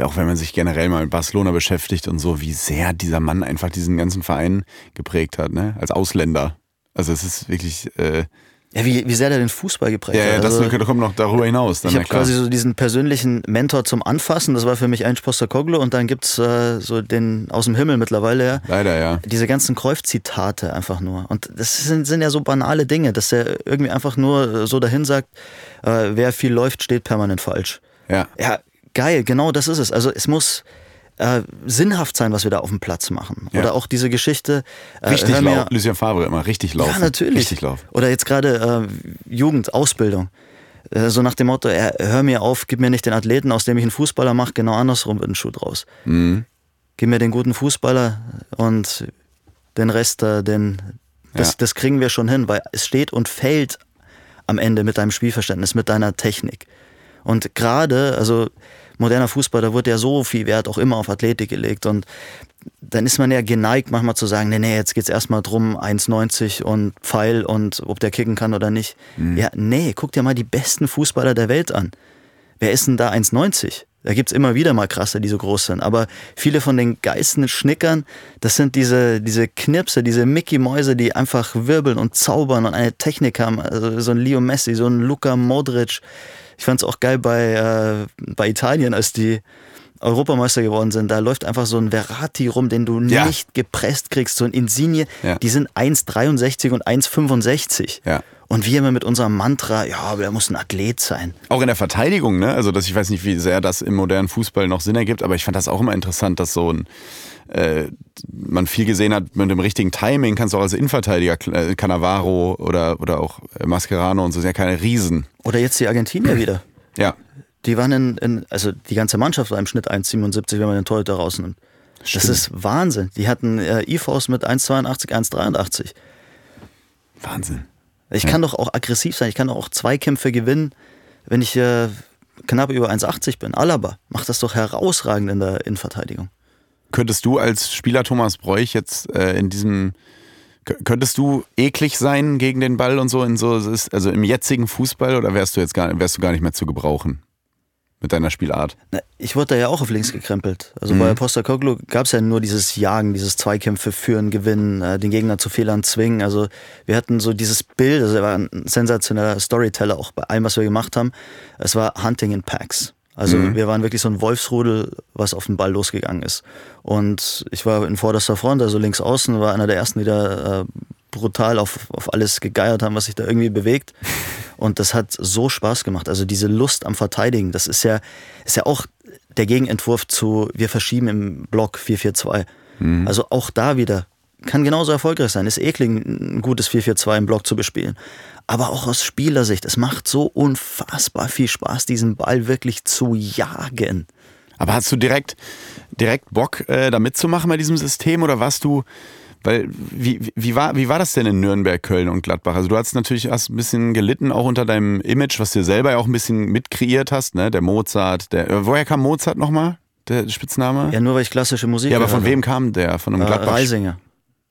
S1: auch wenn man sich generell mal mit Barcelona beschäftigt und so, wie sehr dieser Mann einfach diesen ganzen Verein geprägt hat, ne? Als Ausländer. Also es ist wirklich, äh,
S2: Ja, wie, wie sehr der den Fußball geprägt
S1: ja, ja,
S2: hat.
S1: das
S2: Also,
S1: kommt noch darüber hinaus. Dann,
S2: ich habe quasi so diesen persönlichen Mentor zum Anfassen, das war für mich ein Postecoglou und dann gibt's äh, so den aus dem Himmel mittlerweile, ja,
S1: Leider, ja.
S2: diese ganzen Cruyff-Zitate einfach nur. Und das sind, sind ja so banale Dinge, dass er irgendwie einfach nur so dahin sagt, äh, wer viel läuft, steht permanent falsch.
S1: Ja.
S2: Ja, geil, genau das ist es. Also es muss äh, sinnhaft sein, was wir da auf dem Platz machen.
S1: Ja.
S2: Oder auch diese Geschichte. Äh,
S1: Richtig laufen. Lucien Favre immer richtig laufen.
S2: Ja, natürlich.
S1: Richtig laufen.
S2: Oder jetzt gerade äh, Jugend, Ausbildung. Äh, so nach dem Motto, hör mir auf, gib mir nicht den Athleten, aus dem ich einen Fußballer mache, genau andersrum wird ein Schuh draus.
S1: Mhm.
S2: Gib mir den guten Fußballer und den Rest, äh, den, das,
S1: Ja.
S2: das kriegen wir schon hin, weil es steht und fällt am Ende mit deinem Spielverständnis, mit deiner Technik. Und gerade, also moderner Fußball, da wird ja so viel Wert auch immer auf Athletik gelegt und dann ist man ja geneigt, manchmal zu sagen, nee, nee, jetzt geht's erstmal drum, 1,90 und Pfeil und ob der kicken kann oder nicht. Ja, nee, guck dir mal die besten Fußballer der Welt an. Wer ist denn da 1,90? Da gibt's immer wieder mal krasse, die so groß sind. Aber viele von den geisten Schnickern, das sind diese, diese Knirpse, diese Mickey-Mäuse, die einfach wirbeln und zaubern und eine Technik haben. Also so ein Leo Messi, so ein Luka Modric. Ich fand's auch geil bei, äh, bei Italien, als die Europameister geworden sind. Da läuft einfach so ein Verratti rum, den du
S1: Ja.
S2: nicht gepresst kriegst, so ein Insigne.
S1: Ja.
S2: Die sind 1,63 und 1,65.
S1: Ja.
S2: Und wir immer mit unserem Mantra, ja, aber der muss ein Athlet sein.
S1: Auch in der Verteidigung, ne? Also das, ich weiß nicht, wie sehr das im modernen Fußball noch Sinn ergibt, aber ich fand das auch immer interessant, dass so ein äh, man viel gesehen hat mit dem richtigen Timing, kannst du auch als Innenverteidiger, äh, Cannavaro oder, oder auch äh, Mascherano und so, sind ja keine Riesen.
S2: Oder jetzt die Argentinier wieder.
S1: Ja,
S2: Die waren in, in, also die ganze Mannschaft war im Schnitt 1,77, wenn man den Torhüter rausnimmt. Das
S1: Stimmt.
S2: ist Wahnsinn. Die hatten äh, IVs mit 1,82, 1,83.
S1: Wahnsinn.
S2: Ich kann doch auch aggressiv sein, ich kann doch auch Zweikämpfe gewinnen, wenn ich äh, knapp über 1,80 bin. Alaba macht das doch herausragend in der Innenverteidigung.
S1: Könntest du als Spieler Thomas Bräuch jetzt äh, in diesem Könntest du eklig sein gegen den Ball und so in so also im jetzigen Fußball oder wärst du jetzt gar wärst du gar nicht mehr zu gebrauchen mit deiner Spielart?
S2: Na, Ich wurde da ja auch auf links gekrempelt. Also bei Postecoglou gab es ja nur dieses Jagen, dieses Zweikämpfe führen, gewinnen, äh, den Gegner zu Fehlern zwingen. Also wir hatten so dieses Bild, also er war ein sensationeller Storyteller auch bei allem, was wir gemacht haben. Es war Hunting in Packs. Also wir waren wirklich so ein Wolfsrudel, was auf den Ball losgegangen ist. Und ich war in vorderster Front, also links außen, war einer der ersten, die da äh, brutal auf, auf alles gegeiert haben, was sich da irgendwie bewegt. Und das hat so Spaß gemacht. Also diese Lust am Verteidigen, das ist ja, ist ja auch der Gegenentwurf zu, wir verschieben im Block 4-4-2. Also auch da wieder kann genauso erfolgreich sein. Ist eklig, ein gutes 4-4-2 im Block zu bespielen. Aber auch aus Spielersicht, es macht so unfassbar viel Spaß, diesen Ball wirklich zu jagen.
S1: Aber hast du direkt, direkt Bock, äh, da mitzumachen bei diesem System oder warst du, weil, wie, wie, war, wie war das denn in Nürnberg, Köln und Gladbach? Also du hast natürlich hast ein bisschen gelitten, auch unter deinem Image, was du selber ja auch ein bisschen mitkreiert hast, ne? Der Mozart, der, äh, woher kam Mozart nochmal? Der Spitzname?
S2: Ja, nur weil ich klassische Musik
S1: Ja, aber von wem kam der? Von einem
S2: äh,
S1: Gladbach?
S2: Reisinger.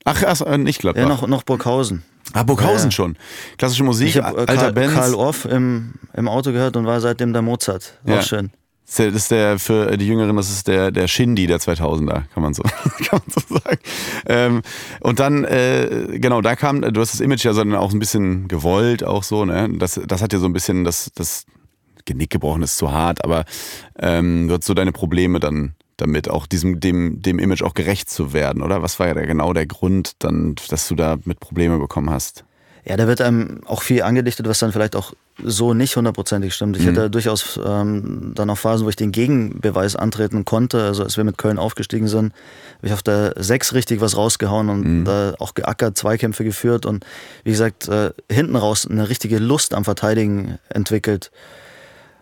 S1: Ach, ach, äh, nicht Gladbach.
S2: Ja, noch, noch Burghausen.
S1: Ah, Burghausen
S2: Ja.
S1: schon. Klassische Musik,
S2: Ich habe äh,
S1: alter
S2: Karl,
S1: Bands.
S2: Karl Orff im, im Auto gehört und war seitdem der Mozart. Auch
S1: Ja.
S2: schön.
S1: Das ist der- für die Jüngeren, das ist der, der Shindy der 2000er, kann man so, kann man so sagen. Ähm, und dann, äh, genau, da kam, du hast das Image ja so dann auch ein bisschen gewollt, auch so, ne? Das, das hat ja so ein bisschen das, das Genick gebrochen, ist zu hart, aber ähm, du hattest so deine Probleme dann damit, auch diesem, dem, dem Image auch gerecht zu werden, oder? Was war ja genau der Grund dann, dass du da mit Probleme bekommen hast?
S2: Ja, da wird einem auch viel angedichtet, was dann vielleicht auch so nicht hundertprozentig stimmt. Ich hatte durchaus ähm, dann auch Phasen, wo ich den Gegenbeweis antreten konnte. Also als wir mit Köln aufgestiegen sind, habe ich auf der 6 richtig was rausgehauen und da auch geackert, Zweikämpfe geführt und wie gesagt, äh, hinten raus eine richtige Lust am Verteidigen entwickelt.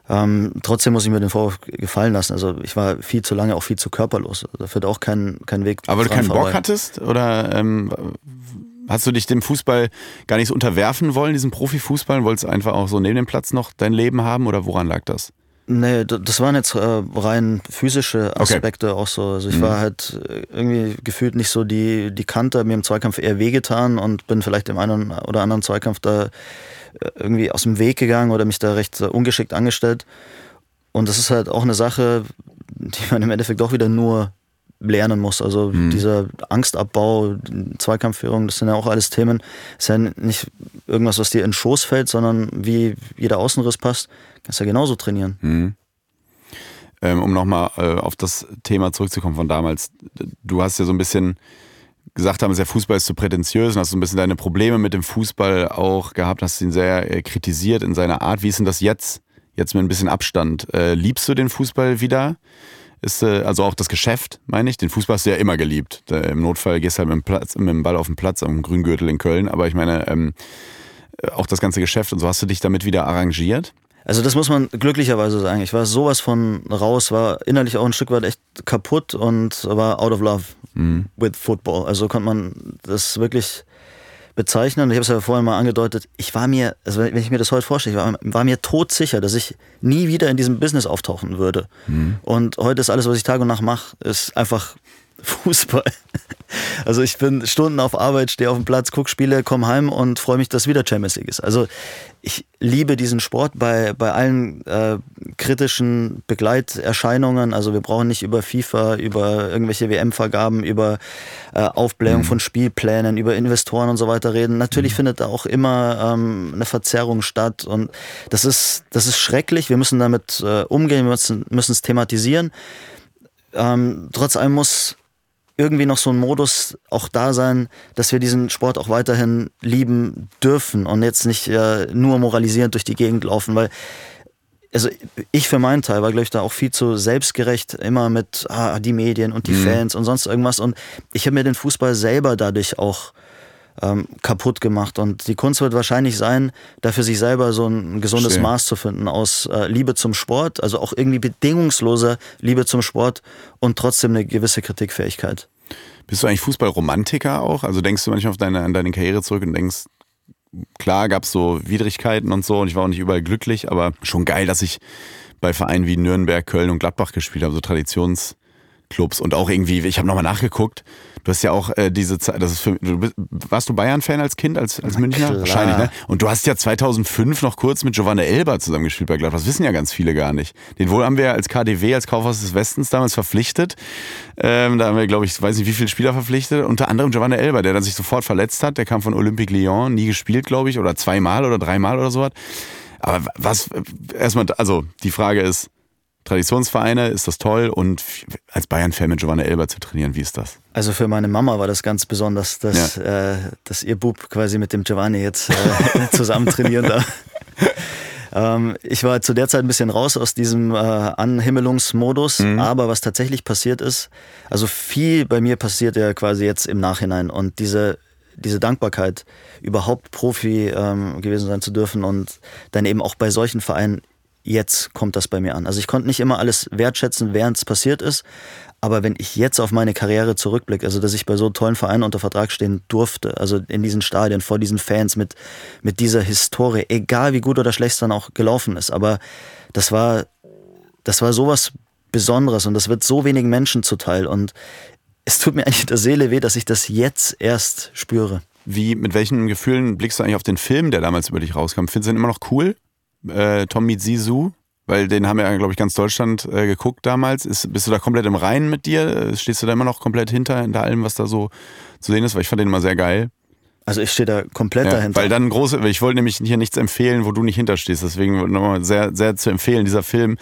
S2: Ähm, trotzdem muss ich mir den Vorwurf gefallen lassen. Also ich war viel zu lange auch viel zu körperlos. Da führt auch kein, kein Weg
S1: Aber du keinen Bock
S2: vorbei.
S1: hattest? Oder ähm, hast du dich dem Fußball gar nicht so unterwerfen wollen, diesem Profifußball? Wolltest du einfach auch so neben dem Platz noch dein Leben haben? Oder woran lag das?
S2: Nee, das waren jetzt äh, rein physische
S1: Okay.
S2: Aspekte auch so. Also ich war halt äh, irgendwie gefühlt nicht so die, die Kante, mir im Zweikampf eher wehgetan und bin vielleicht im einen oder anderen Zweikampf da äh, irgendwie aus dem Weg gegangen oder mich da recht ungeschickt angestellt. Und das ist halt auch eine Sache, die man im Endeffekt doch wieder nur lernen muss. Also dieser Angstabbau, Zweikampfführung, das sind ja auch alles Themen. ist ja nicht irgendwas, was dir in den Schoß fällt, sondern wie jeder Außenriss passt, kannst ja genauso trainieren.
S1: Ähm, um nochmal äh, auf das Thema zurückzukommen von damals. Du hast ja so ein bisschen gesagt haben, der Fußball ist zu prätentiös und hast so ein bisschen deine Probleme mit dem Fußball auch gehabt, hast ihn sehr äh, kritisiert in seiner Art. Wie ist denn das jetzt? Jetzt mit ein bisschen Abstand. Äh, liebst du den Fußball wieder? Ist, äh, also auch das Geschäft, meine ich. Den Fußball hast du ja immer geliebt. Im Notfall gehst du halt mit dem, Platz, mit dem Ball auf den Platz am Grüngürtel in Köln. Aber ich meine, ähm, äh, auch das ganze Geschäft und so, hast du dich damit wieder arrangiert?
S2: Also das muss man glücklicherweise sagen. Ich war sowas von raus, war innerlich auch ein Stück weit echt kaputt und war out of love with football. Also konnte man das wirklich bezeichnen. Ich habe es ja vorhin mal angedeutet. Ich war mir, also wenn ich mir das heute vorstelle, ich war, war mir todsicher, dass ich nie wieder in diesem Business auftauchen würde. Und heute ist alles, was ich Tag und Nacht mache, ist einfach Fußball. Also ich bin Stunden auf Arbeit, stehe auf dem Platz, gucke Spiele, komme heim und freue mich, dass wieder Champions League ist. Also ich liebe diesen Sport bei, bei allen äh, kritischen Begleiterscheinungen. Also wir brauchen nicht über FIFA, über irgendwelche WM-Vergaben, über äh, Aufblähung von Spielplänen, über Investoren und so weiter reden. Natürlich findet da auch immer ähm, eine Verzerrung statt und das ist, das ist schrecklich. Wir müssen damit äh, umgehen, wir müssen müssen es thematisieren. Ähm, trotz allem muss irgendwie noch so ein Modus auch da sein, dass wir diesen Sport auch weiterhin lieben dürfen und jetzt nicht äh, nur moralisierend durch die Gegend laufen, weil also ich für meinen Teil war, glaube ich, da auch viel zu selbstgerecht, immer mit ah, die Medien und die Fans und sonst irgendwas. Und ich habe mir den Fußball selber dadurch auch ähm, kaputt gemacht. Und die Kunst wird wahrscheinlich sein, da für sich selber so ein gesundes
S1: Verstehe.
S2: Maß zu finden aus äh, Liebe zum Sport, also auch irgendwie bedingungsloser Liebe zum Sport und trotzdem eine gewisse Kritikfähigkeit.
S1: Bist du eigentlich Fußballromantiker auch? Also denkst du manchmal auf deine, an deine Karriere zurück und denkst, klar gab es so Widrigkeiten und so und ich war auch nicht überall glücklich, aber schon geil, dass ich bei Vereinen wie Nürnberg, Köln und Gladbach gespielt habe, so Traditionsclubs und auch irgendwie, ich habe nochmal nachgeguckt, du hast ja auch äh, diese Zeit, das ist für, du bist, warst du Bayern-Fan als Kind, als, als Münchner?
S2: klar.
S1: Wahrscheinlich, ne? Und du hast ja 2005 noch kurz mit Giovanni Elber zusammengespielt bei Gladbach, das wissen ja ganz viele gar nicht. Den wohl haben wir als KDW, als Kaufhaus des Westens damals verpflichtet, ähm, da haben wir, glaube ich, weiß nicht, wie viele Spieler verpflichtet. Unter anderem Giovanni Elber, der dann sich sofort verletzt hat. Der kam von Olympique Lyon, nie gespielt, glaube ich, oder zweimal oder dreimal oder so was. Aber was, erstmal, also die Frage ist, Traditionsvereine, ist das toll? Und als Bayern-Fan mit Giovanni Elber zu trainieren, wie ist das?
S2: Also für meine Mama war das ganz besonders, dass, äh, dass ihr Bub quasi mit dem Giovanni jetzt äh, zusammen trainieren darf. Ähm, ich war zu der Zeit ein bisschen raus aus diesem äh, Anhimmelungsmodus, mhm. aber was tatsächlich passiert ist, also viel bei mir passiert ja quasi jetzt im Nachhinein und diese diese Dankbarkeit, überhaupt Profi ähm, gewesen sein zu dürfen und dann eben auch bei solchen Vereinen, jetzt kommt das bei mir an. Also ich konnte nicht immer alles wertschätzen, während es passiert ist, aber wenn ich jetzt auf meine Karriere zurückblicke, also dass ich bei so tollen Vereinen unter Vertrag stehen durfte, also in diesen Stadien, vor diesen Fans, mit, mit dieser Historie, egal wie gut oder schlecht es dann auch gelaufen ist, aber das war, das war sowas Besonderes und das wird so wenigen Menschen zuteil und es tut mir eigentlich der Seele weh, dass ich das jetzt erst spüre.
S1: Wie, mit welchen Gefühlen blickst du eigentlich auf den Film, der damals über dich rauskam? Findest du den immer noch cool? Äh, Tommy Zizou? Weil den haben ja, glaube ich, ganz Deutschland äh, geguckt damals. Ist, bist du da komplett im Reinen mit dir? Stehst du da immer noch komplett hinter, hinter allem, was da so zu sehen ist? Weil ich fand den immer sehr geil.
S2: Also ich stehe da komplett ja, dahinter.
S1: Weil dann große, ich wollte nämlich hier nichts empfehlen, wo du nicht hinterstehst. Deswegen nochmal sehr, sehr zu empfehlen, dieser Film,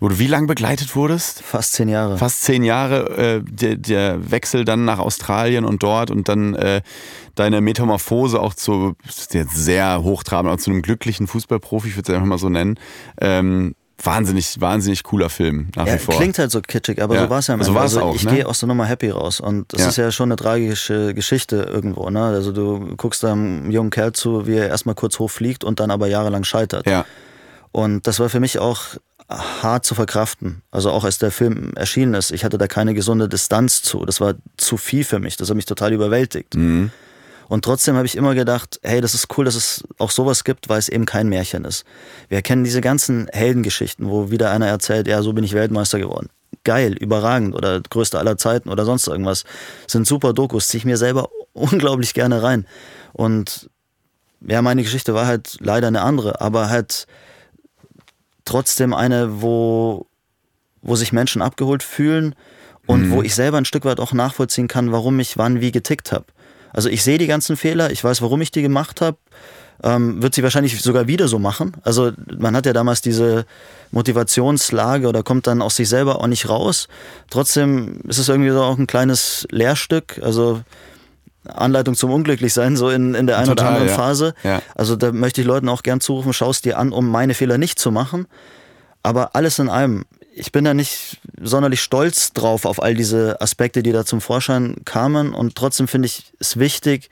S1: wo du wie lange begleitet wurdest?
S2: Fast zehn Jahre.
S1: Fast zehn Jahre. Äh, der, der Wechsel dann nach Australien und dort und dann äh, deine Metamorphose auch zu, jetzt sehr hochtrabend, auch zu einem glücklichen Fußballprofi, ich würde es einfach mal so nennen. Ähm, wahnsinnig, wahnsinnig cooler Film nach
S2: ja,
S1: wie vor.
S2: Klingt halt so kitschig, aber
S1: ja.
S2: so war es ja.
S1: So
S2: also
S1: auch,
S2: ich
S1: ne?
S2: gehe aus der Nummer happy raus und das
S1: ja.
S2: ist ja schon eine tragische Geschichte irgendwo. Ne? Also du guckst einem jungen Kerl zu, wie er erstmal kurz hochfliegt und dann aber jahrelang scheitert.
S1: Ja.
S2: Und das war für mich auch hart zu verkraften. Also auch als der Film erschienen ist, ich hatte da keine gesunde Distanz zu. Das war zu viel für mich. Das hat mich total überwältigt.
S1: Mhm.
S2: Und trotzdem habe ich immer gedacht, hey, das ist cool, dass es auch sowas gibt, weil es eben kein Märchen ist. Wir kennen diese ganzen Heldengeschichten, wo wieder einer erzählt, ja, so bin ich Weltmeister geworden. Geil, überragend oder größter aller Zeiten oder sonst irgendwas. sind super Dokus, ziehe ich mir selber unglaublich gerne rein. Und ja, meine Geschichte war halt leider eine andere, aber halt trotzdem eine, wo, wo sich Menschen abgeholt fühlen und mhm. wo ich selber ein Stück weit auch nachvollziehen kann, warum ich wann wie getickt habe. Also ich sehe die ganzen Fehler, ich weiß, warum ich die gemacht habe. Ähm, wird sie wahrscheinlich sogar wieder so machen. Also man hat ja damals diese Motivationslage oder kommt dann aus sich selber auch nicht raus. Trotzdem ist es irgendwie so auch ein kleines Lehrstück, also Anleitung zum Unglücklichsein, so in, in der einen
S1: Total,
S2: oder anderen
S1: ja.
S2: Phase.
S1: Ja.
S2: Also da möchte ich Leuten auch gern zurufen, schaust dir an, um meine Fehler nicht zu machen. Aber alles in allem, ich bin da nicht sonderlich stolz drauf auf all diese Aspekte, die da zum Vorschein kamen. Und trotzdem finde ich es wichtig,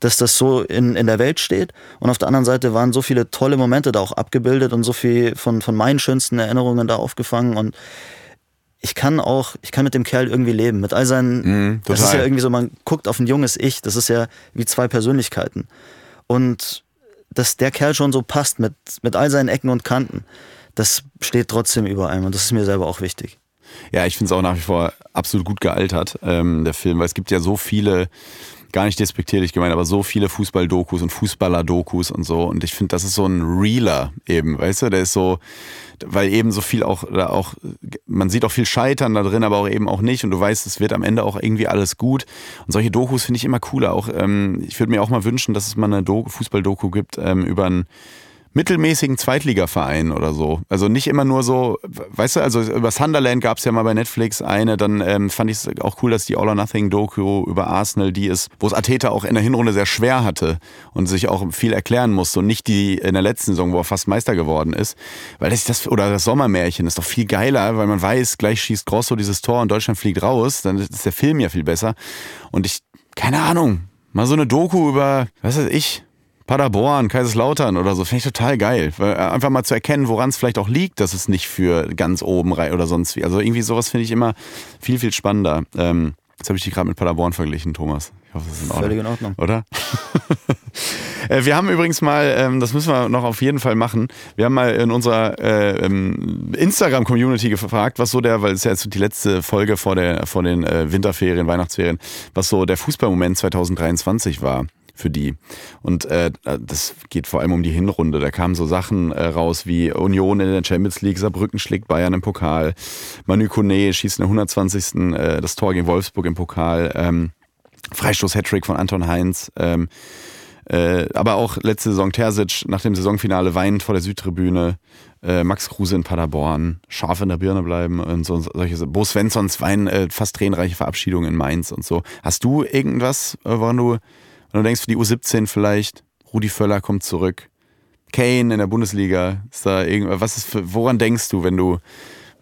S2: dass das so in, in der Welt steht. Und auf der anderen Seite waren so viele tolle Momente da auch abgebildet und so viel von, von meinen schönsten Erinnerungen da aufgefangen. Und ich kann auch, ich kann mit dem Kerl irgendwie leben. Mit all seinen,
S1: Mhm,
S2: das ist ja irgendwie so, man guckt auf ein junges Ich, das ist ja wie zwei Persönlichkeiten. Und dass der Kerl schon so passt mit, mit all seinen Ecken und Kanten, das steht trotzdem über einem und das ist mir selber auch wichtig.
S1: Ja, ich finde es auch nach wie vor absolut gut gealtert, ähm, der Film, weil es gibt ja so viele, gar nicht despektierlich gemeint, aber so viele Fußball-Dokus und Fußballer-Dokus und so. Und ich finde, das ist so ein Reeler eben, weißt du, der ist so, weil eben so viel auch, da auch, man sieht auch viel Scheitern da drin, aber auch eben auch nicht. Und du weißt, es wird am Ende auch irgendwie alles gut. Und solche Dokus finde ich immer cooler. Auch, ähm, ich würde mir auch mal wünschen, dass es mal eine Do Fußball-Doku gibt ähm, über einen mittelmäßigen Zweitligaverein oder so. Also nicht immer nur so, weißt du, also über Sunderland gab es ja mal bei Netflix eine, dann ähm, fand ich es auch cool, dass die All or Nothing Doku über Arsenal, die ist, wo es Ateta auch in der Hinrunde sehr schwer hatte und sich auch viel erklären musste und nicht die in der letzten Saison, wo er fast Meister geworden ist. Weil das, das oder das Sommermärchen ist doch viel geiler, weil man weiß, gleich schießt Grosso dieses Tor und Deutschland fliegt raus, dann ist der Film ja viel besser. Und ich, keine Ahnung, mal so eine Doku über, was weiß ich, Paderborn, Kaiserslautern oder so, finde ich total geil. Äh, einfach mal zu erkennen, woran es vielleicht auch liegt, dass es nicht für ganz oben rei- oder sonst wie. Also irgendwie sowas finde ich immer viel, viel spannender. Ähm, jetzt habe ich die gerade mit Paderborn verglichen, Thomas. Ich hoffe, das ist in Ordnung.
S2: Völlig in Ordnung.
S1: Oder? Äh, wir haben übrigens mal, ähm, das müssen wir noch auf jeden Fall machen, wir haben mal in unserer äh, ähm, Instagram-Community gefragt, was so der, weil es ist ja jetzt die letzte Folge vor, der, vor den Winterferien, Weihnachtsferien, was so der Fußballmoment 2023 war für die. Und äh, das geht vor allem um die Hinrunde. Da kamen so Sachen äh, raus wie Union in der Champions League, Saarbrücken schlägt Bayern im Pokal, Manu Kone schießt in der 120. Äh, das Tor gegen Wolfsburg im Pokal, ähm, Freistoß-Hattrick von Anton Heinz. Ähm, äh, aber auch letzte Saison Terzic nach dem Saisonfinale weinend vor der Südtribüne. Äh, Max Kruse in Paderborn, scharf in der Birne bleiben und so solche. Bo Svenssons weinen äh, fast tränenreiche Verabschiedung in Mainz und so. Hast du irgendwas, äh, woran du, wenn du denkst, für die U17 vielleicht, Rudi Völler kommt zurück, Kane in der Bundesliga? Ist da irgendwas, was ist für, woran denkst du, wenn du,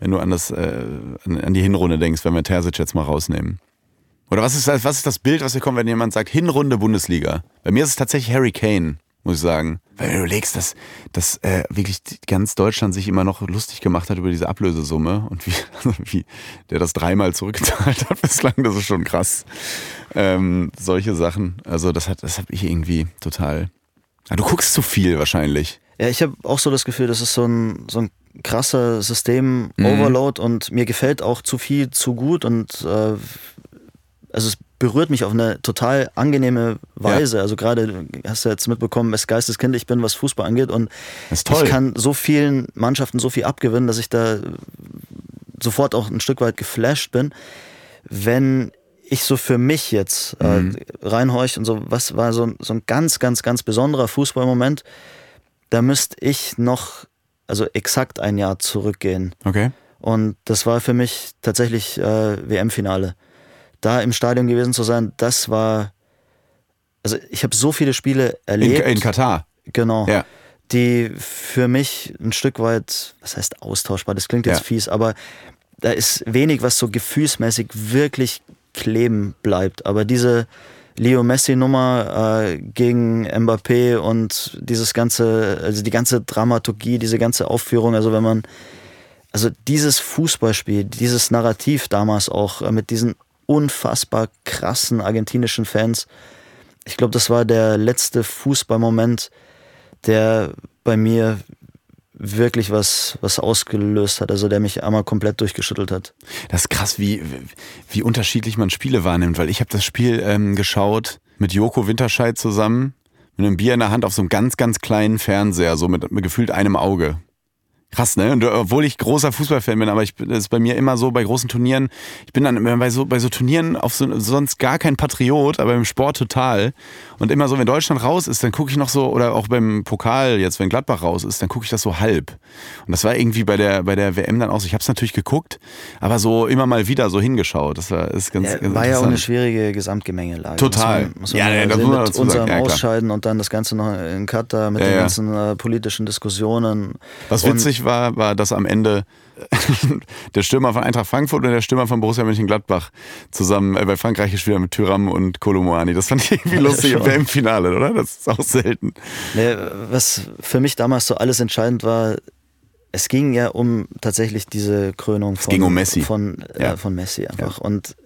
S1: wenn du an, das, äh, an die Hinrunde denkst, wenn wir Terzic jetzt mal rausnehmen? Oder was ist, was ist das Bild, was hier kommt, wenn jemand sagt, Hinrunde Bundesliga? Bei mir ist es tatsächlich Harry Kane, muss ich sagen. Weil du überlegst, dass, dass äh, wirklich ganz Deutschland sich immer noch lustig gemacht hat über diese Ablösesumme und wie, wie der das dreimal zurückgezahlt hat bislang, das ist schon krass. Ähm, solche Sachen. Also das hat, das habe ich irgendwie total. Ja, du guckst zu viel wahrscheinlich.
S2: Ja, ich habe auch so das Gefühl, das ist so ein, so ein krasser System-Overload mhm. und mir gefällt auch zu viel zu gut und äh, also es berührt mich auf eine total angenehme Weise. Ja. Also gerade hast du jetzt mitbekommen, was Geisteskind ich bin, was Fußball angeht und ich kann so vielen Mannschaften so viel abgewinnen, dass ich da sofort auch ein Stück weit geflasht bin. Wenn ich so für mich jetzt äh, mhm. reinhorch und so, was war so, so ein ganz, ganz, ganz besonderer Fußballmoment, da müsste ich noch, also exakt ein Jahr zurückgehen.
S1: Okay.
S2: Und das war für mich tatsächlich äh, WM-Finale da im Stadion gewesen zu sein, das war, also ich habe so viele Spiele erlebt.
S1: In, in Katar.
S2: Genau.
S1: Ja.
S2: Die für mich ein Stück weit, was heißt austauschbar, das klingt jetzt ja. fies, aber da ist wenig, was so gefühlsmäßig wirklich kleben bleibt. Aber diese Leo Messi-Nummer äh, gegen Mbappé und dieses ganze, also die ganze Dramaturgie, diese ganze Aufführung, also wenn man, also dieses Fußballspiel, dieses Narrativ damals auch äh, mit diesen unfassbar krassen argentinischen Fans. Ich glaube, das war der letzte Fußballmoment, der bei mir wirklich was, was ausgelöst hat, also der mich einmal komplett durchgeschüttelt hat.
S1: Das ist krass, wie, wie unterschiedlich man Spiele wahrnimmt, weil ich habe das Spiel ähm, geschaut mit Joko Winterscheid zusammen, mit einem Bier in der Hand auf so einem ganz, ganz kleinen Fernseher, so mit, mit gefühlt einem Auge. Krass, ne? Und äh, obwohl ich großer Fußballfan bin, aber ich, das ist bei mir immer so bei großen Turnieren, ich bin dann bei so, bei so Turnieren auf so, sonst gar kein Patriot, aber im Sport total. Und immer so, wenn Deutschland raus ist, dann gucke ich noch so, oder auch beim Pokal jetzt, wenn Gladbach raus ist, dann gucke ich das so halb. Und das war irgendwie bei der, bei der WM dann auch so. Ich habe es natürlich geguckt, aber so immer mal wieder so hingeschaut. Das war ist ganz,
S2: ja,
S1: ganz
S2: War ja auch eine schwierige Gesamtgemengelage.
S1: Total.
S2: Muss man, muss man ja, ja, das muss man mit unserem ja, Ausscheiden und dann das Ganze noch in Katar mit ja, den ganzen äh, politischen Diskussionen.
S1: Was witzig war, war, dass am Ende der Stürmer von Eintracht Frankfurt und der Stürmer von Borussia Mönchengladbach zusammen äh, bei Frankreich gespielt haben mit Tyram und Kolomoani. Das fand ich irgendwie lustig ja, im Finale, oder? Das ist auch selten.
S2: Nee, was für mich damals so alles entscheidend war, es ging ja um tatsächlich diese Krönung von,
S1: um Messi.
S2: Von, äh, ja. von Messi einfach. Ja. Und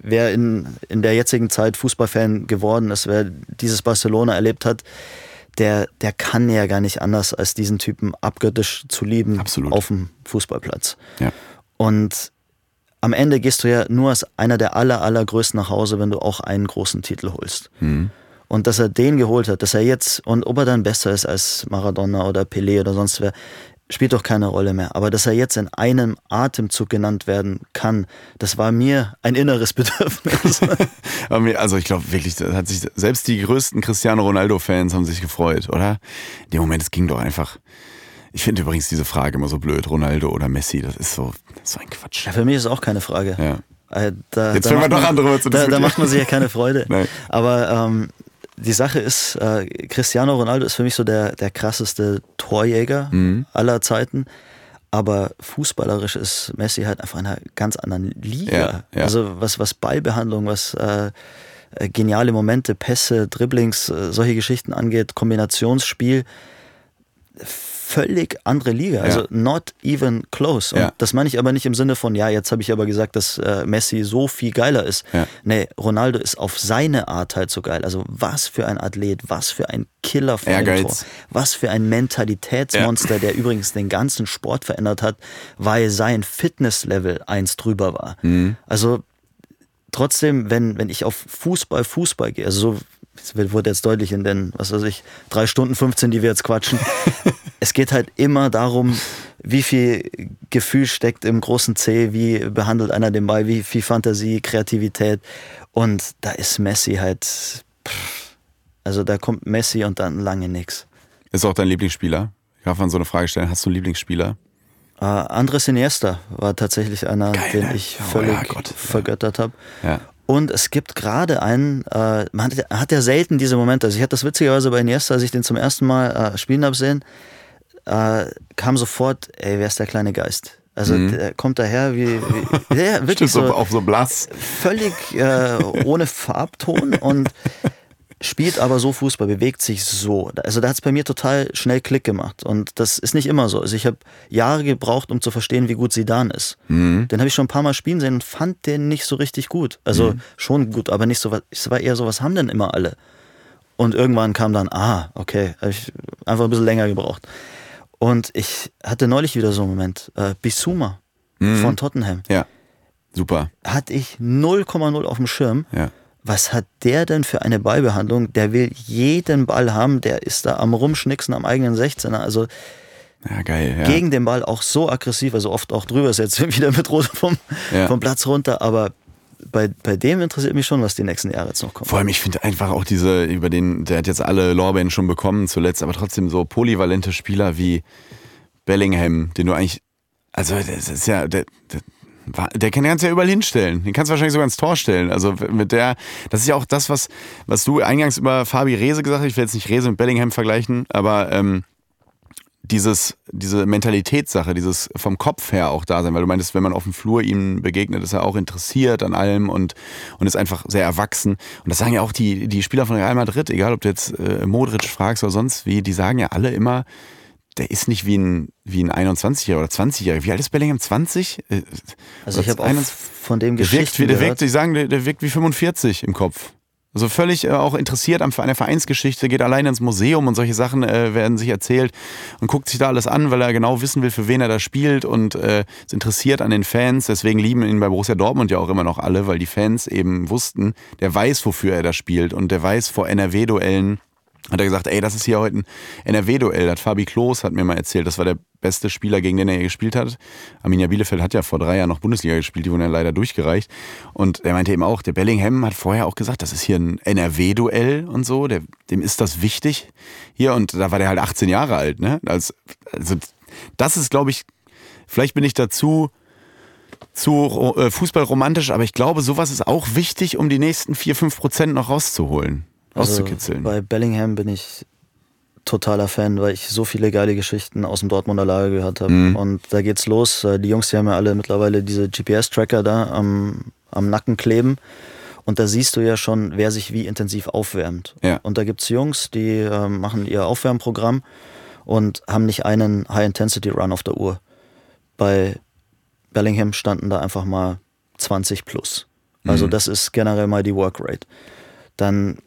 S2: wer in, in der jetzigen Zeit Fußballfan geworden ist, wer dieses Barcelona erlebt hat, der, der kann ja gar nicht anders, als diesen Typen abgöttisch zu lieben
S1: Absolut.
S2: auf dem Fußballplatz.
S1: Ja.
S2: Und am Ende gehst du ja nur als einer der aller, allergrößten nach Hause, wenn du auch einen großen Titel holst. Mhm. Und dass er den geholt hat, dass er jetzt, und ob er dann besser ist als Maradona oder Pelé oder sonst wer, spielt doch keine Rolle mehr. Aber dass er jetzt in einem Atemzug genannt werden kann, das war mir ein inneres Bedürfnis.
S1: also ich glaube wirklich, das hat sich selbst die größten Cristiano Ronaldo-Fans haben sich gefreut, oder? In dem Moment, es ging doch einfach. Ich finde übrigens diese Frage immer so blöd, Ronaldo oder Messi, das ist so, das ist so ein Quatsch.
S2: Ja, für mich ist es auch keine Frage.
S1: Ja.
S2: Äh, da,
S1: Jetzt fangen wir doch an drüber zu.
S2: Da, da macht man sich ja keine Freude. Aber ähm, die Sache ist, äh, Cristiano Ronaldo ist für mich so der, der krasseste Torjäger mhm. aller Zeiten. Aber fußballerisch ist Messi halt einfach in einer ganz anderen Liga.
S1: Ja, ja.
S2: Also was, was Ballbehandlung, was äh, äh geniale Momente, Pässe, Dribblings, äh, solche Geschichten angeht, Kombinationsspiel völlig andere Liga. Also not even close. Und
S1: ja.
S2: das meine ich aber nicht im Sinne von, ja, jetzt habe ich aber gesagt, dass äh, Messi so viel geiler ist.
S1: Ja.
S2: Nee, Ronaldo ist auf seine Art halt so geil. Also was für ein Athlet, was für ein Killer
S1: von dem Tor.
S2: Was für ein Mentalitätsmonster, ja. der übrigens den ganzen Sport verändert hat, weil sein Fitnesslevel eins drüber war.
S1: Mhm.
S2: Also trotzdem, wenn, wenn ich auf Fußball, Fußball gehe, also so das wurde jetzt deutlich in den, was weiß ich, drei Stunden 15, die wir jetzt quatschen. es geht halt immer darum, wie viel Gefühl steckt im großen C, wie behandelt einer den Ball, wie viel Fantasie, Kreativität. Und da ist Messi halt, also da kommt Messi und dann lange nichts.
S1: Ist auch dein Lieblingsspieler? Ich darf man so eine Frage stellen. Hast du einen Lieblingsspieler?
S2: Uh, Andres Iniesta war tatsächlich einer, Geil, den ne? ich völlig oh, ja, vergöttert habe.
S1: Ja.
S2: Und es gibt gerade einen, äh, man hat, hat, ja selten diese Momente. Also ich hatte das witzigerweise bei Iniesta, als ich den zum ersten Mal äh, spielen habe sehen, äh, kam sofort, ey, wer ist der kleine Geist? Also mhm. der kommt daher wie, wie ja, wirklich
S1: Stimmt, so, auch so blass.
S2: Völlig äh, ohne Farbton und spielt aber so Fußball, bewegt sich so. Also da hat es bei mir total schnell Klick gemacht. Und das ist nicht immer so. Also ich habe Jahre gebraucht, um zu verstehen, wie gut Sidan ist. Mhm. Den habe ich schon ein paar Mal spielen sehen und fand den nicht so richtig gut. Also mhm. schon gut, aber nicht so was. Es war eher so, was haben denn immer alle? Und irgendwann kam dann, ah, okay, habe ich einfach ein bisschen länger gebraucht. Und ich hatte neulich wieder so einen Moment. Äh, Bisuma mhm. von Tottenham.
S1: Ja. Super.
S2: Hatte ich 0,0 auf dem Schirm.
S1: Ja
S2: was hat der denn für eine Ballbehandlung? Der will jeden Ball haben, der ist da am Rumschnicksen am eigenen 16er. Also
S1: ja, geil, ja.
S2: gegen den Ball auch so aggressiv, also oft auch drüber ist jetzt wieder mit Rot vom, ja. vom Platz runter, aber bei, bei dem interessiert mich schon, was die nächsten Jahre jetzt noch kommen.
S1: Vor allem, ich finde einfach auch diese, über den, der hat jetzt alle Lorbeeren schon bekommen zuletzt, aber trotzdem so polyvalente Spieler wie Bellingham, den du eigentlich, also das ist ja, der, der der kann kannst ja überall hinstellen. Den kannst du wahrscheinlich sogar ins Tor stellen. Also mit der, das ist ja auch das, was, was du eingangs über Fabi Rehse gesagt hast. Ich will jetzt nicht Rehse mit Bellingham vergleichen, aber ähm, dieses, diese Mentalitätssache, dieses vom Kopf her auch da sein, weil du meintest, wenn man auf dem Flur ihm begegnet, ist er auch interessiert an allem und, und ist einfach sehr erwachsen. Und das sagen ja auch die, die Spieler von Real Madrid, egal ob du jetzt äh, Modric fragst oder sonst wie, die sagen ja alle immer, der ist nicht wie ein, wie ein 21-Jähriger oder 20-Jähriger. Wie alt ist Bellingham? 20?
S2: Äh, also ich habe auch von dem Geschichten
S1: der wirkt, der wirkt, die sagen, der, der wirkt wie 45 im Kopf. Also völlig äh, auch interessiert an einer Vereinsgeschichte, geht alleine ins Museum und solche Sachen äh, werden sich erzählt und guckt sich da alles an, weil er genau wissen will, für wen er da spielt und äh, ist interessiert an den Fans. Deswegen lieben ihn bei Borussia Dortmund ja auch immer noch alle, weil die Fans eben wussten, der weiß, wofür er da spielt und der weiß vor NRW-Duellen, hat er gesagt, ey, das ist hier heute ein NRW-Duell. Das Fabi Klos hat mir mal erzählt, das war der beste Spieler, gegen den er gespielt hat. Arminia Bielefeld hat ja vor drei Jahren noch Bundesliga gespielt, die wurden ja leider durchgereicht. Und er meinte eben auch, der Bellingham hat vorher auch gesagt, das ist hier ein NRW-Duell und so, der, dem ist das wichtig hier. Und da war der halt 18 Jahre alt, ne? Also, also das ist, glaube ich, vielleicht bin ich dazu zu äh, Fußballromantisch, aber ich glaube, sowas ist auch wichtig, um die nächsten vier, fünf Prozent noch rauszuholen auszukitzeln.
S2: Also bei Bellingham bin ich totaler Fan, weil ich so viele geile Geschichten aus dem Dortmunder Lager gehört habe. Mhm. Und da geht's los. Äh, die Jungs, die haben ja alle mittlerweile diese GPS-Tracker da am, am Nacken kleben. Und da siehst du ja schon, wer sich wie intensiv aufwärmt.
S1: Ja.
S2: Und da gibt's Jungs, die äh, machen ihr Aufwärmprogramm und haben nicht einen High-Intensity-Run auf der Uhr. Bei Bellingham standen da einfach mal 20 plus. Also mhm. das ist generell mal die Workrate. Dann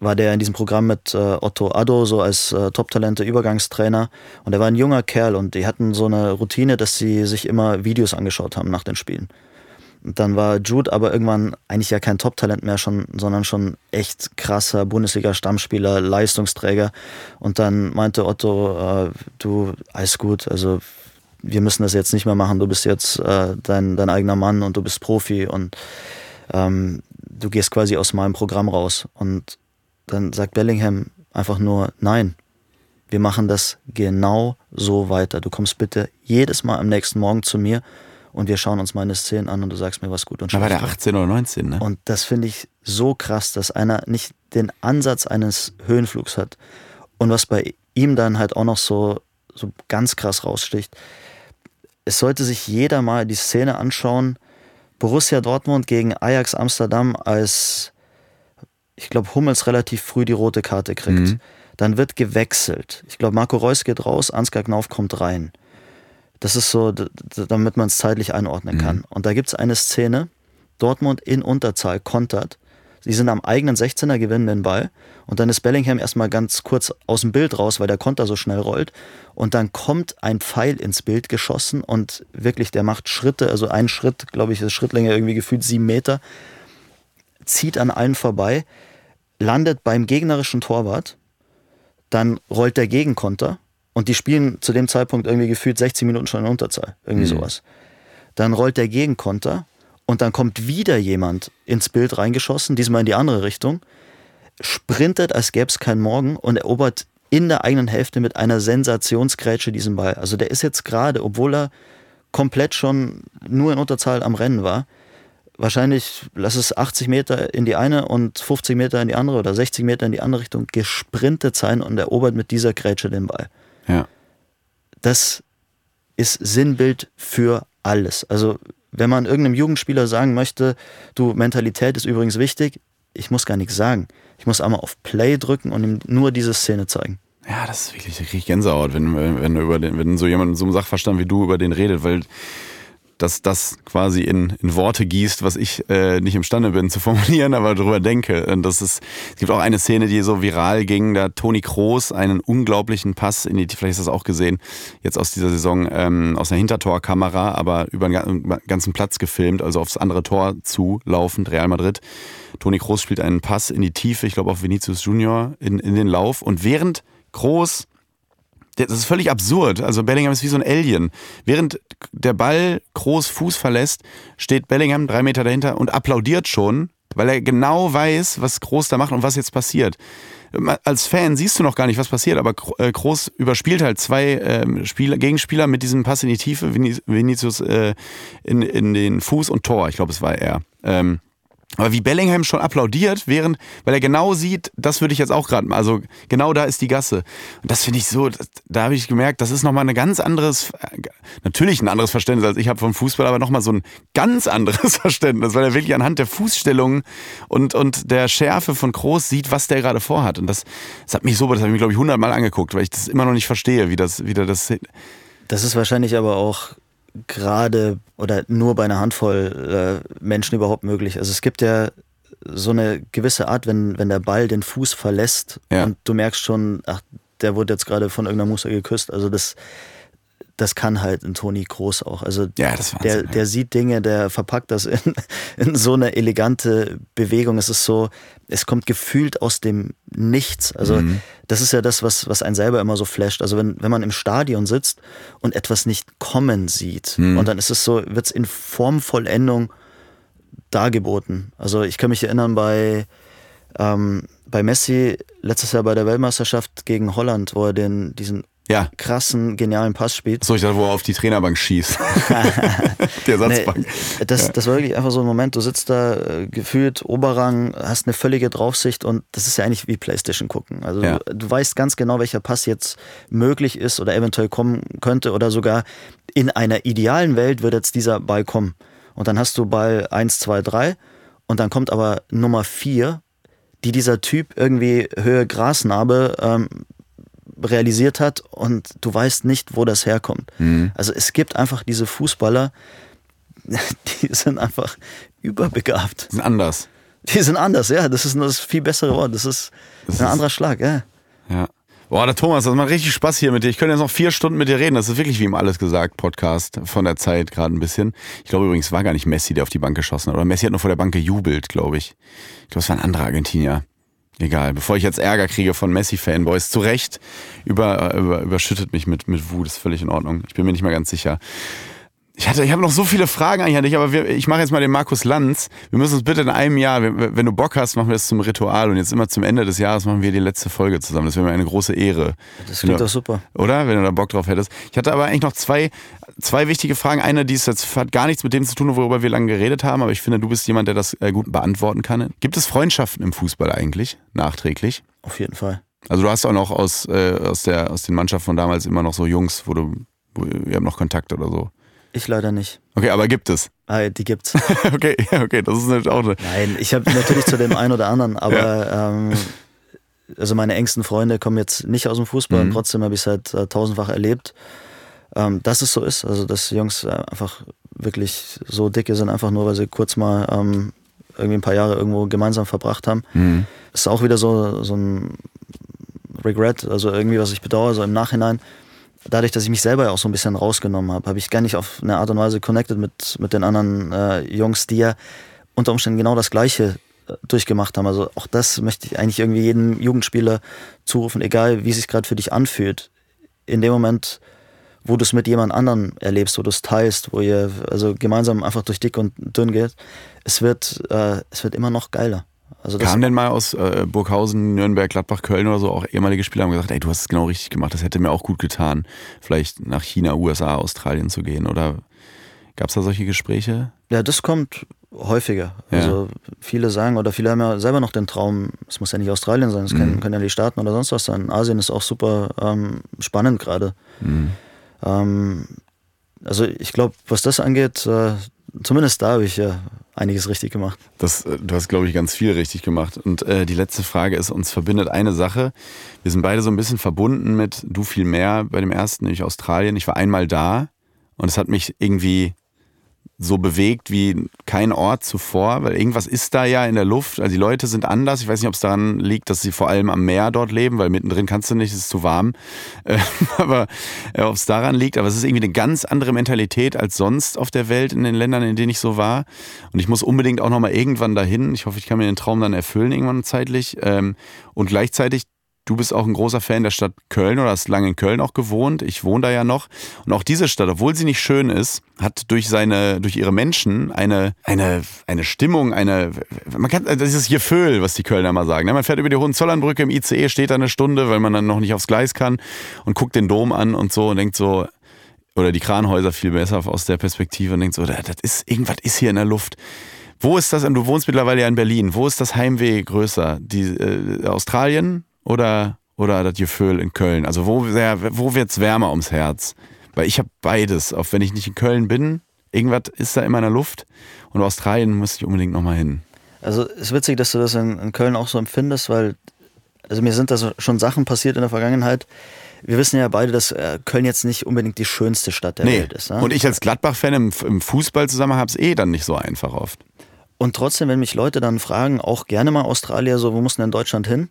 S2: war der in diesem Programm mit äh, Otto Addo, so als äh, Top-Talente Übergangstrainer. Und er war ein junger Kerl und die hatten so eine Routine, dass sie sich immer Videos angeschaut haben nach den Spielen. Und dann war Jude aber irgendwann eigentlich ja kein Top-Talent mehr, schon, sondern schon echt krasser Bundesliga-Stammspieler, Leistungsträger. Und dann meinte Otto, äh, du, alles gut, also wir müssen das jetzt nicht mehr machen, du bist jetzt äh, dein, dein eigener Mann und du bist Profi und ähm, du gehst quasi aus meinem Programm raus. Und dann sagt Bellingham einfach nur, nein, wir machen das genau so weiter. Du kommst bitte jedes Mal am nächsten Morgen zu mir und wir schauen uns meine Szenen an und du sagst mir, was gut und
S1: schlecht war. Der 18 oder 19, ne?
S2: Und das finde ich so krass, dass einer nicht den Ansatz eines Höhenflugs hat. Und was bei ihm dann halt auch noch so, so ganz krass raussticht, es sollte sich jeder mal die Szene anschauen, Borussia Dortmund gegen Ajax Amsterdam als ich glaube, Hummels relativ früh die rote Karte kriegt. Mhm. Dann wird gewechselt. Ich glaube, Marco Reus geht raus, Ansgar Knauf kommt rein. Das ist so, damit man es zeitlich einordnen mhm. kann. Und da gibt es eine Szene, Dortmund in Unterzahl kontert. Sie sind am eigenen 16er, gewinnen den Ball. Und dann ist Bellingham erstmal ganz kurz aus dem Bild raus, weil der Konter so schnell rollt. Und dann kommt ein Pfeil ins Bild geschossen und wirklich, der macht Schritte, also ein Schritt, glaube ich, ist Schrittlänge irgendwie gefühlt sieben Meter, zieht an allen vorbei landet beim gegnerischen Torwart, dann rollt der Gegenkonter und die spielen zu dem Zeitpunkt irgendwie gefühlt 60 Minuten schon in Unterzahl, irgendwie mhm. sowas. Dann rollt der Gegenkonter und dann kommt wieder jemand ins Bild reingeschossen, diesmal in die andere Richtung, sprintet, als gäbe es keinen Morgen und erobert in der eigenen Hälfte mit einer Sensationsgrätsche diesen Ball. Also der ist jetzt gerade, obwohl er komplett schon nur in Unterzahl am Rennen war, wahrscheinlich, lass es 80 Meter in die eine und 50 Meter in die andere oder 60 Meter in die andere Richtung gesprintet sein und erobert mit dieser Grätsche den Ball.
S1: Ja.
S2: Das ist Sinnbild für alles. Also wenn man irgendeinem Jugendspieler sagen möchte, du, Mentalität ist übrigens wichtig, ich muss gar nichts sagen. Ich muss einmal auf Play drücken und ihm nur diese Szene zeigen.
S1: Ja, das ist wirklich, kriege ich Gänsehaut, wenn, wenn, wenn, über den, wenn so jemand, so ein Sachverstand wie du über den redet, weil dass das quasi in, in Worte gießt, was ich äh, nicht imstande bin zu formulieren, aber darüber denke. Und das ist, es gibt auch eine Szene, die so viral ging, da Toni Kroos einen unglaublichen Pass in die, vielleicht hast du das auch gesehen, jetzt aus dieser Saison ähm, aus einer Hintertorkamera, aber über den ganzen Platz gefilmt, also aufs andere Tor zu laufend, Real Madrid. Toni Kroos spielt einen Pass in die Tiefe, ich glaube auf Vinicius Junior in, in den Lauf und während Kroos das ist völlig absurd. Also Bellingham ist wie so ein Alien. Während der Ball groß Fuß verlässt, steht Bellingham drei Meter dahinter und applaudiert schon, weil er genau weiß, was Groß da macht und was jetzt passiert. Als Fan siehst du noch gar nicht, was passiert, aber Groß äh, überspielt halt zwei ähm, Spieler, Gegenspieler mit diesem Pass in die Tiefe, Vinicius äh, in, in den Fuß und Tor. Ich glaube, es war er. Aber wie Bellingham schon applaudiert, während, weil er genau sieht, das würde ich jetzt auch gerade, also genau da ist die Gasse. Und das finde ich so, da habe ich gemerkt, das ist nochmal ein ganz anderes, natürlich ein anderes Verständnis als ich habe vom Fußball, aber nochmal so ein ganz anderes Verständnis, weil er wirklich anhand der Fußstellung und, und der Schärfe von Groß sieht, was der gerade vorhat. Und das, das hat mich so, das habe ich mir glaube ich hundertmal angeguckt, weil ich das immer noch nicht verstehe, wie das, wie der das.
S2: Das ist wahrscheinlich aber auch gerade oder nur bei einer Handvoll äh, Menschen überhaupt möglich. Also es gibt ja so eine gewisse Art, wenn, wenn der Ball den Fuß verlässt ja. und du merkst schon, ach, der wurde jetzt gerade von irgendeiner Muster geküsst. Also das, das kann halt ein Toni Groß auch. Also
S1: ja,
S2: der, der sieht Dinge, der verpackt das in, in so eine elegante Bewegung. Es ist so, es kommt gefühlt aus dem Nichts. Also mhm. das ist ja das, was, was einen selber immer so flasht. Also wenn, wenn man im Stadion sitzt und etwas nicht kommen sieht mhm. und dann ist es so, wird es in Formvollendung dargeboten. Also ich kann mich erinnern bei, ähm, bei Messi letztes Jahr bei der Weltmeisterschaft gegen Holland, wo er den, diesen ja. krassen, genialen Pass spielt.
S1: So, ich dachte, wo er auf die Trainerbank schießt.
S2: die Ersatzbank. Nee, das, das war wirklich einfach so ein Moment, du sitzt da äh, gefühlt Oberrang, hast eine völlige Draufsicht und das ist ja eigentlich wie Playstation gucken. Also ja. du, du, weißt ganz genau, welcher Pass jetzt möglich ist oder eventuell kommen könnte oder sogar in einer idealen Welt wird jetzt dieser Ball kommen. Und dann hast du Ball 1, 2, 3 und dann kommt aber Nummer 4 die dieser Typ irgendwie Höhe Grasnarbe ähm, realisiert hat und du weißt nicht, wo das herkommt. Mhm. Also es gibt einfach diese Fußballer, die sind einfach überbegabt.
S1: Die sind anders.
S2: Die sind anders, ja. Das ist das viel bessere Wort. Das ist das ein ist, anderer Schlag, ja.
S1: Ja. Boah, der Thomas, das macht richtig Spaß hier mit dir. Ich könnte jetzt noch vier Stunden mit dir reden. Das ist wirklich wie ihm alles gesagt, Podcast von der Zeit gerade ein bisschen. Ich glaube übrigens, es war gar nicht Messi, der auf die Bank geschossen hat. Oder Messi hat nur vor der Bank gejubelt, glaube ich. Ich glaube, es war ein anderer Argentinier. Egal, bevor ich jetzt Ärger kriege von Messi-Fanboys, zu Recht über, über, überschüttet mich mit, mit Wut, ist völlig in Ordnung. Ich bin mir nicht mehr ganz sicher. Ich, hatte, ich habe noch so viele Fragen eigentlich an dich, aber wir, ich mache jetzt mal den Markus Lanz. Wir müssen uns bitte in einem Jahr, wenn du Bock hast, machen wir das zum Ritual und jetzt immer zum Ende des Jahres machen wir die letzte Folge zusammen. Das wäre mir eine große Ehre.
S2: Das klingt doch super.
S1: Oder? Wenn du da Bock drauf hättest. Ich hatte aber eigentlich noch zwei, zwei wichtige Fragen. Eine, die ist jetzt, hat gar nichts mit dem zu tun, worüber wir lange geredet haben, aber ich finde, du bist jemand, der das äh, gut beantworten kann. Gibt es Freundschaften im Fußball eigentlich, nachträglich?
S2: Auf jeden Fall.
S1: Also du hast auch noch aus, äh, aus, der, aus den Mannschaften von damals immer noch so Jungs, wo du, wo, wir haben noch Kontakt oder so.
S2: Ich leider nicht.
S1: Okay, aber gibt es?
S2: Ah, die gibt's.
S1: okay, okay, das ist natürlich auch eine.
S2: Nein, ich habe natürlich zu dem einen oder anderen, aber ja. ähm, also meine engsten Freunde kommen jetzt nicht aus dem Fußball mhm. und trotzdem habe ich es halt äh, tausendfach erlebt, ähm, dass es so ist. Also dass Jungs äh, einfach wirklich so dicke sind, einfach nur, weil sie kurz mal ähm, irgendwie ein paar Jahre irgendwo gemeinsam verbracht haben. Mhm. Ist auch wieder so, so ein Regret, also irgendwie, was ich bedauere, so im Nachhinein dadurch, dass ich mich selber ja auch so ein bisschen rausgenommen habe, habe ich gar nicht auf eine Art und Weise connected mit, mit den anderen äh, Jungs, die ja unter Umständen genau das Gleiche äh, durchgemacht haben. Also auch das möchte ich eigentlich irgendwie jedem Jugendspieler zurufen, egal wie es sich gerade für dich anfühlt. In dem Moment, wo du es mit jemand anderem erlebst, wo du es teilst, wo ihr also gemeinsam einfach durch dick und dünn geht, es wird, äh, es wird immer noch geiler.
S1: Also Kam denn mal aus äh, Burghausen, Nürnberg, Gladbach, Köln oder so auch ehemalige Spieler haben gesagt, ey, du hast es genau richtig gemacht, das hätte mir auch gut getan, vielleicht nach China, USA, Australien zu gehen oder gab es da solche Gespräche?
S2: Ja, das kommt häufiger. Ja. Also viele sagen oder viele haben ja selber noch den Traum, es muss ja nicht Australien sein, es mhm. können, können, ja die Staaten oder sonst was sein. Asien ist auch super ähm, spannend gerade. Mhm. Ähm, also ich glaube, was das angeht, äh, zumindest da habe ich ja einiges richtig gemacht.
S1: Das, äh, du hast, glaube ich, ganz viel richtig gemacht. Und äh, die letzte Frage ist, uns verbindet eine Sache. Wir sind beide so ein bisschen verbunden mit du viel mehr bei dem ersten, nämlich Australien. Ich war einmal da und es hat mich irgendwie so bewegt wie kein Ort zuvor, weil irgendwas ist da ja in der Luft. Also die Leute sind anders. Ich weiß nicht, ob es daran liegt, dass sie vor allem am Meer dort leben, weil mittendrin kannst du nicht, es ist zu warm. Äh, aber äh, ob es daran liegt, aber es ist irgendwie eine ganz andere Mentalität als sonst auf der Welt in den Ländern, in denen ich so war. Und ich muss unbedingt auch nochmal irgendwann dahin. Ich hoffe, ich kann mir den Traum dann erfüllen irgendwann zeitlich. Ähm, und gleichzeitig Du bist auch ein großer Fan der Stadt Köln oder hast lange in Köln auch gewohnt. Ich wohne da ja noch. Und auch diese Stadt, obwohl sie nicht schön ist, hat durch seine, durch ihre Menschen eine, eine, eine Stimmung, eine, man kann, das ist Gefühl, was die Kölner mal sagen. Ne? Man fährt über die Hohenzollernbrücke im ICE, steht da eine Stunde, weil man dann noch nicht aufs Gleis kann und guckt den Dom an und so und denkt so, oder die Kranhäuser viel besser aus der Perspektive und denkt so, das ist, irgendwas ist hier in der Luft. Wo ist das, du wohnst mittlerweile ja in Berlin, wo ist das Heimweh größer? Die, äh, Australien, oder, oder das Gefühl in Köln? Also wo, wo wird es wärmer ums Herz? Weil ich habe beides. Auch wenn ich nicht in Köln bin, irgendwas ist da immer in der Luft. Und Australien muss ich unbedingt nochmal hin.
S2: Also es ist witzig, dass du das in, in Köln auch so empfindest, weil also mir sind da schon Sachen passiert in der Vergangenheit. Wir wissen ja beide, dass äh, Köln jetzt nicht unbedingt die schönste Stadt der nee. Welt ist.
S1: Ne? Und ich als Gladbach-Fan im, im Fußballzusammenhang habe es eh dann nicht so einfach oft.
S2: Und trotzdem, wenn mich Leute dann fragen, auch gerne mal Australier, so, wo muss denn in Deutschland hin?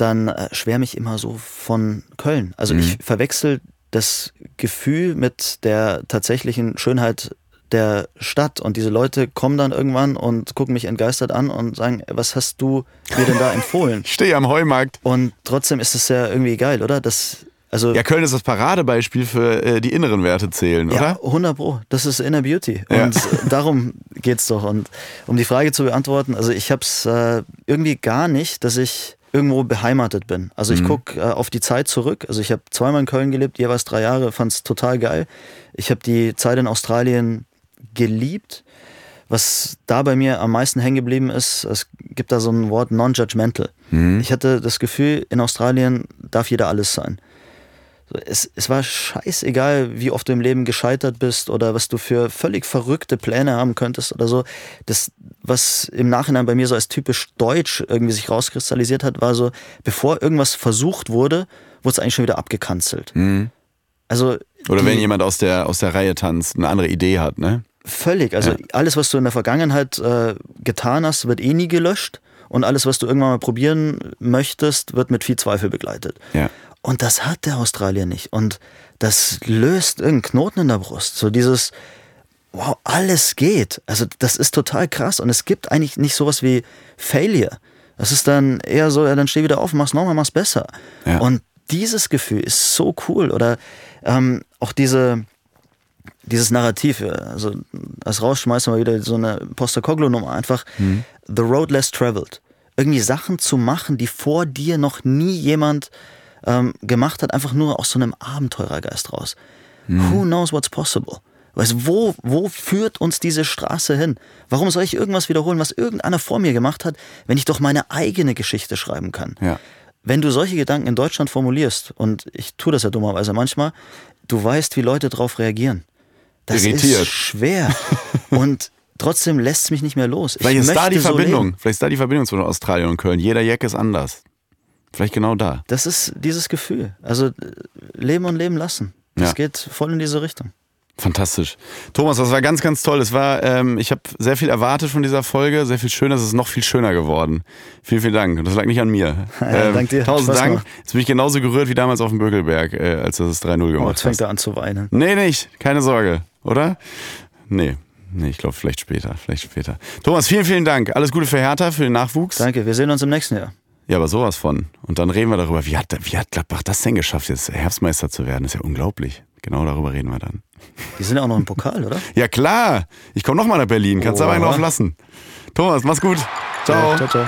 S2: Dann äh, schwärme ich immer so von Köln. Also mhm. ich verwechsel das Gefühl mit der tatsächlichen Schönheit der Stadt und diese Leute kommen dann irgendwann und gucken mich entgeistert an und sagen, was hast du mir denn da empfohlen?
S1: Ich stehe am Heumarkt.
S2: Und trotzdem ist es ja irgendwie geil, oder? Das, also,
S1: ja, Köln ist das Paradebeispiel für äh, die inneren Werte zählen, oder?
S2: Ja, 100 Pro. Das ist Inner Beauty. Ja. Und darum geht's doch. Und um die Frage zu beantworten, also ich habe es äh, irgendwie gar nicht, dass ich irgendwo beheimatet bin. Also ich mhm. gucke äh, auf die Zeit zurück. Also ich habe zweimal in Köln gelebt, jeweils drei Jahre, fand es total geil. Ich habe die Zeit in Australien geliebt. Was da bei mir am meisten hängen geblieben ist, es gibt da so ein Wort non-judgmental. Mhm. Ich hatte das Gefühl, in Australien darf jeder alles sein. Es, es war scheißegal, wie oft du im Leben gescheitert bist oder was du für völlig verrückte Pläne haben könntest oder so. Das, was im Nachhinein bei mir so als typisch deutsch irgendwie sich rauskristallisiert hat, war so, bevor irgendwas versucht wurde, wurde es eigentlich schon wieder abgekanzelt. Mhm.
S1: Also oder wenn jemand aus der, aus der Reihe tanzt, eine andere Idee hat, ne?
S2: Völlig. Also ja. alles, was du in der Vergangenheit äh, getan hast, wird eh nie gelöscht. Und alles, was du irgendwann mal probieren möchtest, wird mit viel Zweifel begleitet. Ja. Und das hat der Australier nicht. Und das löst irgendeinen Knoten in der Brust. So dieses, wow, alles geht. Also das ist total krass. Und es gibt eigentlich nicht sowas wie Failure. Das ist dann eher so, ja, dann steh wieder auf, mach's nochmal, mach's besser. Ja. Und dieses Gefühl ist so cool. Oder ähm, auch diese, dieses Narrativ, also als rausschmeißen wir wieder so eine Posterkoglu-Nummer, einfach mhm. The Road Less Traveled. Irgendwie Sachen zu machen, die vor dir noch nie jemand ähm, gemacht hat, einfach nur aus so einem Abenteurergeist raus. Mhm. Who knows what's possible? Weißt, wo, wo führt uns diese Straße hin? Warum soll ich irgendwas wiederholen, was irgendeiner vor mir gemacht hat, wenn ich doch meine eigene Geschichte schreiben kann? Ja. Wenn du solche Gedanken in Deutschland formulierst, und ich tue das ja dummerweise manchmal, du weißt, wie Leute darauf reagieren. Das Irritiert. ist schwer. und trotzdem lässt es mich nicht mehr los.
S1: Vielleicht ich ist da die Verbindung. Vielleicht ist da die Verbindung zwischen Australien und Köln. Jeder Jack ist anders. Vielleicht genau da.
S2: Das ist dieses Gefühl. Also leben und leben lassen. Das ja. geht voll in diese Richtung.
S1: Fantastisch. Thomas, das war ganz, ganz toll. Es war, ähm, ich habe sehr viel erwartet von dieser Folge, sehr viel schöner. Es ist noch viel schöner geworden. Vielen, vielen Dank. Und das lag nicht an mir.
S2: Ja, ähm, dank dir.
S1: Tausend Dank. Gemacht. Jetzt bin ich genauso gerührt wie damals auf dem Bögelberg, äh, als das 3-0 gemacht oh, jetzt
S2: fängt er an zu weinen.
S1: Nee, nicht. Keine Sorge. Oder? Nee. Nee, ich glaube, vielleicht später. Vielleicht später. Thomas, vielen, vielen Dank. Alles Gute für Hertha, für den Nachwuchs.
S2: Danke. Wir sehen uns im nächsten Jahr.
S1: Ja, aber sowas von. Und dann reden wir darüber, wie hat, wie hat Gladbach das denn geschafft, jetzt Herbstmeister zu werden? Das ist ja unglaublich. Genau darüber reden wir dann.
S2: Die sind ja auch noch im Pokal, oder?
S1: ja, klar. Ich komme nochmal nach Berlin. Kannst du oh. aber einen drauf lassen. Thomas, mach's gut. Ciao. Ja, ciao, ciao.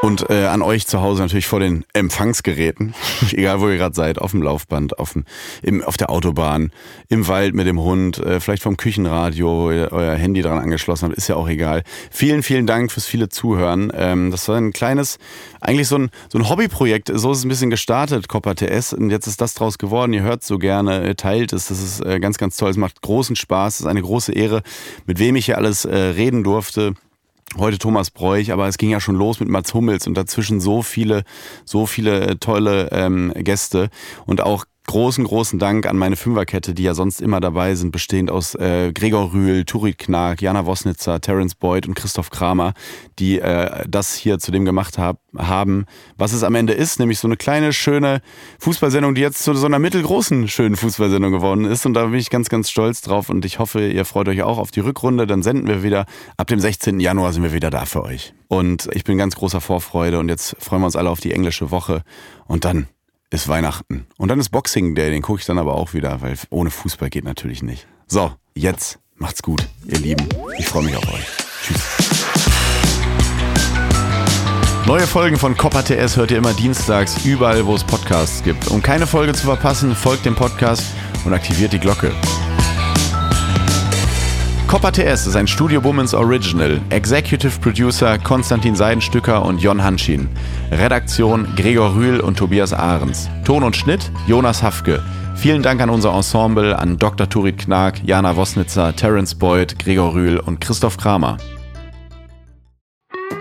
S1: Und äh, an euch zu Hause natürlich vor den Empfangsgeräten, egal wo ihr gerade seid, auf dem Laufband, auf, dem, im, auf der Autobahn, im Wald mit dem Hund, äh, vielleicht vom Küchenradio, wo ihr euer Handy dran angeschlossen habt, ist ja auch egal. Vielen, vielen Dank fürs viele Zuhören. Ähm, das war ein kleines, eigentlich so ein, so ein Hobbyprojekt. So ist es ein bisschen gestartet, Copper TS. Und jetzt ist das draus geworden. Ihr hört so gerne, teilt es. Das ist äh, ganz, ganz toll. Es macht großen Spaß. Es ist eine große Ehre, mit wem ich hier alles äh, reden durfte heute Thomas Bräuch, aber es ging ja schon los mit Mats Hummels und dazwischen so viele, so viele äh, tolle ähm, Gäste und auch großen, großen Dank an meine Fünferkette, die ja sonst immer dabei sind, bestehend aus äh, Gregor Rühl, Turit Knark, Jana Wosnitzer, Terence Boyd und Christoph Kramer, die äh, das hier zu dem gemacht hab, haben, was es am Ende ist, nämlich so eine kleine, schöne Fußballsendung, die jetzt zu so einer mittelgroßen, schönen Fußballsendung geworden ist. Und da bin ich ganz, ganz stolz drauf und ich hoffe, ihr freut euch auch auf die Rückrunde. Dann senden wir wieder. Ab dem 16. Januar sind wir wieder da für euch. Und ich bin ganz großer Vorfreude und jetzt freuen wir uns alle auf die englische Woche. Und dann ist Weihnachten. Und dann ist Boxing Day, den gucke ich dann aber auch wieder, weil ohne Fußball geht natürlich nicht. So, jetzt macht's gut, ihr Lieben. Ich freue mich auf euch. Tschüss. Neue Folgen von Copper TS hört ihr immer dienstags, überall wo es Podcasts gibt. Um keine Folge zu verpassen, folgt dem Podcast und aktiviert die Glocke. Copper TS ist ein Studio Womans Original. Executive Producer Konstantin Seidenstücker und Jon Hanschin. Redaktion Gregor Rühl und Tobias Ahrens. Ton und Schnitt Jonas Hafke. Vielen Dank an unser Ensemble, an Dr. Turit Knag, Jana Wosnitzer, Terence Boyd, Gregor Rühl und Christoph Kramer.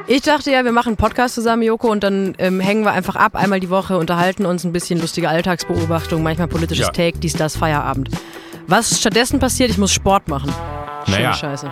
S3: Ich dachte ja, wir machen einen Podcast zusammen, Joko, und dann ähm, hängen wir einfach ab, einmal die Woche, unterhalten uns ein bisschen lustige Alltagsbeobachtung, manchmal politisches ja. Take, dies, das, Feierabend. Was stattdessen passiert, ich muss Sport machen.
S4: Naja, Scheiße.